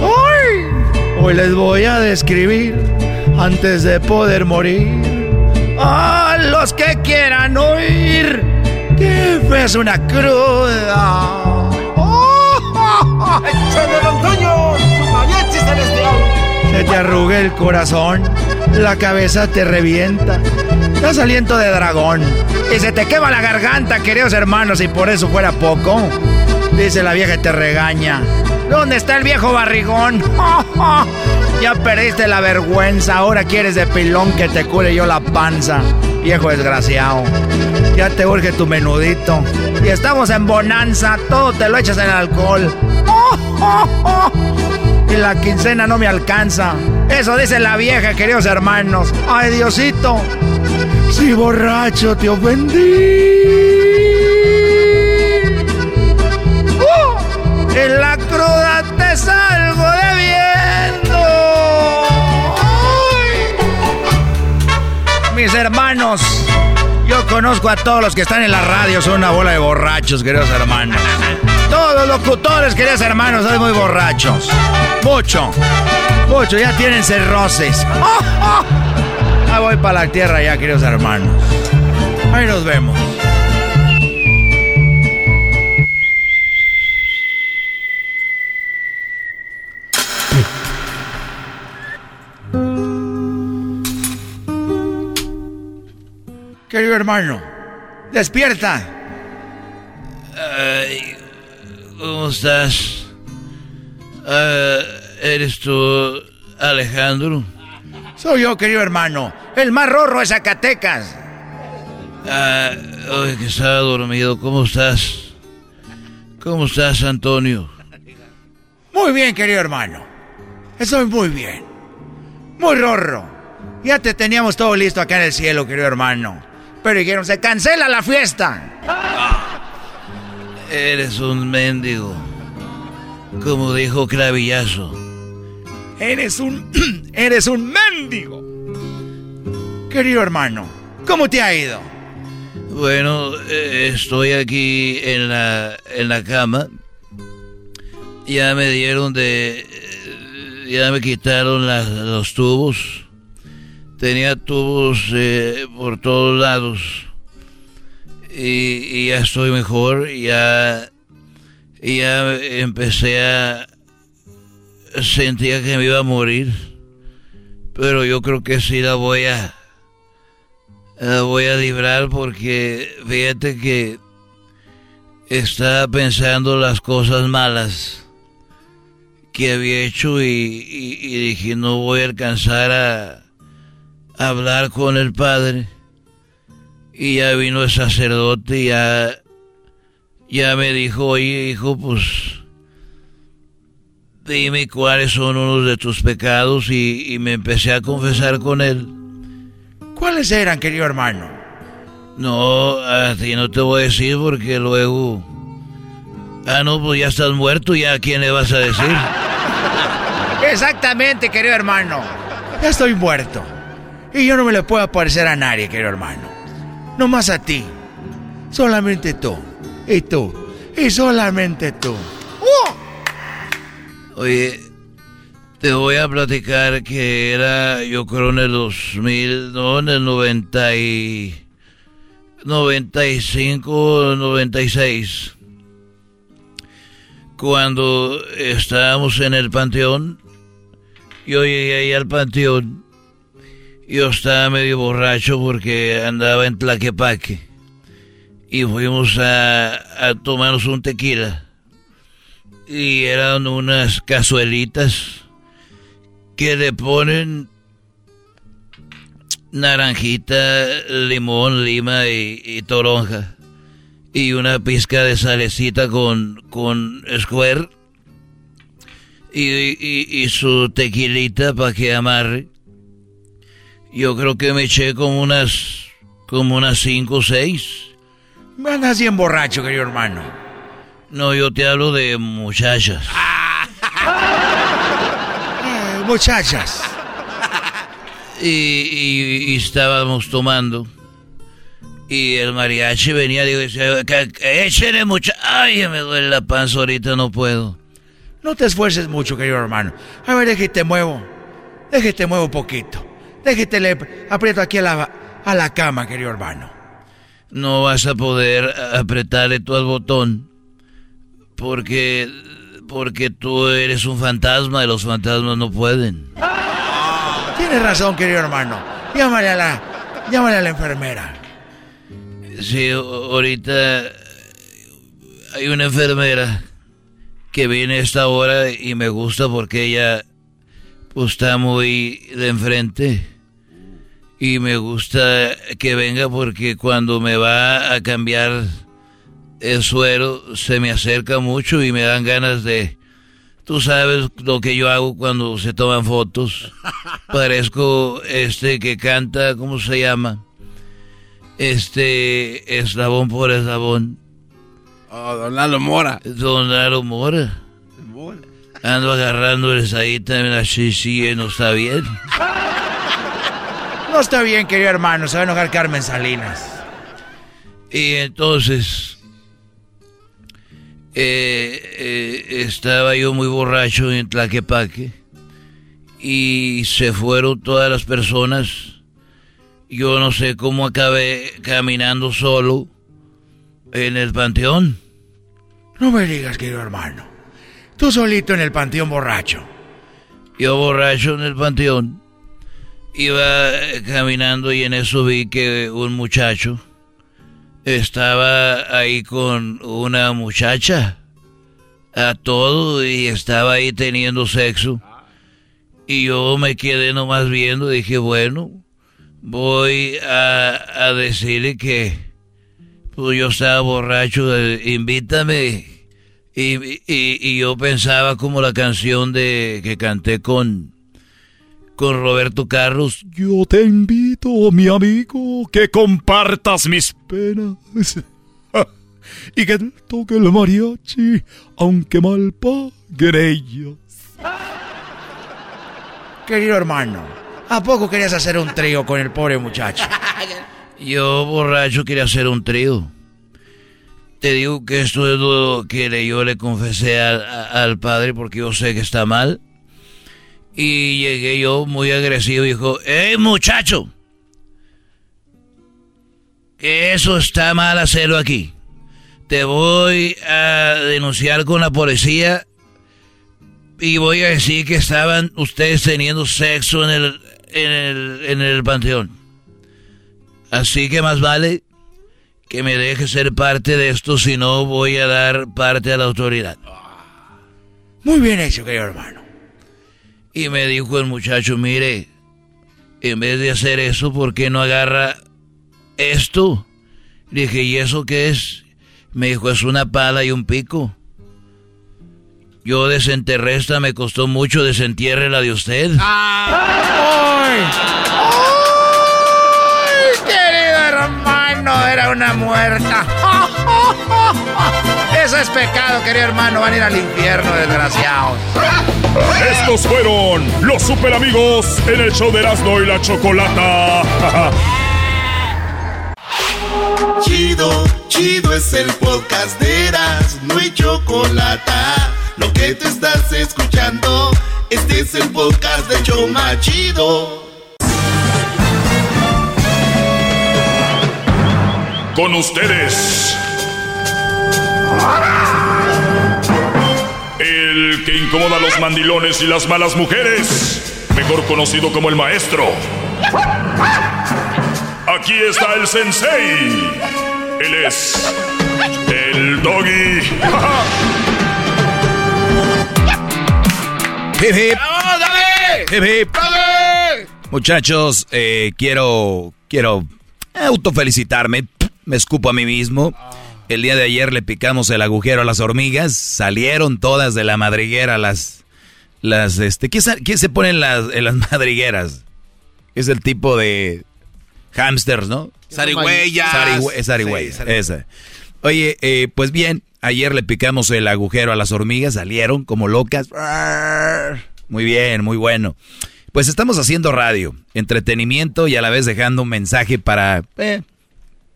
Uy, hoy les voy a describir antes de poder morir. A los que quieran oír que es una cruda. Se te arruga el corazón, la cabeza te revienta, das aliento de dragón y se te quema la garganta, queridos hermanos, y por eso fuera poco. Dice la vieja y te regaña. ¿Dónde está el viejo barrigón? ya perdiste la vergüenza, ahora quieres de pilón que te cure yo la panza. Viejo desgraciado. Ya te urge tu menudito. Y estamos en bonanza, todo te lo echas en alcohol. Y la quincena no me alcanza. Eso dice la vieja, queridos hermanos. Ay, Diosito. Si borracho te ofendí. ¡Uh! En la cruda te salgo debiendo. Mis hermanos, yo conozco a todos los que están en la radio, son una bola de borrachos, queridos hermanos. Todos los locutores, queridos hermanos, son muy borrachos. Mucho, mucho, ya tienen cerroces. Voy para la tierra ya, queridos hermanos. Ahí nos vemos. Querido hermano, despierta. ¿Cómo estás? Eh, ¿Eres tú, Alejandro? Soy yo, querido hermano, el más rorro de Zacatecas. Ah, hoy que estaba dormido, ¿cómo estás? ¿Cómo estás, Antonio? Muy bien, querido hermano. Estoy muy bien. Muy rorro. Ya te teníamos todo listo acá en el cielo, querido hermano. Pero dijeron, se cancela la fiesta. Eres un mendigo. como dijo Clavillazo. Eres un... eres un mendigo. Querido hermano, ¿cómo te ha ido? Bueno, eh, estoy aquí en la, en la cama. Ya me dieron de... eh, Ya me quitaron los tubos. Tenía tubos eh, por todos lados. Y, y ya estoy mejor. Ya, ya empecé a... Sentía que me iba a morir. Pero yo creo que sí la voy a... La voy a librar porque fíjate que estaba pensando las cosas malas que había hecho y, dije no voy a alcanzar a, hablar con el padre y ya vino el sacerdote y ya ya me dijo oye hijo pues dime cuáles son unos de tus pecados y me empecé a confesar con él ¿Cuáles eran, querido hermano? No, a ti no te voy a decir porque luego... Ah, no, pues ya estás muerto, ya a quién le vas a decir. Exactamente, querido hermano. Ya estoy muerto. Y yo no me le puedo aparecer a nadie, querido hermano. No más a ti. Solamente tú. Y tú. Y solamente tú. Oye, te voy a platicar que era, yo creo en el 2000, no, en el 90 y... 95, 96. Cuando estábamos en el panteón, yo llegué ahí al panteón. Yo estaba medio borracho porque andaba en Tlaquepaque. Y fuimos a, a tomarnos un tequila. Y eran unas cazuelitas que le ponen naranjita, limón, lima y, y toronja. Y una pizca de salecita con, con square. Y, y- y su tequilita para que amarre. Yo creo que me eché como unas, como unas cinco o seis. Me andas bien borracho, querido hermano. No, yo te hablo de muchachas. Muchachas. Y, y- y estábamos tomando. Y el mariachi venía y decía, "Que- que échele mucha... Ay, me duele la panza ahorita, no puedo. No te esfuerces mucho, querido hermano. A ver, déjate muevo. Déjate muevo poquito. Déjate le aprieto aquí a la, a la cama, querido hermano. No vas a poder apretarle tú al botón. Porque... Porque tú eres un fantasma y los fantasmas no pueden. Tienes razón, querido hermano. Llámale a la, llámale a la enfermera. Sí, ahorita hay una enfermera que viene a esta hora y me gusta porque ella pues, está muy de enfrente. Y me gusta que venga porque cuando me va a cambiar el suero se me acerca mucho y me dan ganas de... Tú sabes lo que yo hago cuando se toman fotos. Parezco este que canta, ¿cómo se llama? Este, eslabón por eslabón. Oh, don Lalo Mora. Don Lalo Mora. Ando agarrándoles ahí también así, sí, no está bien. No está bien, querido hermano. Se va a enojar Carmen Salinas. Y entonces, eh, eh, estaba yo muy borracho en Tlaquepaque y se fueron todas las personas. Yo no sé cómo acabé caminando solo en el panteón. No me digas, querido hermano. Tú solito en el panteón borracho. Yo borracho en el panteón. Iba caminando y en eso vi que un muchacho estaba ahí con una muchacha a todo y estaba ahí teniendo sexo. Y yo me quedé nomás viendo, dije, bueno, voy a, decirle que pues yo estaba borracho, eh, invítame. Y, y- y yo pensaba como la canción de que canté con, con Roberto Carlos. Yo te invito, mi amigo, que compartas mis penas. y que toque el mariachi, aunque mal paguen ellos. Querido hermano, ¿a poco querías hacer un trío con el pobre muchacho? Yo, borracho, quería hacer un trío. Te digo que esto es lo que yo le confesé al, al padre porque yo sé que está mal. Y llegué yo muy agresivo y dijo, ¡Ey, muchacho! Que eso está mal hacerlo aquí. Te voy a denunciar con la policía y voy a decir que estaban ustedes teniendo sexo en el, en el, en el panteón. Así que más vale que me deje ser parte de esto, si no voy a dar parte a la autoridad. Muy bien hecho, querido hermano. Y me dijo el muchacho, mire, en vez de hacer eso, ¿por qué no agarra esto? Le dije, ¿y eso qué es? Me dijo, es una pala y un pico. Yo desenterré esta, me costó mucho, desentierre la de usted. ¡Ay! ¡Ay, querido hermano! Era una muerta. Eso es pecado, querido hermano. Van a ir al infierno, desgraciados. Estos fueron los super amigos en el show de Erasmo y la Chocolata. Chido, chido es el podcast de Erasmo y Chocolata. Lo que te estás escuchando, este es el podcast de Choma Chido. Con ustedes. El que incomoda a los mandilones y las malas mujeres. Mejor conocido como el maestro. Aquí está el sensei. Él es el doggy. Hip, hip. Hip, hip. Muchachos, eh, quiero, quiero autofelicitarme. Me escupo a mí mismo. El día de ayer le picamos el agujero a las hormigas. Salieron todas de la madriguera las, las, este, ¿qué, qué se ponen las, en las madrigueras? Es el tipo de hamsters, ¿no? Sí, zarigüeyas. esa. Oye, eh, pues bien, ayer le picamos el agujero a las hormigas, salieron como locas. Muy bien, muy bueno. Pues estamos haciendo radio, entretenimiento y a la vez dejando un mensaje para, eh,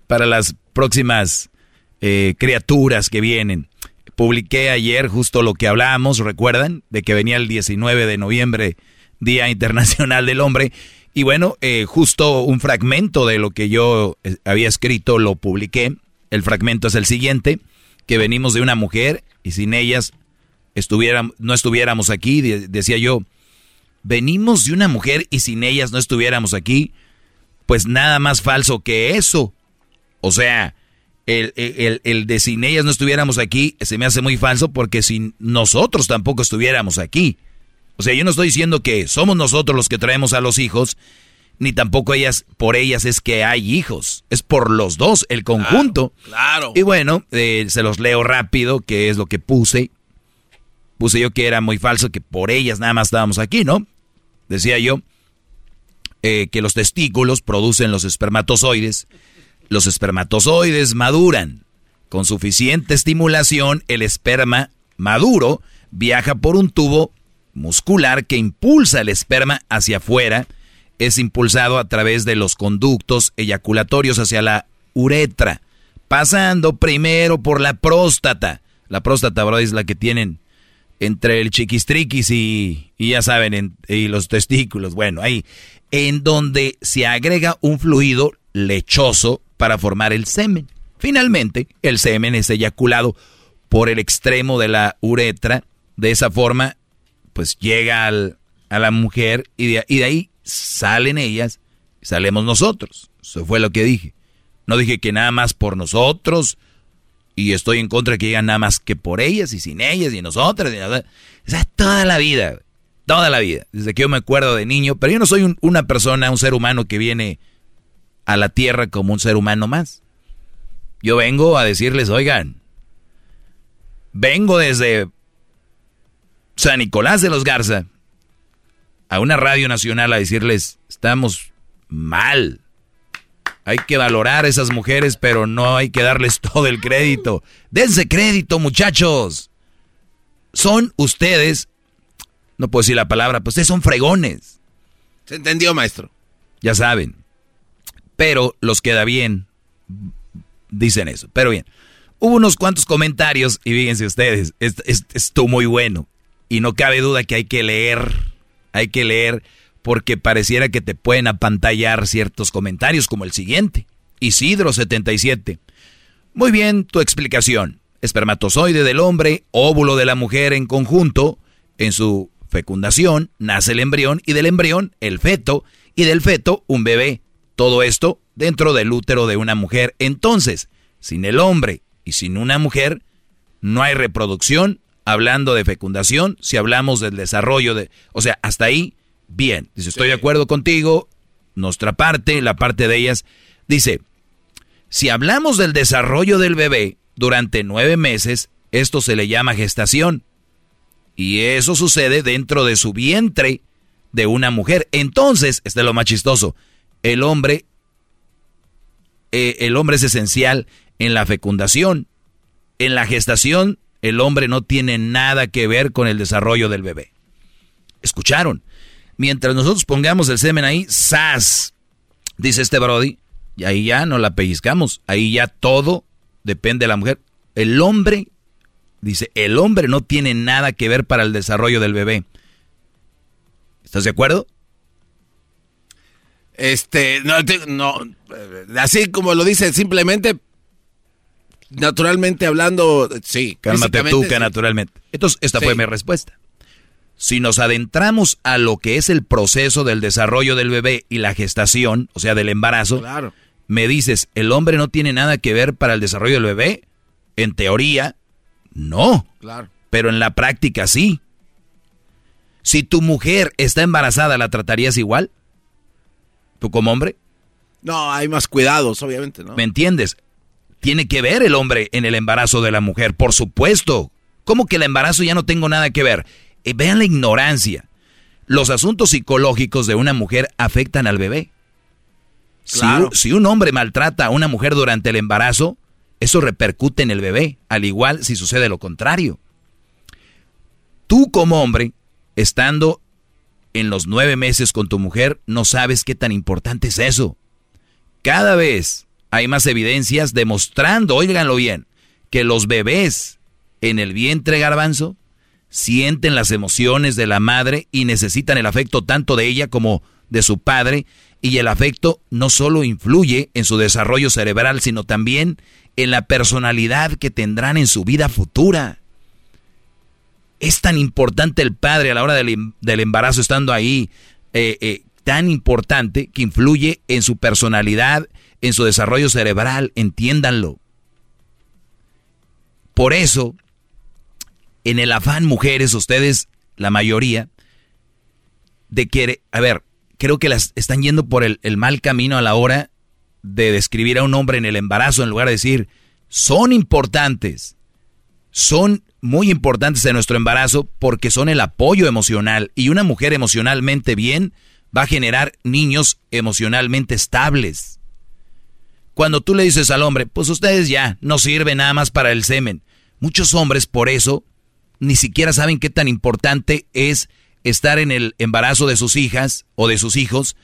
para las próximas eh, criaturas que vienen. Publiqué ayer justo lo que hablábamos, ¿recuerdan? De que venía el 19 de noviembre, Día Internacional del Hombre. Y bueno, eh, justo un fragmento de lo que yo eh, había escrito lo publiqué. El fragmento es el siguiente, que venimos de una mujer y sin ellas estuviéramos, no estuviéramos aquí, de- decía yo, venimos de una mujer y sin ellas no estuviéramos aquí, pues nada más falso que eso. O sea, el, el, el de sin ellas no estuviéramos aquí se me hace muy falso porque sin nosotros tampoco estuviéramos aquí. O sea, yo no estoy diciendo que somos nosotros los que traemos a los hijos, ni tampoco ellas, por ellas es que hay hijos. Es por los dos, el conjunto. Claro. Y bueno, eh, se los leo rápido, que es lo que puse. Puse yo que era muy falso, que por ellas nada más estábamos aquí, ¿no? Decía yo eh, que los testículos producen los espermatozoides. Los espermatozoides maduran. Con suficiente estimulación, el esperma maduro viaja por un tubo muscular que impulsa el esperma hacia afuera. Es impulsado a través de los conductos eyaculatorios hacia la uretra, pasando primero por la próstata. La próstata, bro, es la que tienen entre el chiquistriquis y, ya saben, en- y los testículos. Bueno, ahí, en donde se agrega un fluido lechoso para formar el semen. Finalmente, el semen es eyaculado por el extremo de la uretra. De esa forma, pues llega al- a la mujer y de, y de ahí salen ellas salemos nosotros. Eso fue lo que dije. No dije que nada más por nosotros y estoy en contra de que digan nada más que por ellas y sin ellas y nosotras. Y. O sea, toda la vida, toda la vida, desde que yo me acuerdo de niño, pero yo no soy un- una persona, un ser humano que viene a la tierra como un ser humano más. Yo vengo a decirles, oigan, vengo desde San Nicolás de los Garza a una radio nacional a decirles, estamos mal. Hay que valorar a esas mujeres, pero no hay que darles todo el crédito. Dense crédito, muchachos. Son ustedes, no puedo decir la palabra, pues ustedes son fregones. Se entendió, maestro. Ya saben. Pero los queda bien. Dicen eso. Pero bien. Hubo unos cuantos comentarios y fíjense ustedes, esto muy bueno. Y no cabe duda que hay que leer, hay que leer porque pareciera que te pueden apantallar ciertos comentarios como el siguiente. Isidro77. Muy bien tu explicación. Espermatozoide del hombre, óvulo de la mujer en conjunto, en su fecundación nace el embrión y del embrión el feto y del feto un bebé. Todo esto dentro del útero de una mujer. Entonces, sin el hombre y sin una mujer, no hay reproducción, hablando de fecundación, si hablamos del desarrollo de... O sea, hasta ahí, bien. Dice, estoy de acuerdo contigo, nuestra parte, la parte de ellas. Dice, si hablamos del desarrollo del bebé durante nueve meses, esto se le llama gestación. Y eso sucede dentro de su vientre de una mujer. Entonces, este es lo más chistoso, el hombre, eh, el hombre es esencial en la fecundación. En la gestación, el hombre no tiene nada que ver con el desarrollo del bebé. ¿Escucharon? Mientras nosotros pongamos el semen ahí, ¡zas! Dice este Brody, y ahí ya no la pellizcamos. Ahí ya todo depende de la mujer. El hombre, dice, el hombre no tiene nada que ver para el desarrollo del bebé. ¿Estás de acuerdo? Este, no, no, así como lo dice, simplemente naturalmente hablando, sí. Cálmate tú, que naturalmente. Entonces, esta fue mi respuesta. Si nos adentramos a lo que es el proceso del desarrollo del bebé y la gestación, o sea, del embarazo, claro. me dices, ¿el hombre no tiene nada que ver para el desarrollo del bebé? En teoría, no. Claro. Pero en la práctica sí. Si tu mujer está embarazada, ¿la tratarías igual? ¿Tú como hombre? No, hay más cuidados, obviamente, ¿no? ¿Me entiendes? tiene que ver el hombre en el embarazo de la mujer, por supuesto. ¿Cómo que el embarazo ya no tengo nada que ver? Eh, vean la ignorancia. Los asuntos psicológicos de una mujer afectan al bebé. Si, un hombre maltrata a una mujer durante el embarazo, eso repercute en el bebé, al igual si sucede lo contrario. Tú como hombre, estando en los nueve meses con tu mujer, no sabes qué tan importante es eso. Cada vez hay más evidencias demostrando, óiganlo bien, que los bebés en el vientre garbanzo sienten las emociones de la madre y necesitan el afecto tanto de ella como de su padre y el afecto no solo influye en su desarrollo cerebral, sino también en la personalidad que tendrán en su vida futura. Es tan importante el padre a la hora del, em, embarazo estando ahí, eh, eh, tan importante que influye en su personalidad, en su desarrollo cerebral, entiéndanlo. Por eso, en el afán mujeres, ustedes, la mayoría, de que, a ver, creo que las están yendo por el, el mal camino a la hora de describir a un hombre en el embarazo en lugar de decir, son importantes, son muy importantes en nuestro embarazo porque son el apoyo emocional y una mujer emocionalmente bien va a generar niños emocionalmente estables. Cuando tú le dices al hombre, pues ustedes ya no sirven nada más para el semen. Muchos hombres por eso ni siquiera saben qué tan importante es estar en el embarazo de sus hijas o de sus hijos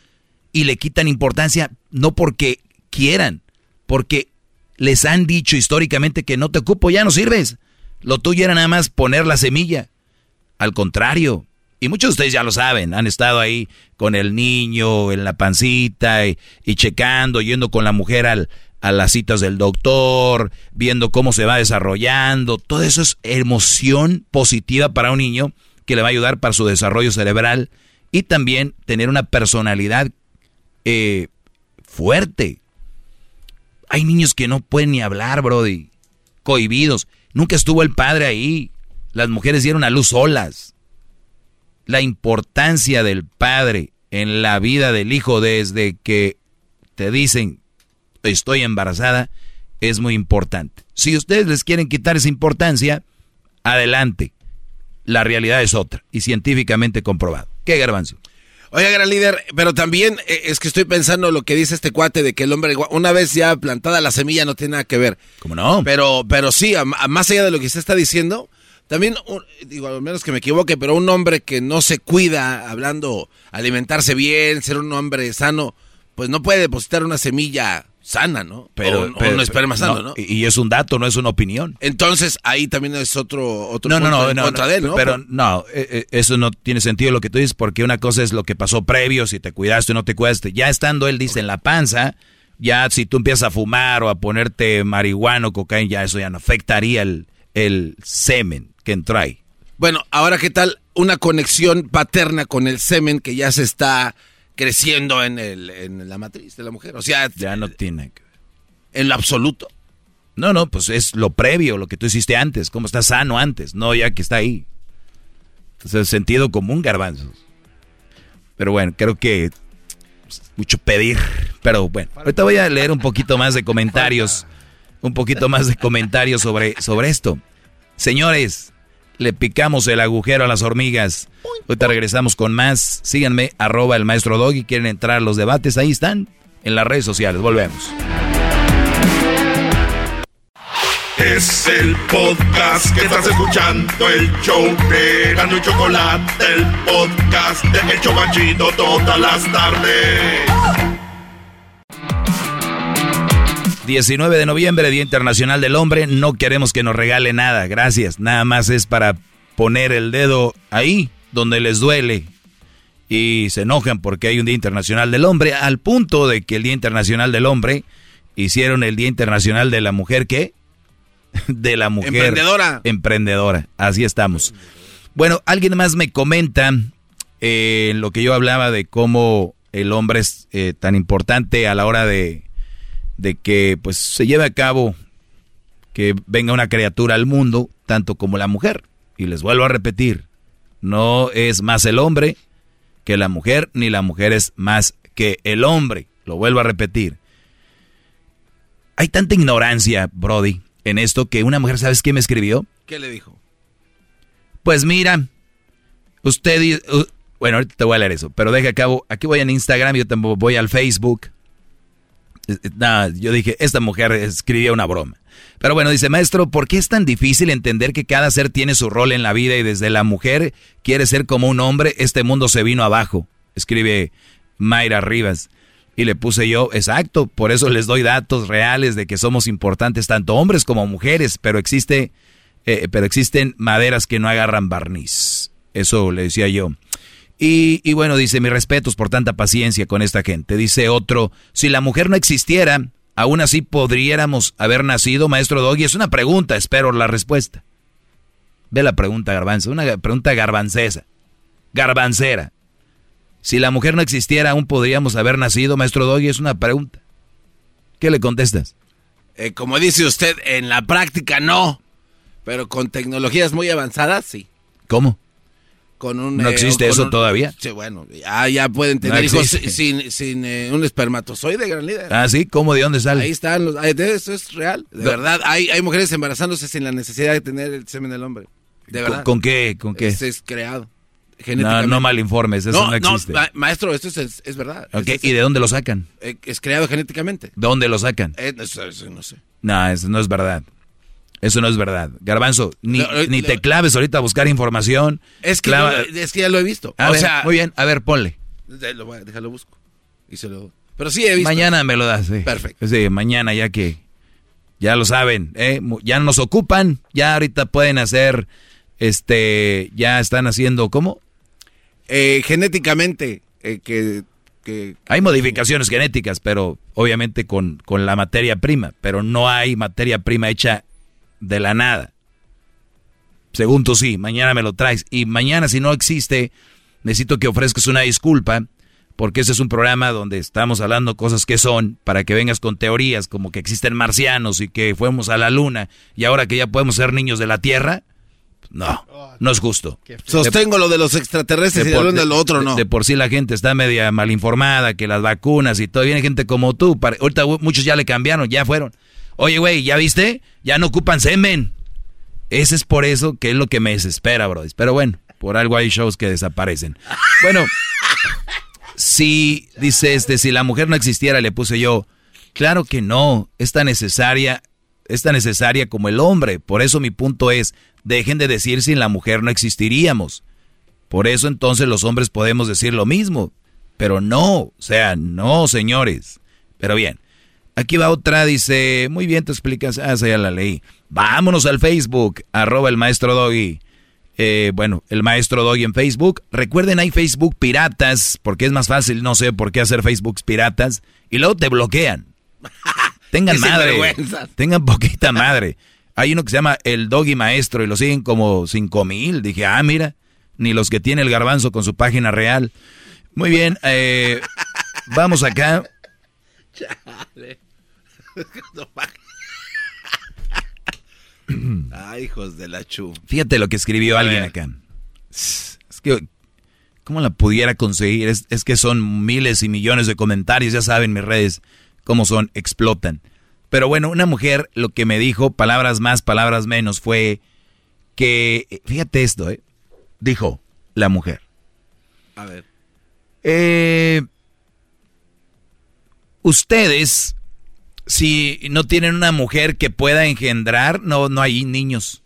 y le quitan importancia no porque quieran, porque les han dicho históricamente que no te ocupo, ya no sirves. Lo tuyo era nada más poner la semilla. Al contrario, y muchos de ustedes ya lo saben, han estado ahí con el niño en la pancita y, checando, yendo con la mujer al, a las citas del doctor, viendo cómo se va desarrollando. Todo eso es emoción positiva para un niño que le va a ayudar para su desarrollo cerebral y también tener una personalidad eh, fuerte. Hay niños que no pueden ni hablar, Brody, cohibidos. Nunca estuvo el padre ahí. Las mujeres dieron a luz solas la importancia del padre en la vida del hijo desde que te dicen estoy embarazada es muy importante. Si ustedes les quieren quitar esa importancia, adelante. La realidad es otra y científicamente comprobado. ¿Qué garbanzo? Oiga, gran líder, pero también eh, es que estoy pensando lo que dice este cuate de que el hombre, una vez ya plantada la semilla, no tiene nada que ver. ¿Cómo no? Pero, pero sí, más allá de lo que usted está diciendo, también, digo, al menos que me equivoque, pero un hombre que no se cuida, hablando, alimentarse bien, ser un hombre sano, pues no puede depositar una semilla sana, ¿no? Pero, o, un esperma sano, ¿no? Y es un dato, no es una opinión. Entonces, ahí también es otro, otro no, no, no, en contra de él, ¿no? Pero no, eh, eh, eso no tiene sentido lo que tú dices, porque una cosa es lo que pasó previo, si te cuidaste o no te cuidaste. Ya estando él, dice, en la panza, ya si tú empiezas a fumar o a ponerte marihuana o cocaína, ya eso ya no afectaría el, el semen que entra ahí. Bueno, ahora, ¿qué tal una conexión paterna con el semen que ya se está creciendo en, el, en la matriz de la mujer. O sea, ya no tiene que ver. En lo absoluto. No, no, pues es lo previo, lo que tú hiciste antes, cómo está sano antes, no ya que está ahí. Entonces, sentido común, garbanzos. Pero bueno, creo que mucho pedir. Pero bueno, ahorita voy a leer un poquito más de comentarios. Un poquito más de comentarios sobre, sobre esto. Señores, le picamos el agujero a las hormigas. Ahorita regresamos con más. Síganme, arroba el maestro Doggy. Quieren entrar a los debates, ahí están, en las redes sociales. Volvemos. Es el podcast que estás escuchando, el show de y Chocolate, el podcast de El Chocachito todas las tardes. 19 de noviembre, Día Internacional del Hombre. No queremos que nos regale nada, gracias. Nada más es para poner el dedo ahí, donde les duele. Y se enojan porque hay un Día Internacional del Hombre, al punto de que el Día Internacional del Hombre hicieron el Día Internacional de la Mujer, ¿qué? De la mujer. Emprendedora. Emprendedora, así estamos. Bueno, alguien más me comenta eh, en lo que yo hablaba de cómo el hombre es eh, tan importante a la hora de de que pues se lleve a cabo que venga una criatura al mundo, tanto como la mujer. Y les vuelvo a repetir, no es más el hombre que la mujer, ni la mujer es más que el hombre. Lo vuelvo a repetir. Hay tanta ignorancia, Brody, en esto que una mujer, ¿sabes qué me escribió? ¿Qué le dijo? Pues mira, usted... bueno, ahorita te voy a leer eso, pero deja cabo, aquí voy en Instagram, yo también voy al Facebook Nada, yo dije, esta mujer escribía una broma. Pero bueno, dice, maestro, ¿por qué es tan difícil entender que cada ser tiene su rol en la vida y desde la mujer quiere ser como un hombre, este mundo se vino abajo? Escribe Mayra Rivas. Y le puse yo, exacto, por eso les doy datos reales de que somos importantes tanto hombres como mujeres, pero existe, eh, pero existen maderas que no agarran barniz. Eso le decía yo. Y, bueno, dice, mis respetos por tanta paciencia con esta gente. Dice otro, si la mujer no existiera, aún así podríamos haber nacido, maestro Doggy. Es una pregunta, espero la respuesta. Ve la pregunta, garbanzo, una pregunta garbancesa, garbancera. Si la mujer no existiera, aún podríamos haber nacido, maestro Doggy. Es una pregunta. ¿Qué le contestas? Eh, como dice usted, en la práctica no, pero con tecnologías muy avanzadas sí. ¿Cómo? Un... ¿No eh, existe eso todavía? Sí, bueno, ya, pueden tener hijos sin, sin eh, un espermatozoide, gran líder. Ah, sí, ¿cómo? ¿De dónde sale? Ahí están los... Eso es real, de verdad. Hay, hay mujeres embarazándose sin la necesidad de tener el semen del hombre. De verdad. ¿Con, qué? ¿Con qué? Es creado. No, no mal informes, eso no, existe. No, maestro, esto es, es verdad. Okay. ¿Y de dónde lo sacan? Eh, es creado genéticamente. ¿Dónde lo sacan? no sé. No, eso no es verdad. Eso no es verdad. Garbanzo, ni, ni te claves ahorita a buscar información. Es que, es que ya lo he visto. o sea, muy bien, a ver, ponle. déjalo busco. Y se lo... Pero sí he visto. Mañana me lo das, sí. Perfecto. Sí, mañana ya que... Ya lo saben, ¿eh? Ya nos ocupan, ya ahorita pueden hacer, este, ya están haciendo, ¿cómo? Eh, genéticamente, eh, que, que, Hay modificaciones genéticas, pero obviamente con, con la materia prima, pero no hay materia prima hecha de la nada. Según tú sí, mañana me lo traes. Y mañana si no existe, necesito que ofrezcas una disculpa, porque ese es un programa donde estamos hablando cosas que son, para que vengas con teorías como que existen marcianos y que fuimos a la luna y ahora que ya podemos ser niños de la Tierra. No, no es justo. Sostengo lo de los extraterrestres y de, lo otro no. De, por sí la gente está media mal informada, que las vacunas y todo. Viene gente como tú. ahorita muchos ya le cambiaron, ya fueron. Oye, güey, ¿ya viste? Ya no ocupan semen. Ese es por eso que es lo que me desespera, bro. Pero bueno, por algo hay shows que desaparecen. Bueno, si, dice este, si la mujer no existiera, le puse yo, claro que no, es tan necesaria, es tan necesaria como el hombre. Por eso mi punto es, dejen de decir sin la mujer no existiríamos. Por eso entonces los hombres podemos decir lo mismo. Pero no, o sea, no, señores. Pero bien, aquí va otra, dice, muy bien, te explicas, ah, esa ya la leí. Vámonos al Facebook, arroba el maestro Doggy. Eh, bueno, el maestro Doggy en Facebook. Recuerden, hay Facebook piratas, porque es más fácil, no sé por qué hacer Facebook piratas, y luego te bloquean. Tengan madre, tengan poquita madre. Hay uno que se llama el Doggy Maestro y lo siguen como cinco mil. Dije, ah, mira, ni los que tiene el garbanzo con su página real. Muy bien, eh, vamos acá. Ay, hijos de la chu. Fíjate lo que escribió alguien acá. Es que, ¿cómo la pudiera conseguir? Es, es, que son miles y millones de comentarios, ya saben mis redes cómo son, explotan. Pero bueno, una mujer lo que me dijo, palabras más, palabras menos, fue que, fíjate esto, ¿eh? Dijo la mujer. A ver. Eh, ustedes, si no tienen una mujer que pueda engendrar, no, no hay niños.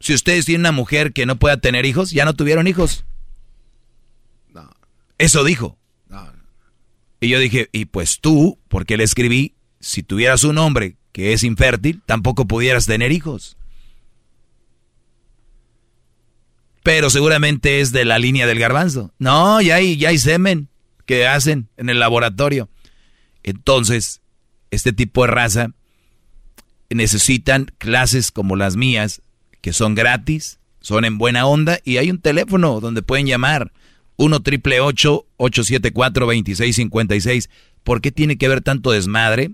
Si ustedes tienen una mujer que no pueda tener hijos, ya no tuvieron hijos. No. Eso dijo. No. Y yo dije, y pues tú, porque le escribí, si tuvieras un hombre que es infértil, tampoco pudieras tener hijos. pero seguramente es de la línea del garbanzo. No, ya hay, ya hay semen que hacen en el laboratorio. Entonces, este tipo de raza necesitan clases como las mías, que son gratis, son en buena onda y hay un teléfono donde pueden llamar 1 triple 874 2656. ¿Por qué tiene que haber tanto desmadre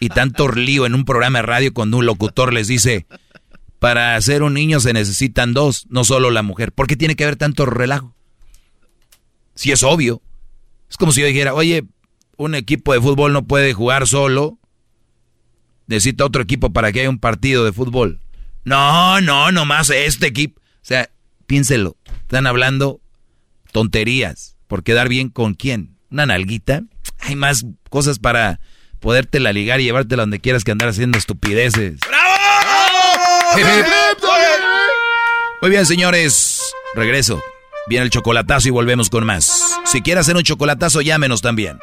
y tanto lío en un programa de radio cuando un locutor les dice, para hacer un niño se necesitan dos, no solo la mujer. ¿Por qué tiene que haber tanto relajo? Si es obvio. Es como si yo dijera, oye, un equipo de fútbol no puede jugar solo. Necesita otro equipo para que haya un partido de fútbol. No, no, nomás este equipo. O sea, piénselo. Están hablando tonterías. ¿Por quedar bien con quién? ¿Una nalguita? Hay más cosas para podértela ligar y llevártela donde quieras que andar haciendo estupideces. Muy bien, señores. Regreso. Viene el chocolatazo y volvemos con más. Si quieres hacer un chocolatazo, llámenos también.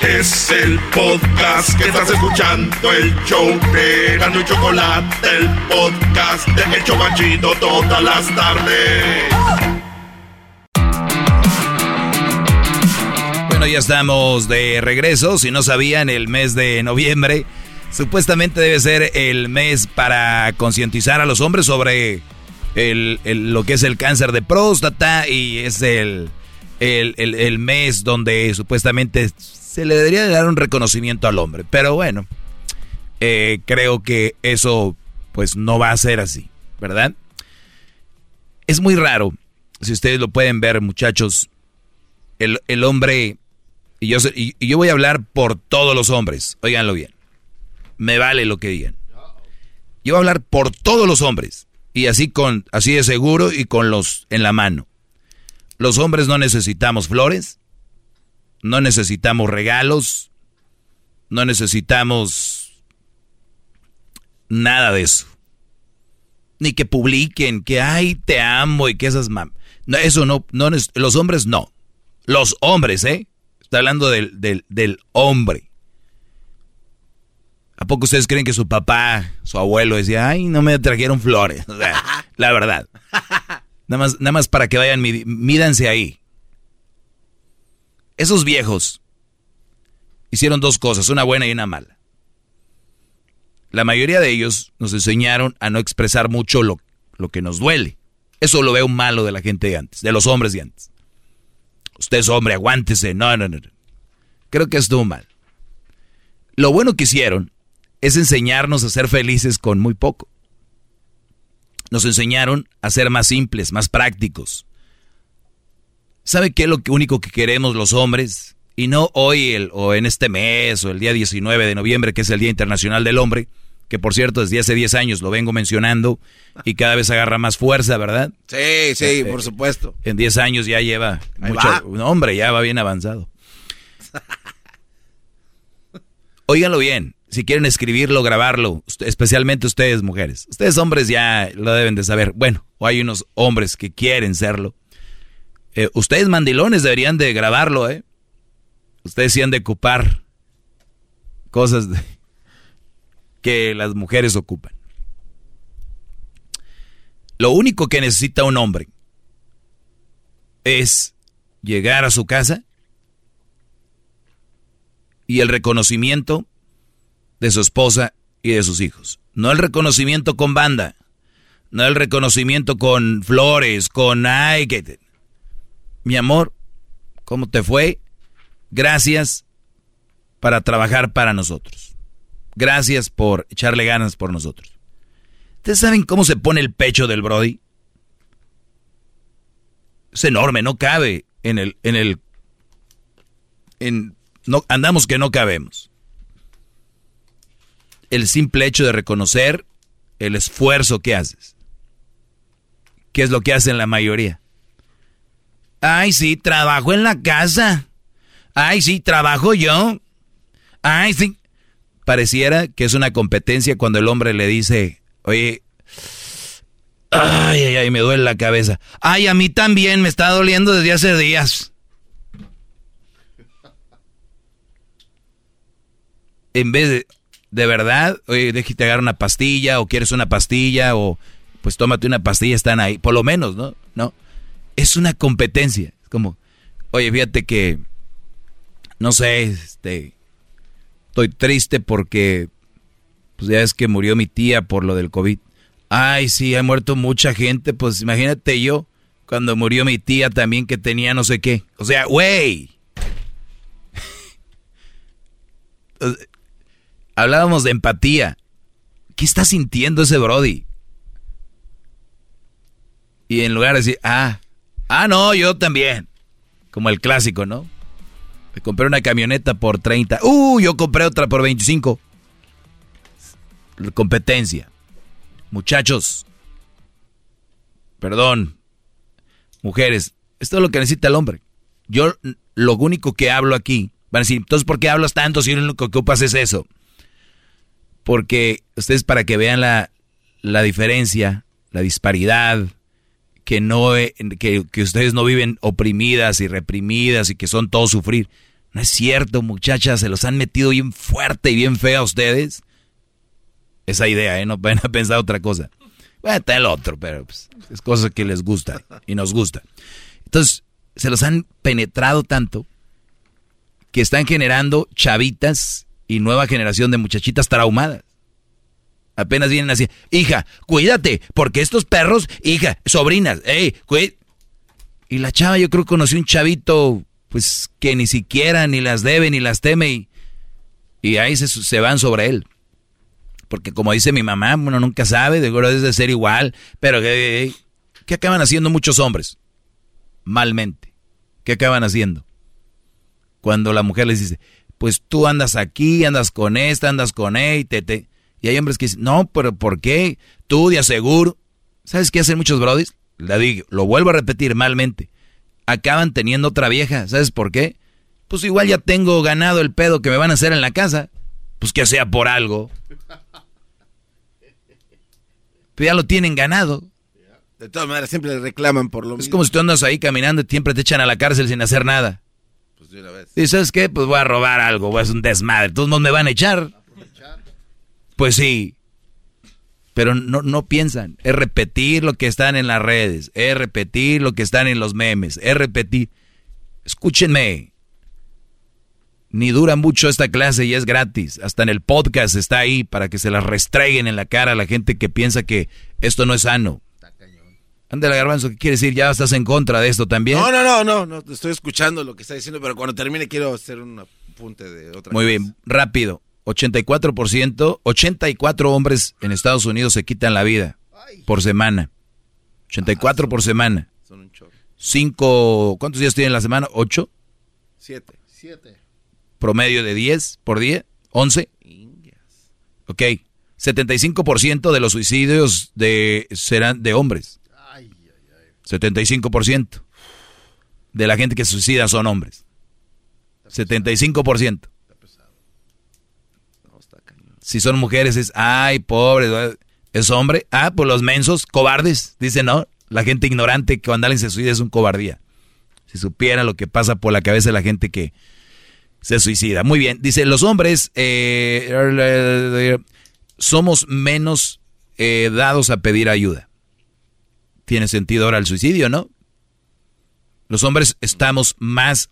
Es el podcast que estás escuchando, el show de Gano y Chocolate, el podcast de El Chocachito todas las tardes. Bueno, ya estamos de regreso. Si no sabían, el mes de noviembre Supuestamente debe ser el mes para concientizar a los hombres sobre lo que es el cáncer de próstata y es el, el, mes donde supuestamente se le debería dar un reconocimiento al hombre. Pero bueno, eh, creo que eso pues no va a ser así, ¿verdad? Es muy raro, si ustedes lo pueden ver muchachos, el, el hombre, y yo, y yo voy a hablar por todos los hombres, oiganlo bien me vale lo que digan. Yo voy a hablar por todos los hombres y así con así de seguro y con los en la mano. Los hombres no necesitamos flores, no necesitamos regalos, no necesitamos nada de eso. Ni que publiquen que ay, te amo y que esas mam. No, eso no, no, los hombres no. Los hombres, ¿eh? Está hablando del, del, del hombre. ¿A poco ustedes creen que su papá, su abuelo decía, ay, no me trajeron flores? la verdad. Nada más, nada más para que vayan, mídanse ahí. Esos viejos hicieron dos cosas, una buena y una mala. La mayoría de ellos nos enseñaron a no expresar mucho lo, lo que nos duele. Eso lo veo malo de la gente de antes, de los hombres de antes. Usted es hombre, aguántese. No, no, no. Creo que estuvo mal. Lo bueno que hicieron es enseñarnos a ser felices con muy poco. Nos enseñaron a ser más simples, más prácticos. ¿Sabe qué es lo único que queremos los hombres? Y no hoy el, o en este mes o el día 19 de noviembre, que es el Día Internacional del Hombre, que por cierto desde hace 10 años lo vengo mencionando y cada vez agarra más fuerza, ¿verdad? Sí, sí, Eh, por supuesto. En 10 años ya lleva mucho. No, hombre, ya va bien avanzado. Óiganlo bien. Si quieren escribirlo, grabarlo, especialmente ustedes, mujeres. Ustedes, hombres, ya lo deben de saber. Bueno, o hay unos hombres que quieren serlo. Eh, ustedes, mandilones, deberían de grabarlo, ¿eh? Ustedes sí han de ocupar cosas que las mujeres ocupan. Lo único que necesita un hombre es llegar a su casa y el reconocimiento de su esposa y de sus hijos. No el reconocimiento con banda, no el reconocimiento con flores, con ay, que mi amor, ¿cómo te fue? Gracias para trabajar para nosotros. Gracias por echarle ganas por nosotros. ¿Ustedes saben cómo se pone el pecho del Brody? Es enorme, no cabe en el, en el, en, no, andamos que no cabemos. El simple hecho de reconocer el esfuerzo que haces. ¿Qué es lo que hacen la mayoría? Ay, sí, trabajo en la casa. Ay, sí, trabajo yo. Ay, sí. Pareciera que es una competencia cuando el hombre le dice, oye, ay, ay, ay, me duele la cabeza. Ay, a mí también me está doliendo desde hace días. En vez de, de verdad, oye, déjate agarrar una pastilla, o quieres una pastilla, o pues tómate una pastilla, están ahí, por lo menos, ¿no? No. Es una competencia. Es como, oye, fíjate que, no sé, este, estoy triste porque, pues ya es que murió mi tía por lo del COVID. Ay, sí, ha muerto mucha gente, pues imagínate yo, cuando murió mi tía también que tenía no sé qué. O sea, güey. Hablábamos de empatía. ¿Qué está sintiendo ese Brody? Y en lugar de decir, ah, ah, no, yo también. Como el clásico, ¿no? Me compré una camioneta por 30. Uh, yo compré otra por 25. Competencia. Muchachos. Perdón. Mujeres. Esto es lo que necesita el hombre. Yo lo único que hablo aquí. Van a decir, entonces, ¿por qué hablas tanto si lo único que ocupas es eso? Porque ustedes para que vean la, la diferencia, la disparidad, que no que, que ustedes no viven oprimidas y reprimidas y que son todo sufrir. No es cierto, muchachas, se los han metido bien fuerte y bien feo a ustedes. Esa idea, ¿eh? No van a pensar otra cosa. Bueno, está el otro, pero pues, es cosa que les gusta y nos gusta. Entonces, se los han penetrado tanto que están generando chavitas y nueva generación de muchachitas traumadas. Apenas vienen así, hija, cuídate, porque estos perros, hija, sobrinas, hey, cuí-". Y la chava yo creo que conoció un chavito, pues, que ni siquiera ni las debe ni las teme y, y ahí se, se van sobre él. Porque como dice mi mamá, uno nunca sabe, de es de ser igual, pero ¿qué, ¿qué acaban haciendo muchos hombres? Malmente. ¿Qué acaban haciendo? Cuando la mujer les dice, pues tú andas aquí, andas con esta, andas con él, te, te. Y hay hombres que dicen, no, pero ¿por qué? Tú de aseguro. ¿Sabes qué hacen muchos brodis? Le digo, lo vuelvo a repetir malmente. Acaban teniendo otra vieja. ¿Sabes por qué? Pues igual ya tengo ganado el pedo que me van a hacer en la casa. Pues que sea por algo. Pero ya lo tienen ganado. De todas maneras, siempre le reclaman por lo Es mismo. como si tú andas ahí caminando y siempre te echan a la cárcel sin hacer nada. Pues de una vez. Y sabes qué, pues voy a robar algo, voy a hacer un desmadre. Todos me van a echar. Pues sí. Pero no, no piensan. Es repetir lo que están en las redes. Es repetir lo que están en los memes. Es repetir. Escúchenme. Ni dura mucho esta clase y es gratis. Hasta en el podcast está ahí para que se las restreguen en la cara a la gente que piensa que esto no es sano. Ándale, garbanzo, ¿qué quiere decir? ¿Ya estás en contra de esto también? No, no, no, no, no, estoy escuchando lo que está diciendo, pero cuando termine quiero hacer un apunte de otra Muy cosa. bien, rápido. 84%, 84 hombres en Estados Unidos se quitan la vida por semana. 84 por semana. Son un chorro. Cinco, ¿cuántos días tienen la semana? ¿Ocho? Siete. Siete. ¿Promedio de 10 por día? ¿11? Ok. 75% de los suicidios de, serán de hombres. 75% de la gente que se suicida son hombres. 75%. Si son mujeres es, ay, pobre, es hombre. Ah, pues los mensos, cobardes, dice no. La gente ignorante que cuando alguien se suicida es un cobardía. Si supiera lo que pasa por la cabeza de la gente que se suicida. Muy bien, dice, los hombres eh, somos menos eh, dados a pedir ayuda. Tiene sentido ahora el suicidio, ¿no? Los hombres estamos más,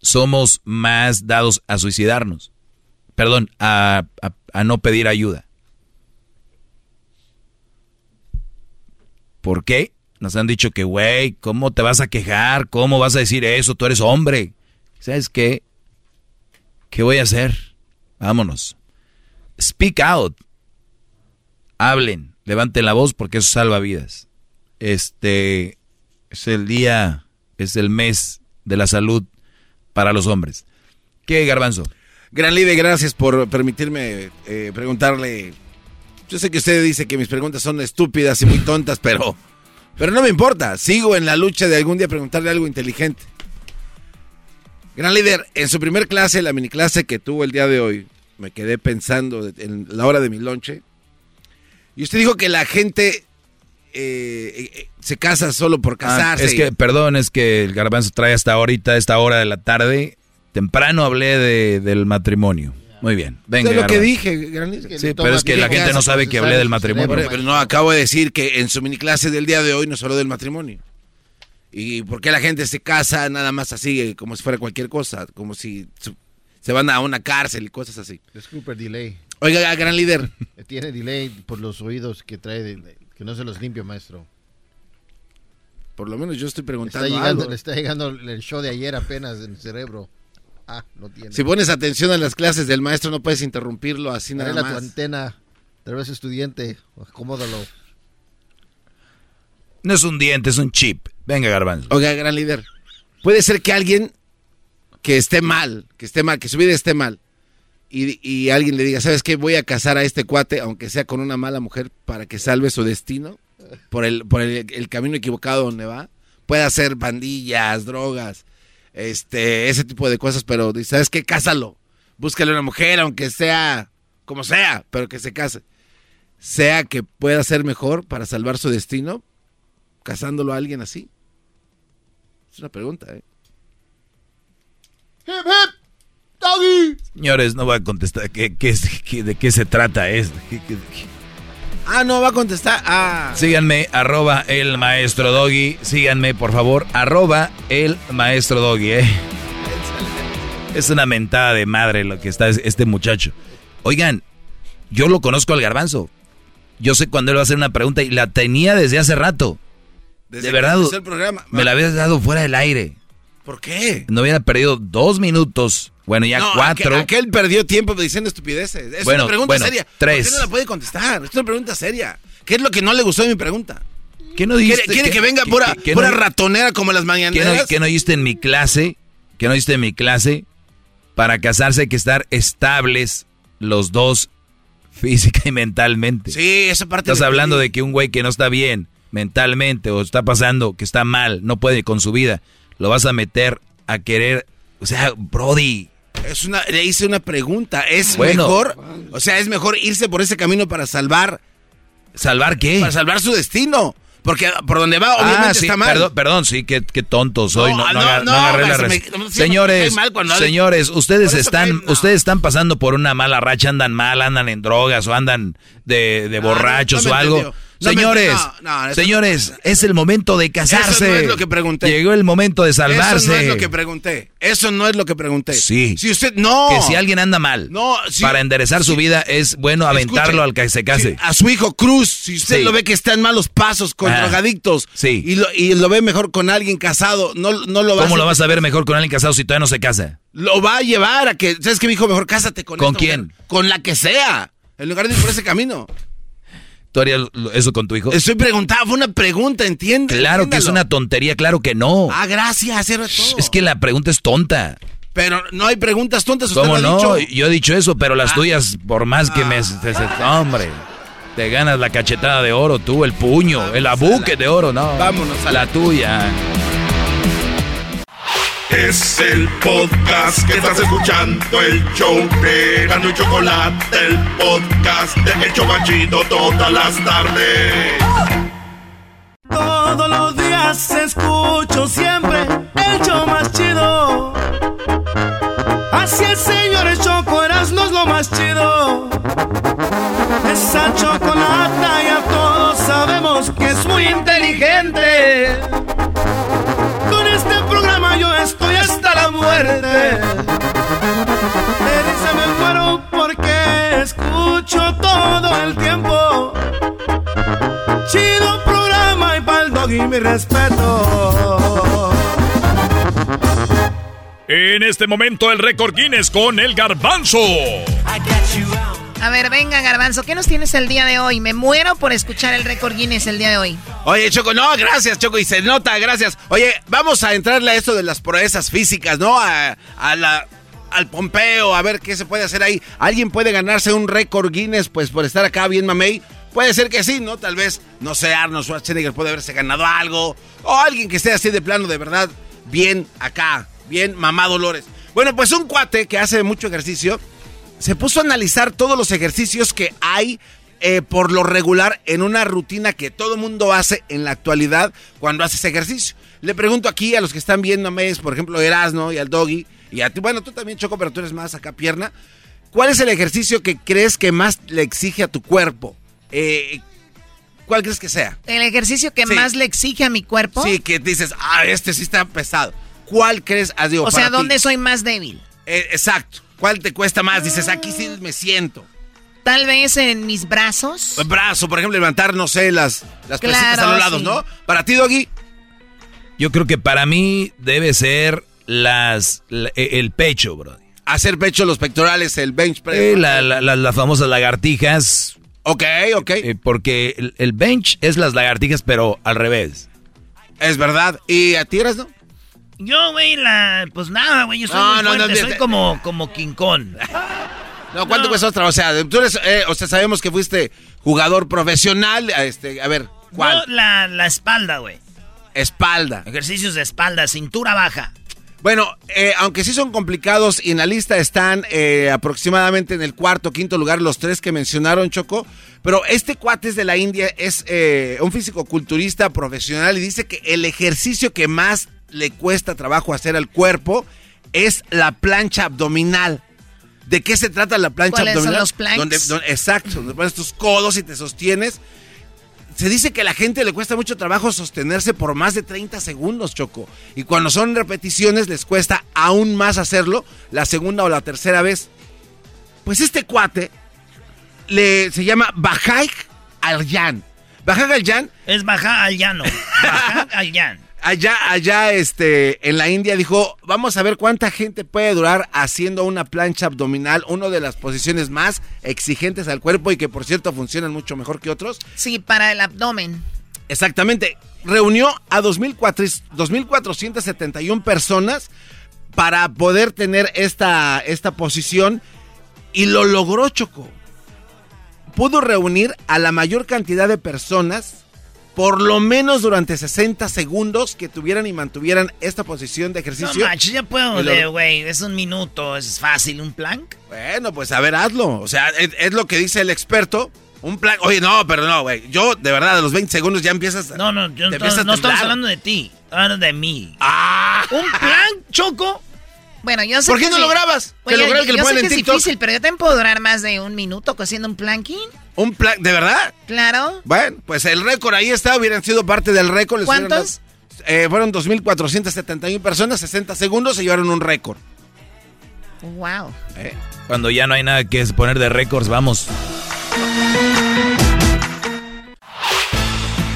somos más dados a suicidarnos. Perdón, a, a no pedir ayuda. ¿Por qué? Nos han dicho que, güey, ¿cómo te vas a quejar? ¿Cómo vas a decir eso? Tú eres hombre. ¿Sabes qué? ¿Qué voy a hacer? Vámonos. Speak out. Hablen. Levanten la voz porque eso salva vidas. Este es el día, es el mes de la salud para los hombres. ¿Qué, Garbanzo? Gran líder, gracias por permitirme eh, preguntarle. Yo sé que usted dice que mis preguntas son estúpidas y muy tontas, pero, pero no me importa. Sigo en la lucha de algún día preguntarle algo inteligente. Gran líder, en su primer clase, la mini clase que tuvo el día de hoy, me quedé pensando en la hora de mi lonche. Y usted dijo que la gente eh, eh, se casa solo por ah, casarse. es que, perdón, es que el garbanzo trae hasta ahorita, esta hora de la tarde. Temprano hablé de, del matrimonio. Muy bien, venga. Es lo que dije, gran. Sí, pero es que la gente no sabe que hablé del matrimonio. Pero no, acabo de decir que en su mini clase del día de hoy no habló del matrimonio. ¿Y por qué la gente se casa nada más así, como si fuera cualquier cosa? Como si se van a una cárcel y cosas así. Disculpe, delay. Oiga, gran líder. Tiene delay por los oídos que trae, que no se los limpio, maestro. Por lo menos yo estoy preguntando. Le está llegando, Le está llegando el show de ayer apenas en el cerebro. Ah, no tiene. Si pones atención a las clases del maestro, no puedes interrumpirlo así nada más. tu antena. Tal vez estudiante, acomódalo. No es un diente, es un chip. Venga, Garbanzo. Oiga, gran líder. Puede ser que alguien que esté mal, que esté mal, que su vida esté mal, y, alguien le diga, ¿sabes qué? Voy a casar a este cuate, aunque sea con una mala mujer, para que salve su destino por el, por el, camino equivocado donde va. Puede hacer pandillas, drogas, este, ese tipo de cosas, pero ¿sabes qué? Cásalo. Búscale una mujer, aunque sea como sea, pero que se case. Sea que pueda ser mejor para salvar su destino, casándolo a alguien así. Es una pregunta, ¿eh? Hip, hip, doggy. Señores, no va a contestar. ¿Qué, de qué se trata? Es, Ah, no va a contestar. Ah. Síganme, arroba el maestro doggy. Síganme, por favor, arroba el maestro doggy, ¿eh? Es una mentada de madre lo que está este muchacho. Oigan, yo lo conozco al garbanzo. Yo sé cuando él va a hacer una pregunta y la tenía desde hace rato. de verdad, me la habías dado fuera del aire. ¿Por qué? No hubiera perdido dos minutos. Bueno, ya cuatro. Aquel, perdió tiempo diciendo estupideces. Es una pregunta seria. Tres. ¿Por qué no la puede contestar? Es una pregunta seria. ¿Qué es lo que no le gustó de mi pregunta? ¿Qué no dijiste? ¿Quiere, que venga pura, pura ratonera como las mañaneras? ¿Qué no, oíste en mi clase? ¿Qué no oíste en mi clase? Para casarse hay que estar estables los dos física y mentalmente. Sí, esa parte. Estás hablando de que un güey que no está bien mentalmente o está pasando que está mal, no puede con su vida lo vas a meter a querer, o sea, Brody. Es una, le hice una pregunta, ¿es mejor? O sea, ¿es mejor irse por ese camino para salvar? ¿Salvar qué? Para salvar su destino. Porque por donde va, obviamente ah, está mal. Perdón, perdón sí, qué, qué tonto soy. No, no, no, no agarré la Señores, señores, ustedes están, ustedes están pasando por una mala racha, andan mal, andan en drogas o andan de, de ah, borrachos o algo señores, señores, es el momento de casarse. Eso no es lo que pregunté. Llegó el momento de salvarse. Eso no es lo que pregunté. Eso no es lo que pregunté. Sí. Si usted no. Que si alguien anda mal, no, para enderezar su vida es bueno aventarlo al que se case. a su hijo Cruz, si usted lo ve que está en malos pasos con ah, drogadictos, sí. y, lo, y lo ve mejor con alguien casado, no, no lo va ¿Cómo lo vas a ver mejor con alguien casado si todavía no se casa? Lo va a llevar a que, ¿sabes qué, mi hijo? Mejor cásate con ¿Con quién? Con la que sea, en lugar de ir por ese camino. ¿Tú harías eso con tu hijo? Estoy preguntando, fue una pregunta, ¿entiendes? Claro que es una tontería, claro que no. Ah, gracias, era todo. Es que la pregunta es tonta. Pero no hay preguntas tontas, usted ¿Cómo lo ha no? dicho. Yo he dicho eso, pero las Ah. tuyas, por más que me... te- hombre, te ganas la cachetada de oro, tú, el puño, el abuque de oro, no. Vámonos a la tuya. Es el podcast que estás escuchando, el show de Gano y Chocolate, el podcast de El Chobachito todas las tardes. Todos los días escucho siempre el show más chido. Así es, señores, Choco Erasmo es lo más chido. Esa chocolata ya todos sabemos que es muy inteligente. Me muero porque escucho todo el tiempo. Chido programa y pa'l dog y mi respeto. En este momento el récord Guinness con el garbanzo. A ver, venga, Garbanzo, ¿qué nos tienes el día de hoy? Me muero por escuchar el récord Guinness el día de hoy. Oye, Choco, no, gracias, Choco, y se nota, gracias. Oye, vamos a entrarle a esto de las proezas físicas, ¿no? A, a la, al Pompeo, a ver qué se puede hacer ahí. ¿Alguien puede ganarse un récord Guinness, pues, por estar acá bien mamey? Puede ser que sí, ¿no? Tal vez, no sé, Arnold Schwarzenegger puede haberse ganado algo. O alguien que esté así de plano, de verdad, bien acá, bien mamá Dolores. Bueno, pues un cuate que hace mucho ejercicio se puso a analizar todos los ejercicios que hay eh, por lo regular en una rutina que todo mundo hace en la actualidad cuando haces ejercicio. Le pregunto aquí a los que están viendo a Mes, por ejemplo, Erasno y al Doggy, y a ti, bueno, tú también, Choco, pero tú eres más acá pierna. ¿Cuál es el ejercicio que crees que más le exige a tu cuerpo? Eh, ¿Cuál crees que sea? El ejercicio que Sí. más le exige a mi cuerpo. Sí, que dices, ah, este sí está pesado. ¿Cuál crees? Ah, digo, o sea, ti. ¿dónde soy más débil? Eh, exacto. ¿Cuál te cuesta más? Dices, aquí sí me siento. Tal vez en mis brazos. Brazo, por ejemplo, levantar, no sé, las, las Claro, pesitas a los lados, sí. ¿no? Para ti, Doggy. Yo creo que para mí debe ser las la- e, el pecho, bro. Hacer pecho, los pectorales, el bench press. Eh, la- la- la- las famosas lagartijas. Ok, ok. Eh, porque el, el bench es las lagartijas, pero al revés. Es verdad. ¿Y a ti eras, no? Yo, güey, la... Pues nada, güey, yo soy No, muy no, no, fuerte, mira, soy como, como King Kong. No, ¿cuánto No. cuesta otra? O sea, tú eres, eh, o sea, sabemos que fuiste jugador profesional. Este, a ver, ¿cuál? Yo, la, la espalda, güey. Espalda. Ejercicios de espalda, cintura baja. Bueno, eh, aunque sí son complicados y en la lista están eh, aproximadamente en el cuarto, quinto lugar los tres que mencionaron, Choco. Pero este cuate es de la India, es un físico-culturista profesional y dice que el ejercicio que más le cuesta trabajo hacer al cuerpo es la plancha abdominal. ¿De qué se trata la plancha ¿Cuáles son abdominal? los planks? Donde, donde- exacto, donde pones tus codos y te sostienes. Se dice que a la gente le cuesta mucho trabajo sostenerse por más de 30 segundos, Choco. Y cuando son repeticiones les cuesta aún más hacerlo la segunda o la tercera vez. Pues este cuate le, se llama Bajaj Alyan. Bajaj Alyan Es baja al llano. Baja al llano. Allá, allá este, en la India dijo, vamos a ver cuánta gente puede durar haciendo una plancha abdominal, una de las posiciones más exigentes al cuerpo y que por cierto funcionan mucho mejor que otros. Sí, para el abdomen. Exactamente. Reunió a 2.400 2.471 personas para poder tener esta, esta posición y lo logró Choco. Pudo reunir a la mayor cantidad de personas por lo menos durante 60 segundos que tuvieran y mantuvieran esta posición de No ejercicio. manches, ya puedo, lo- de, güey. Es un minuto, es fácil. ¿Un plank? Bueno, pues a ver, hazlo. O sea, es, es lo que dice el experto. Un plan. Oye, no, pero no, güey. Yo, de verdad, a los 20 segundos ya empiezas. No, no, yo te no, empiezas a no estamos hablando de ti. Estamos hablando de mí. ¡Ah! ¿Un plank, Choco? Bueno, yo sé ¿Por qué que no sí. lo grabas? Que Oye, lo grabe, que lo yo sé que es TikTok. difícil, pero yo también puedo durar más de un minuto haciendo un planking. ¿Un plan? ¿De verdad? Claro. Bueno, pues el récord ahí está, hubieran sido parte del récord. ¿Cuántos? eh, fueron 2.471 personas, 60 segundos, se llevaron un récord. Wow. Eh. Cuando ya no hay nada que poner de récords, vamos.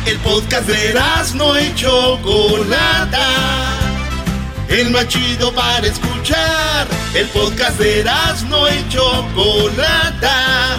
El podcast de no y Chocolata. El más chido para escuchar. El podcast de no y Chocolata.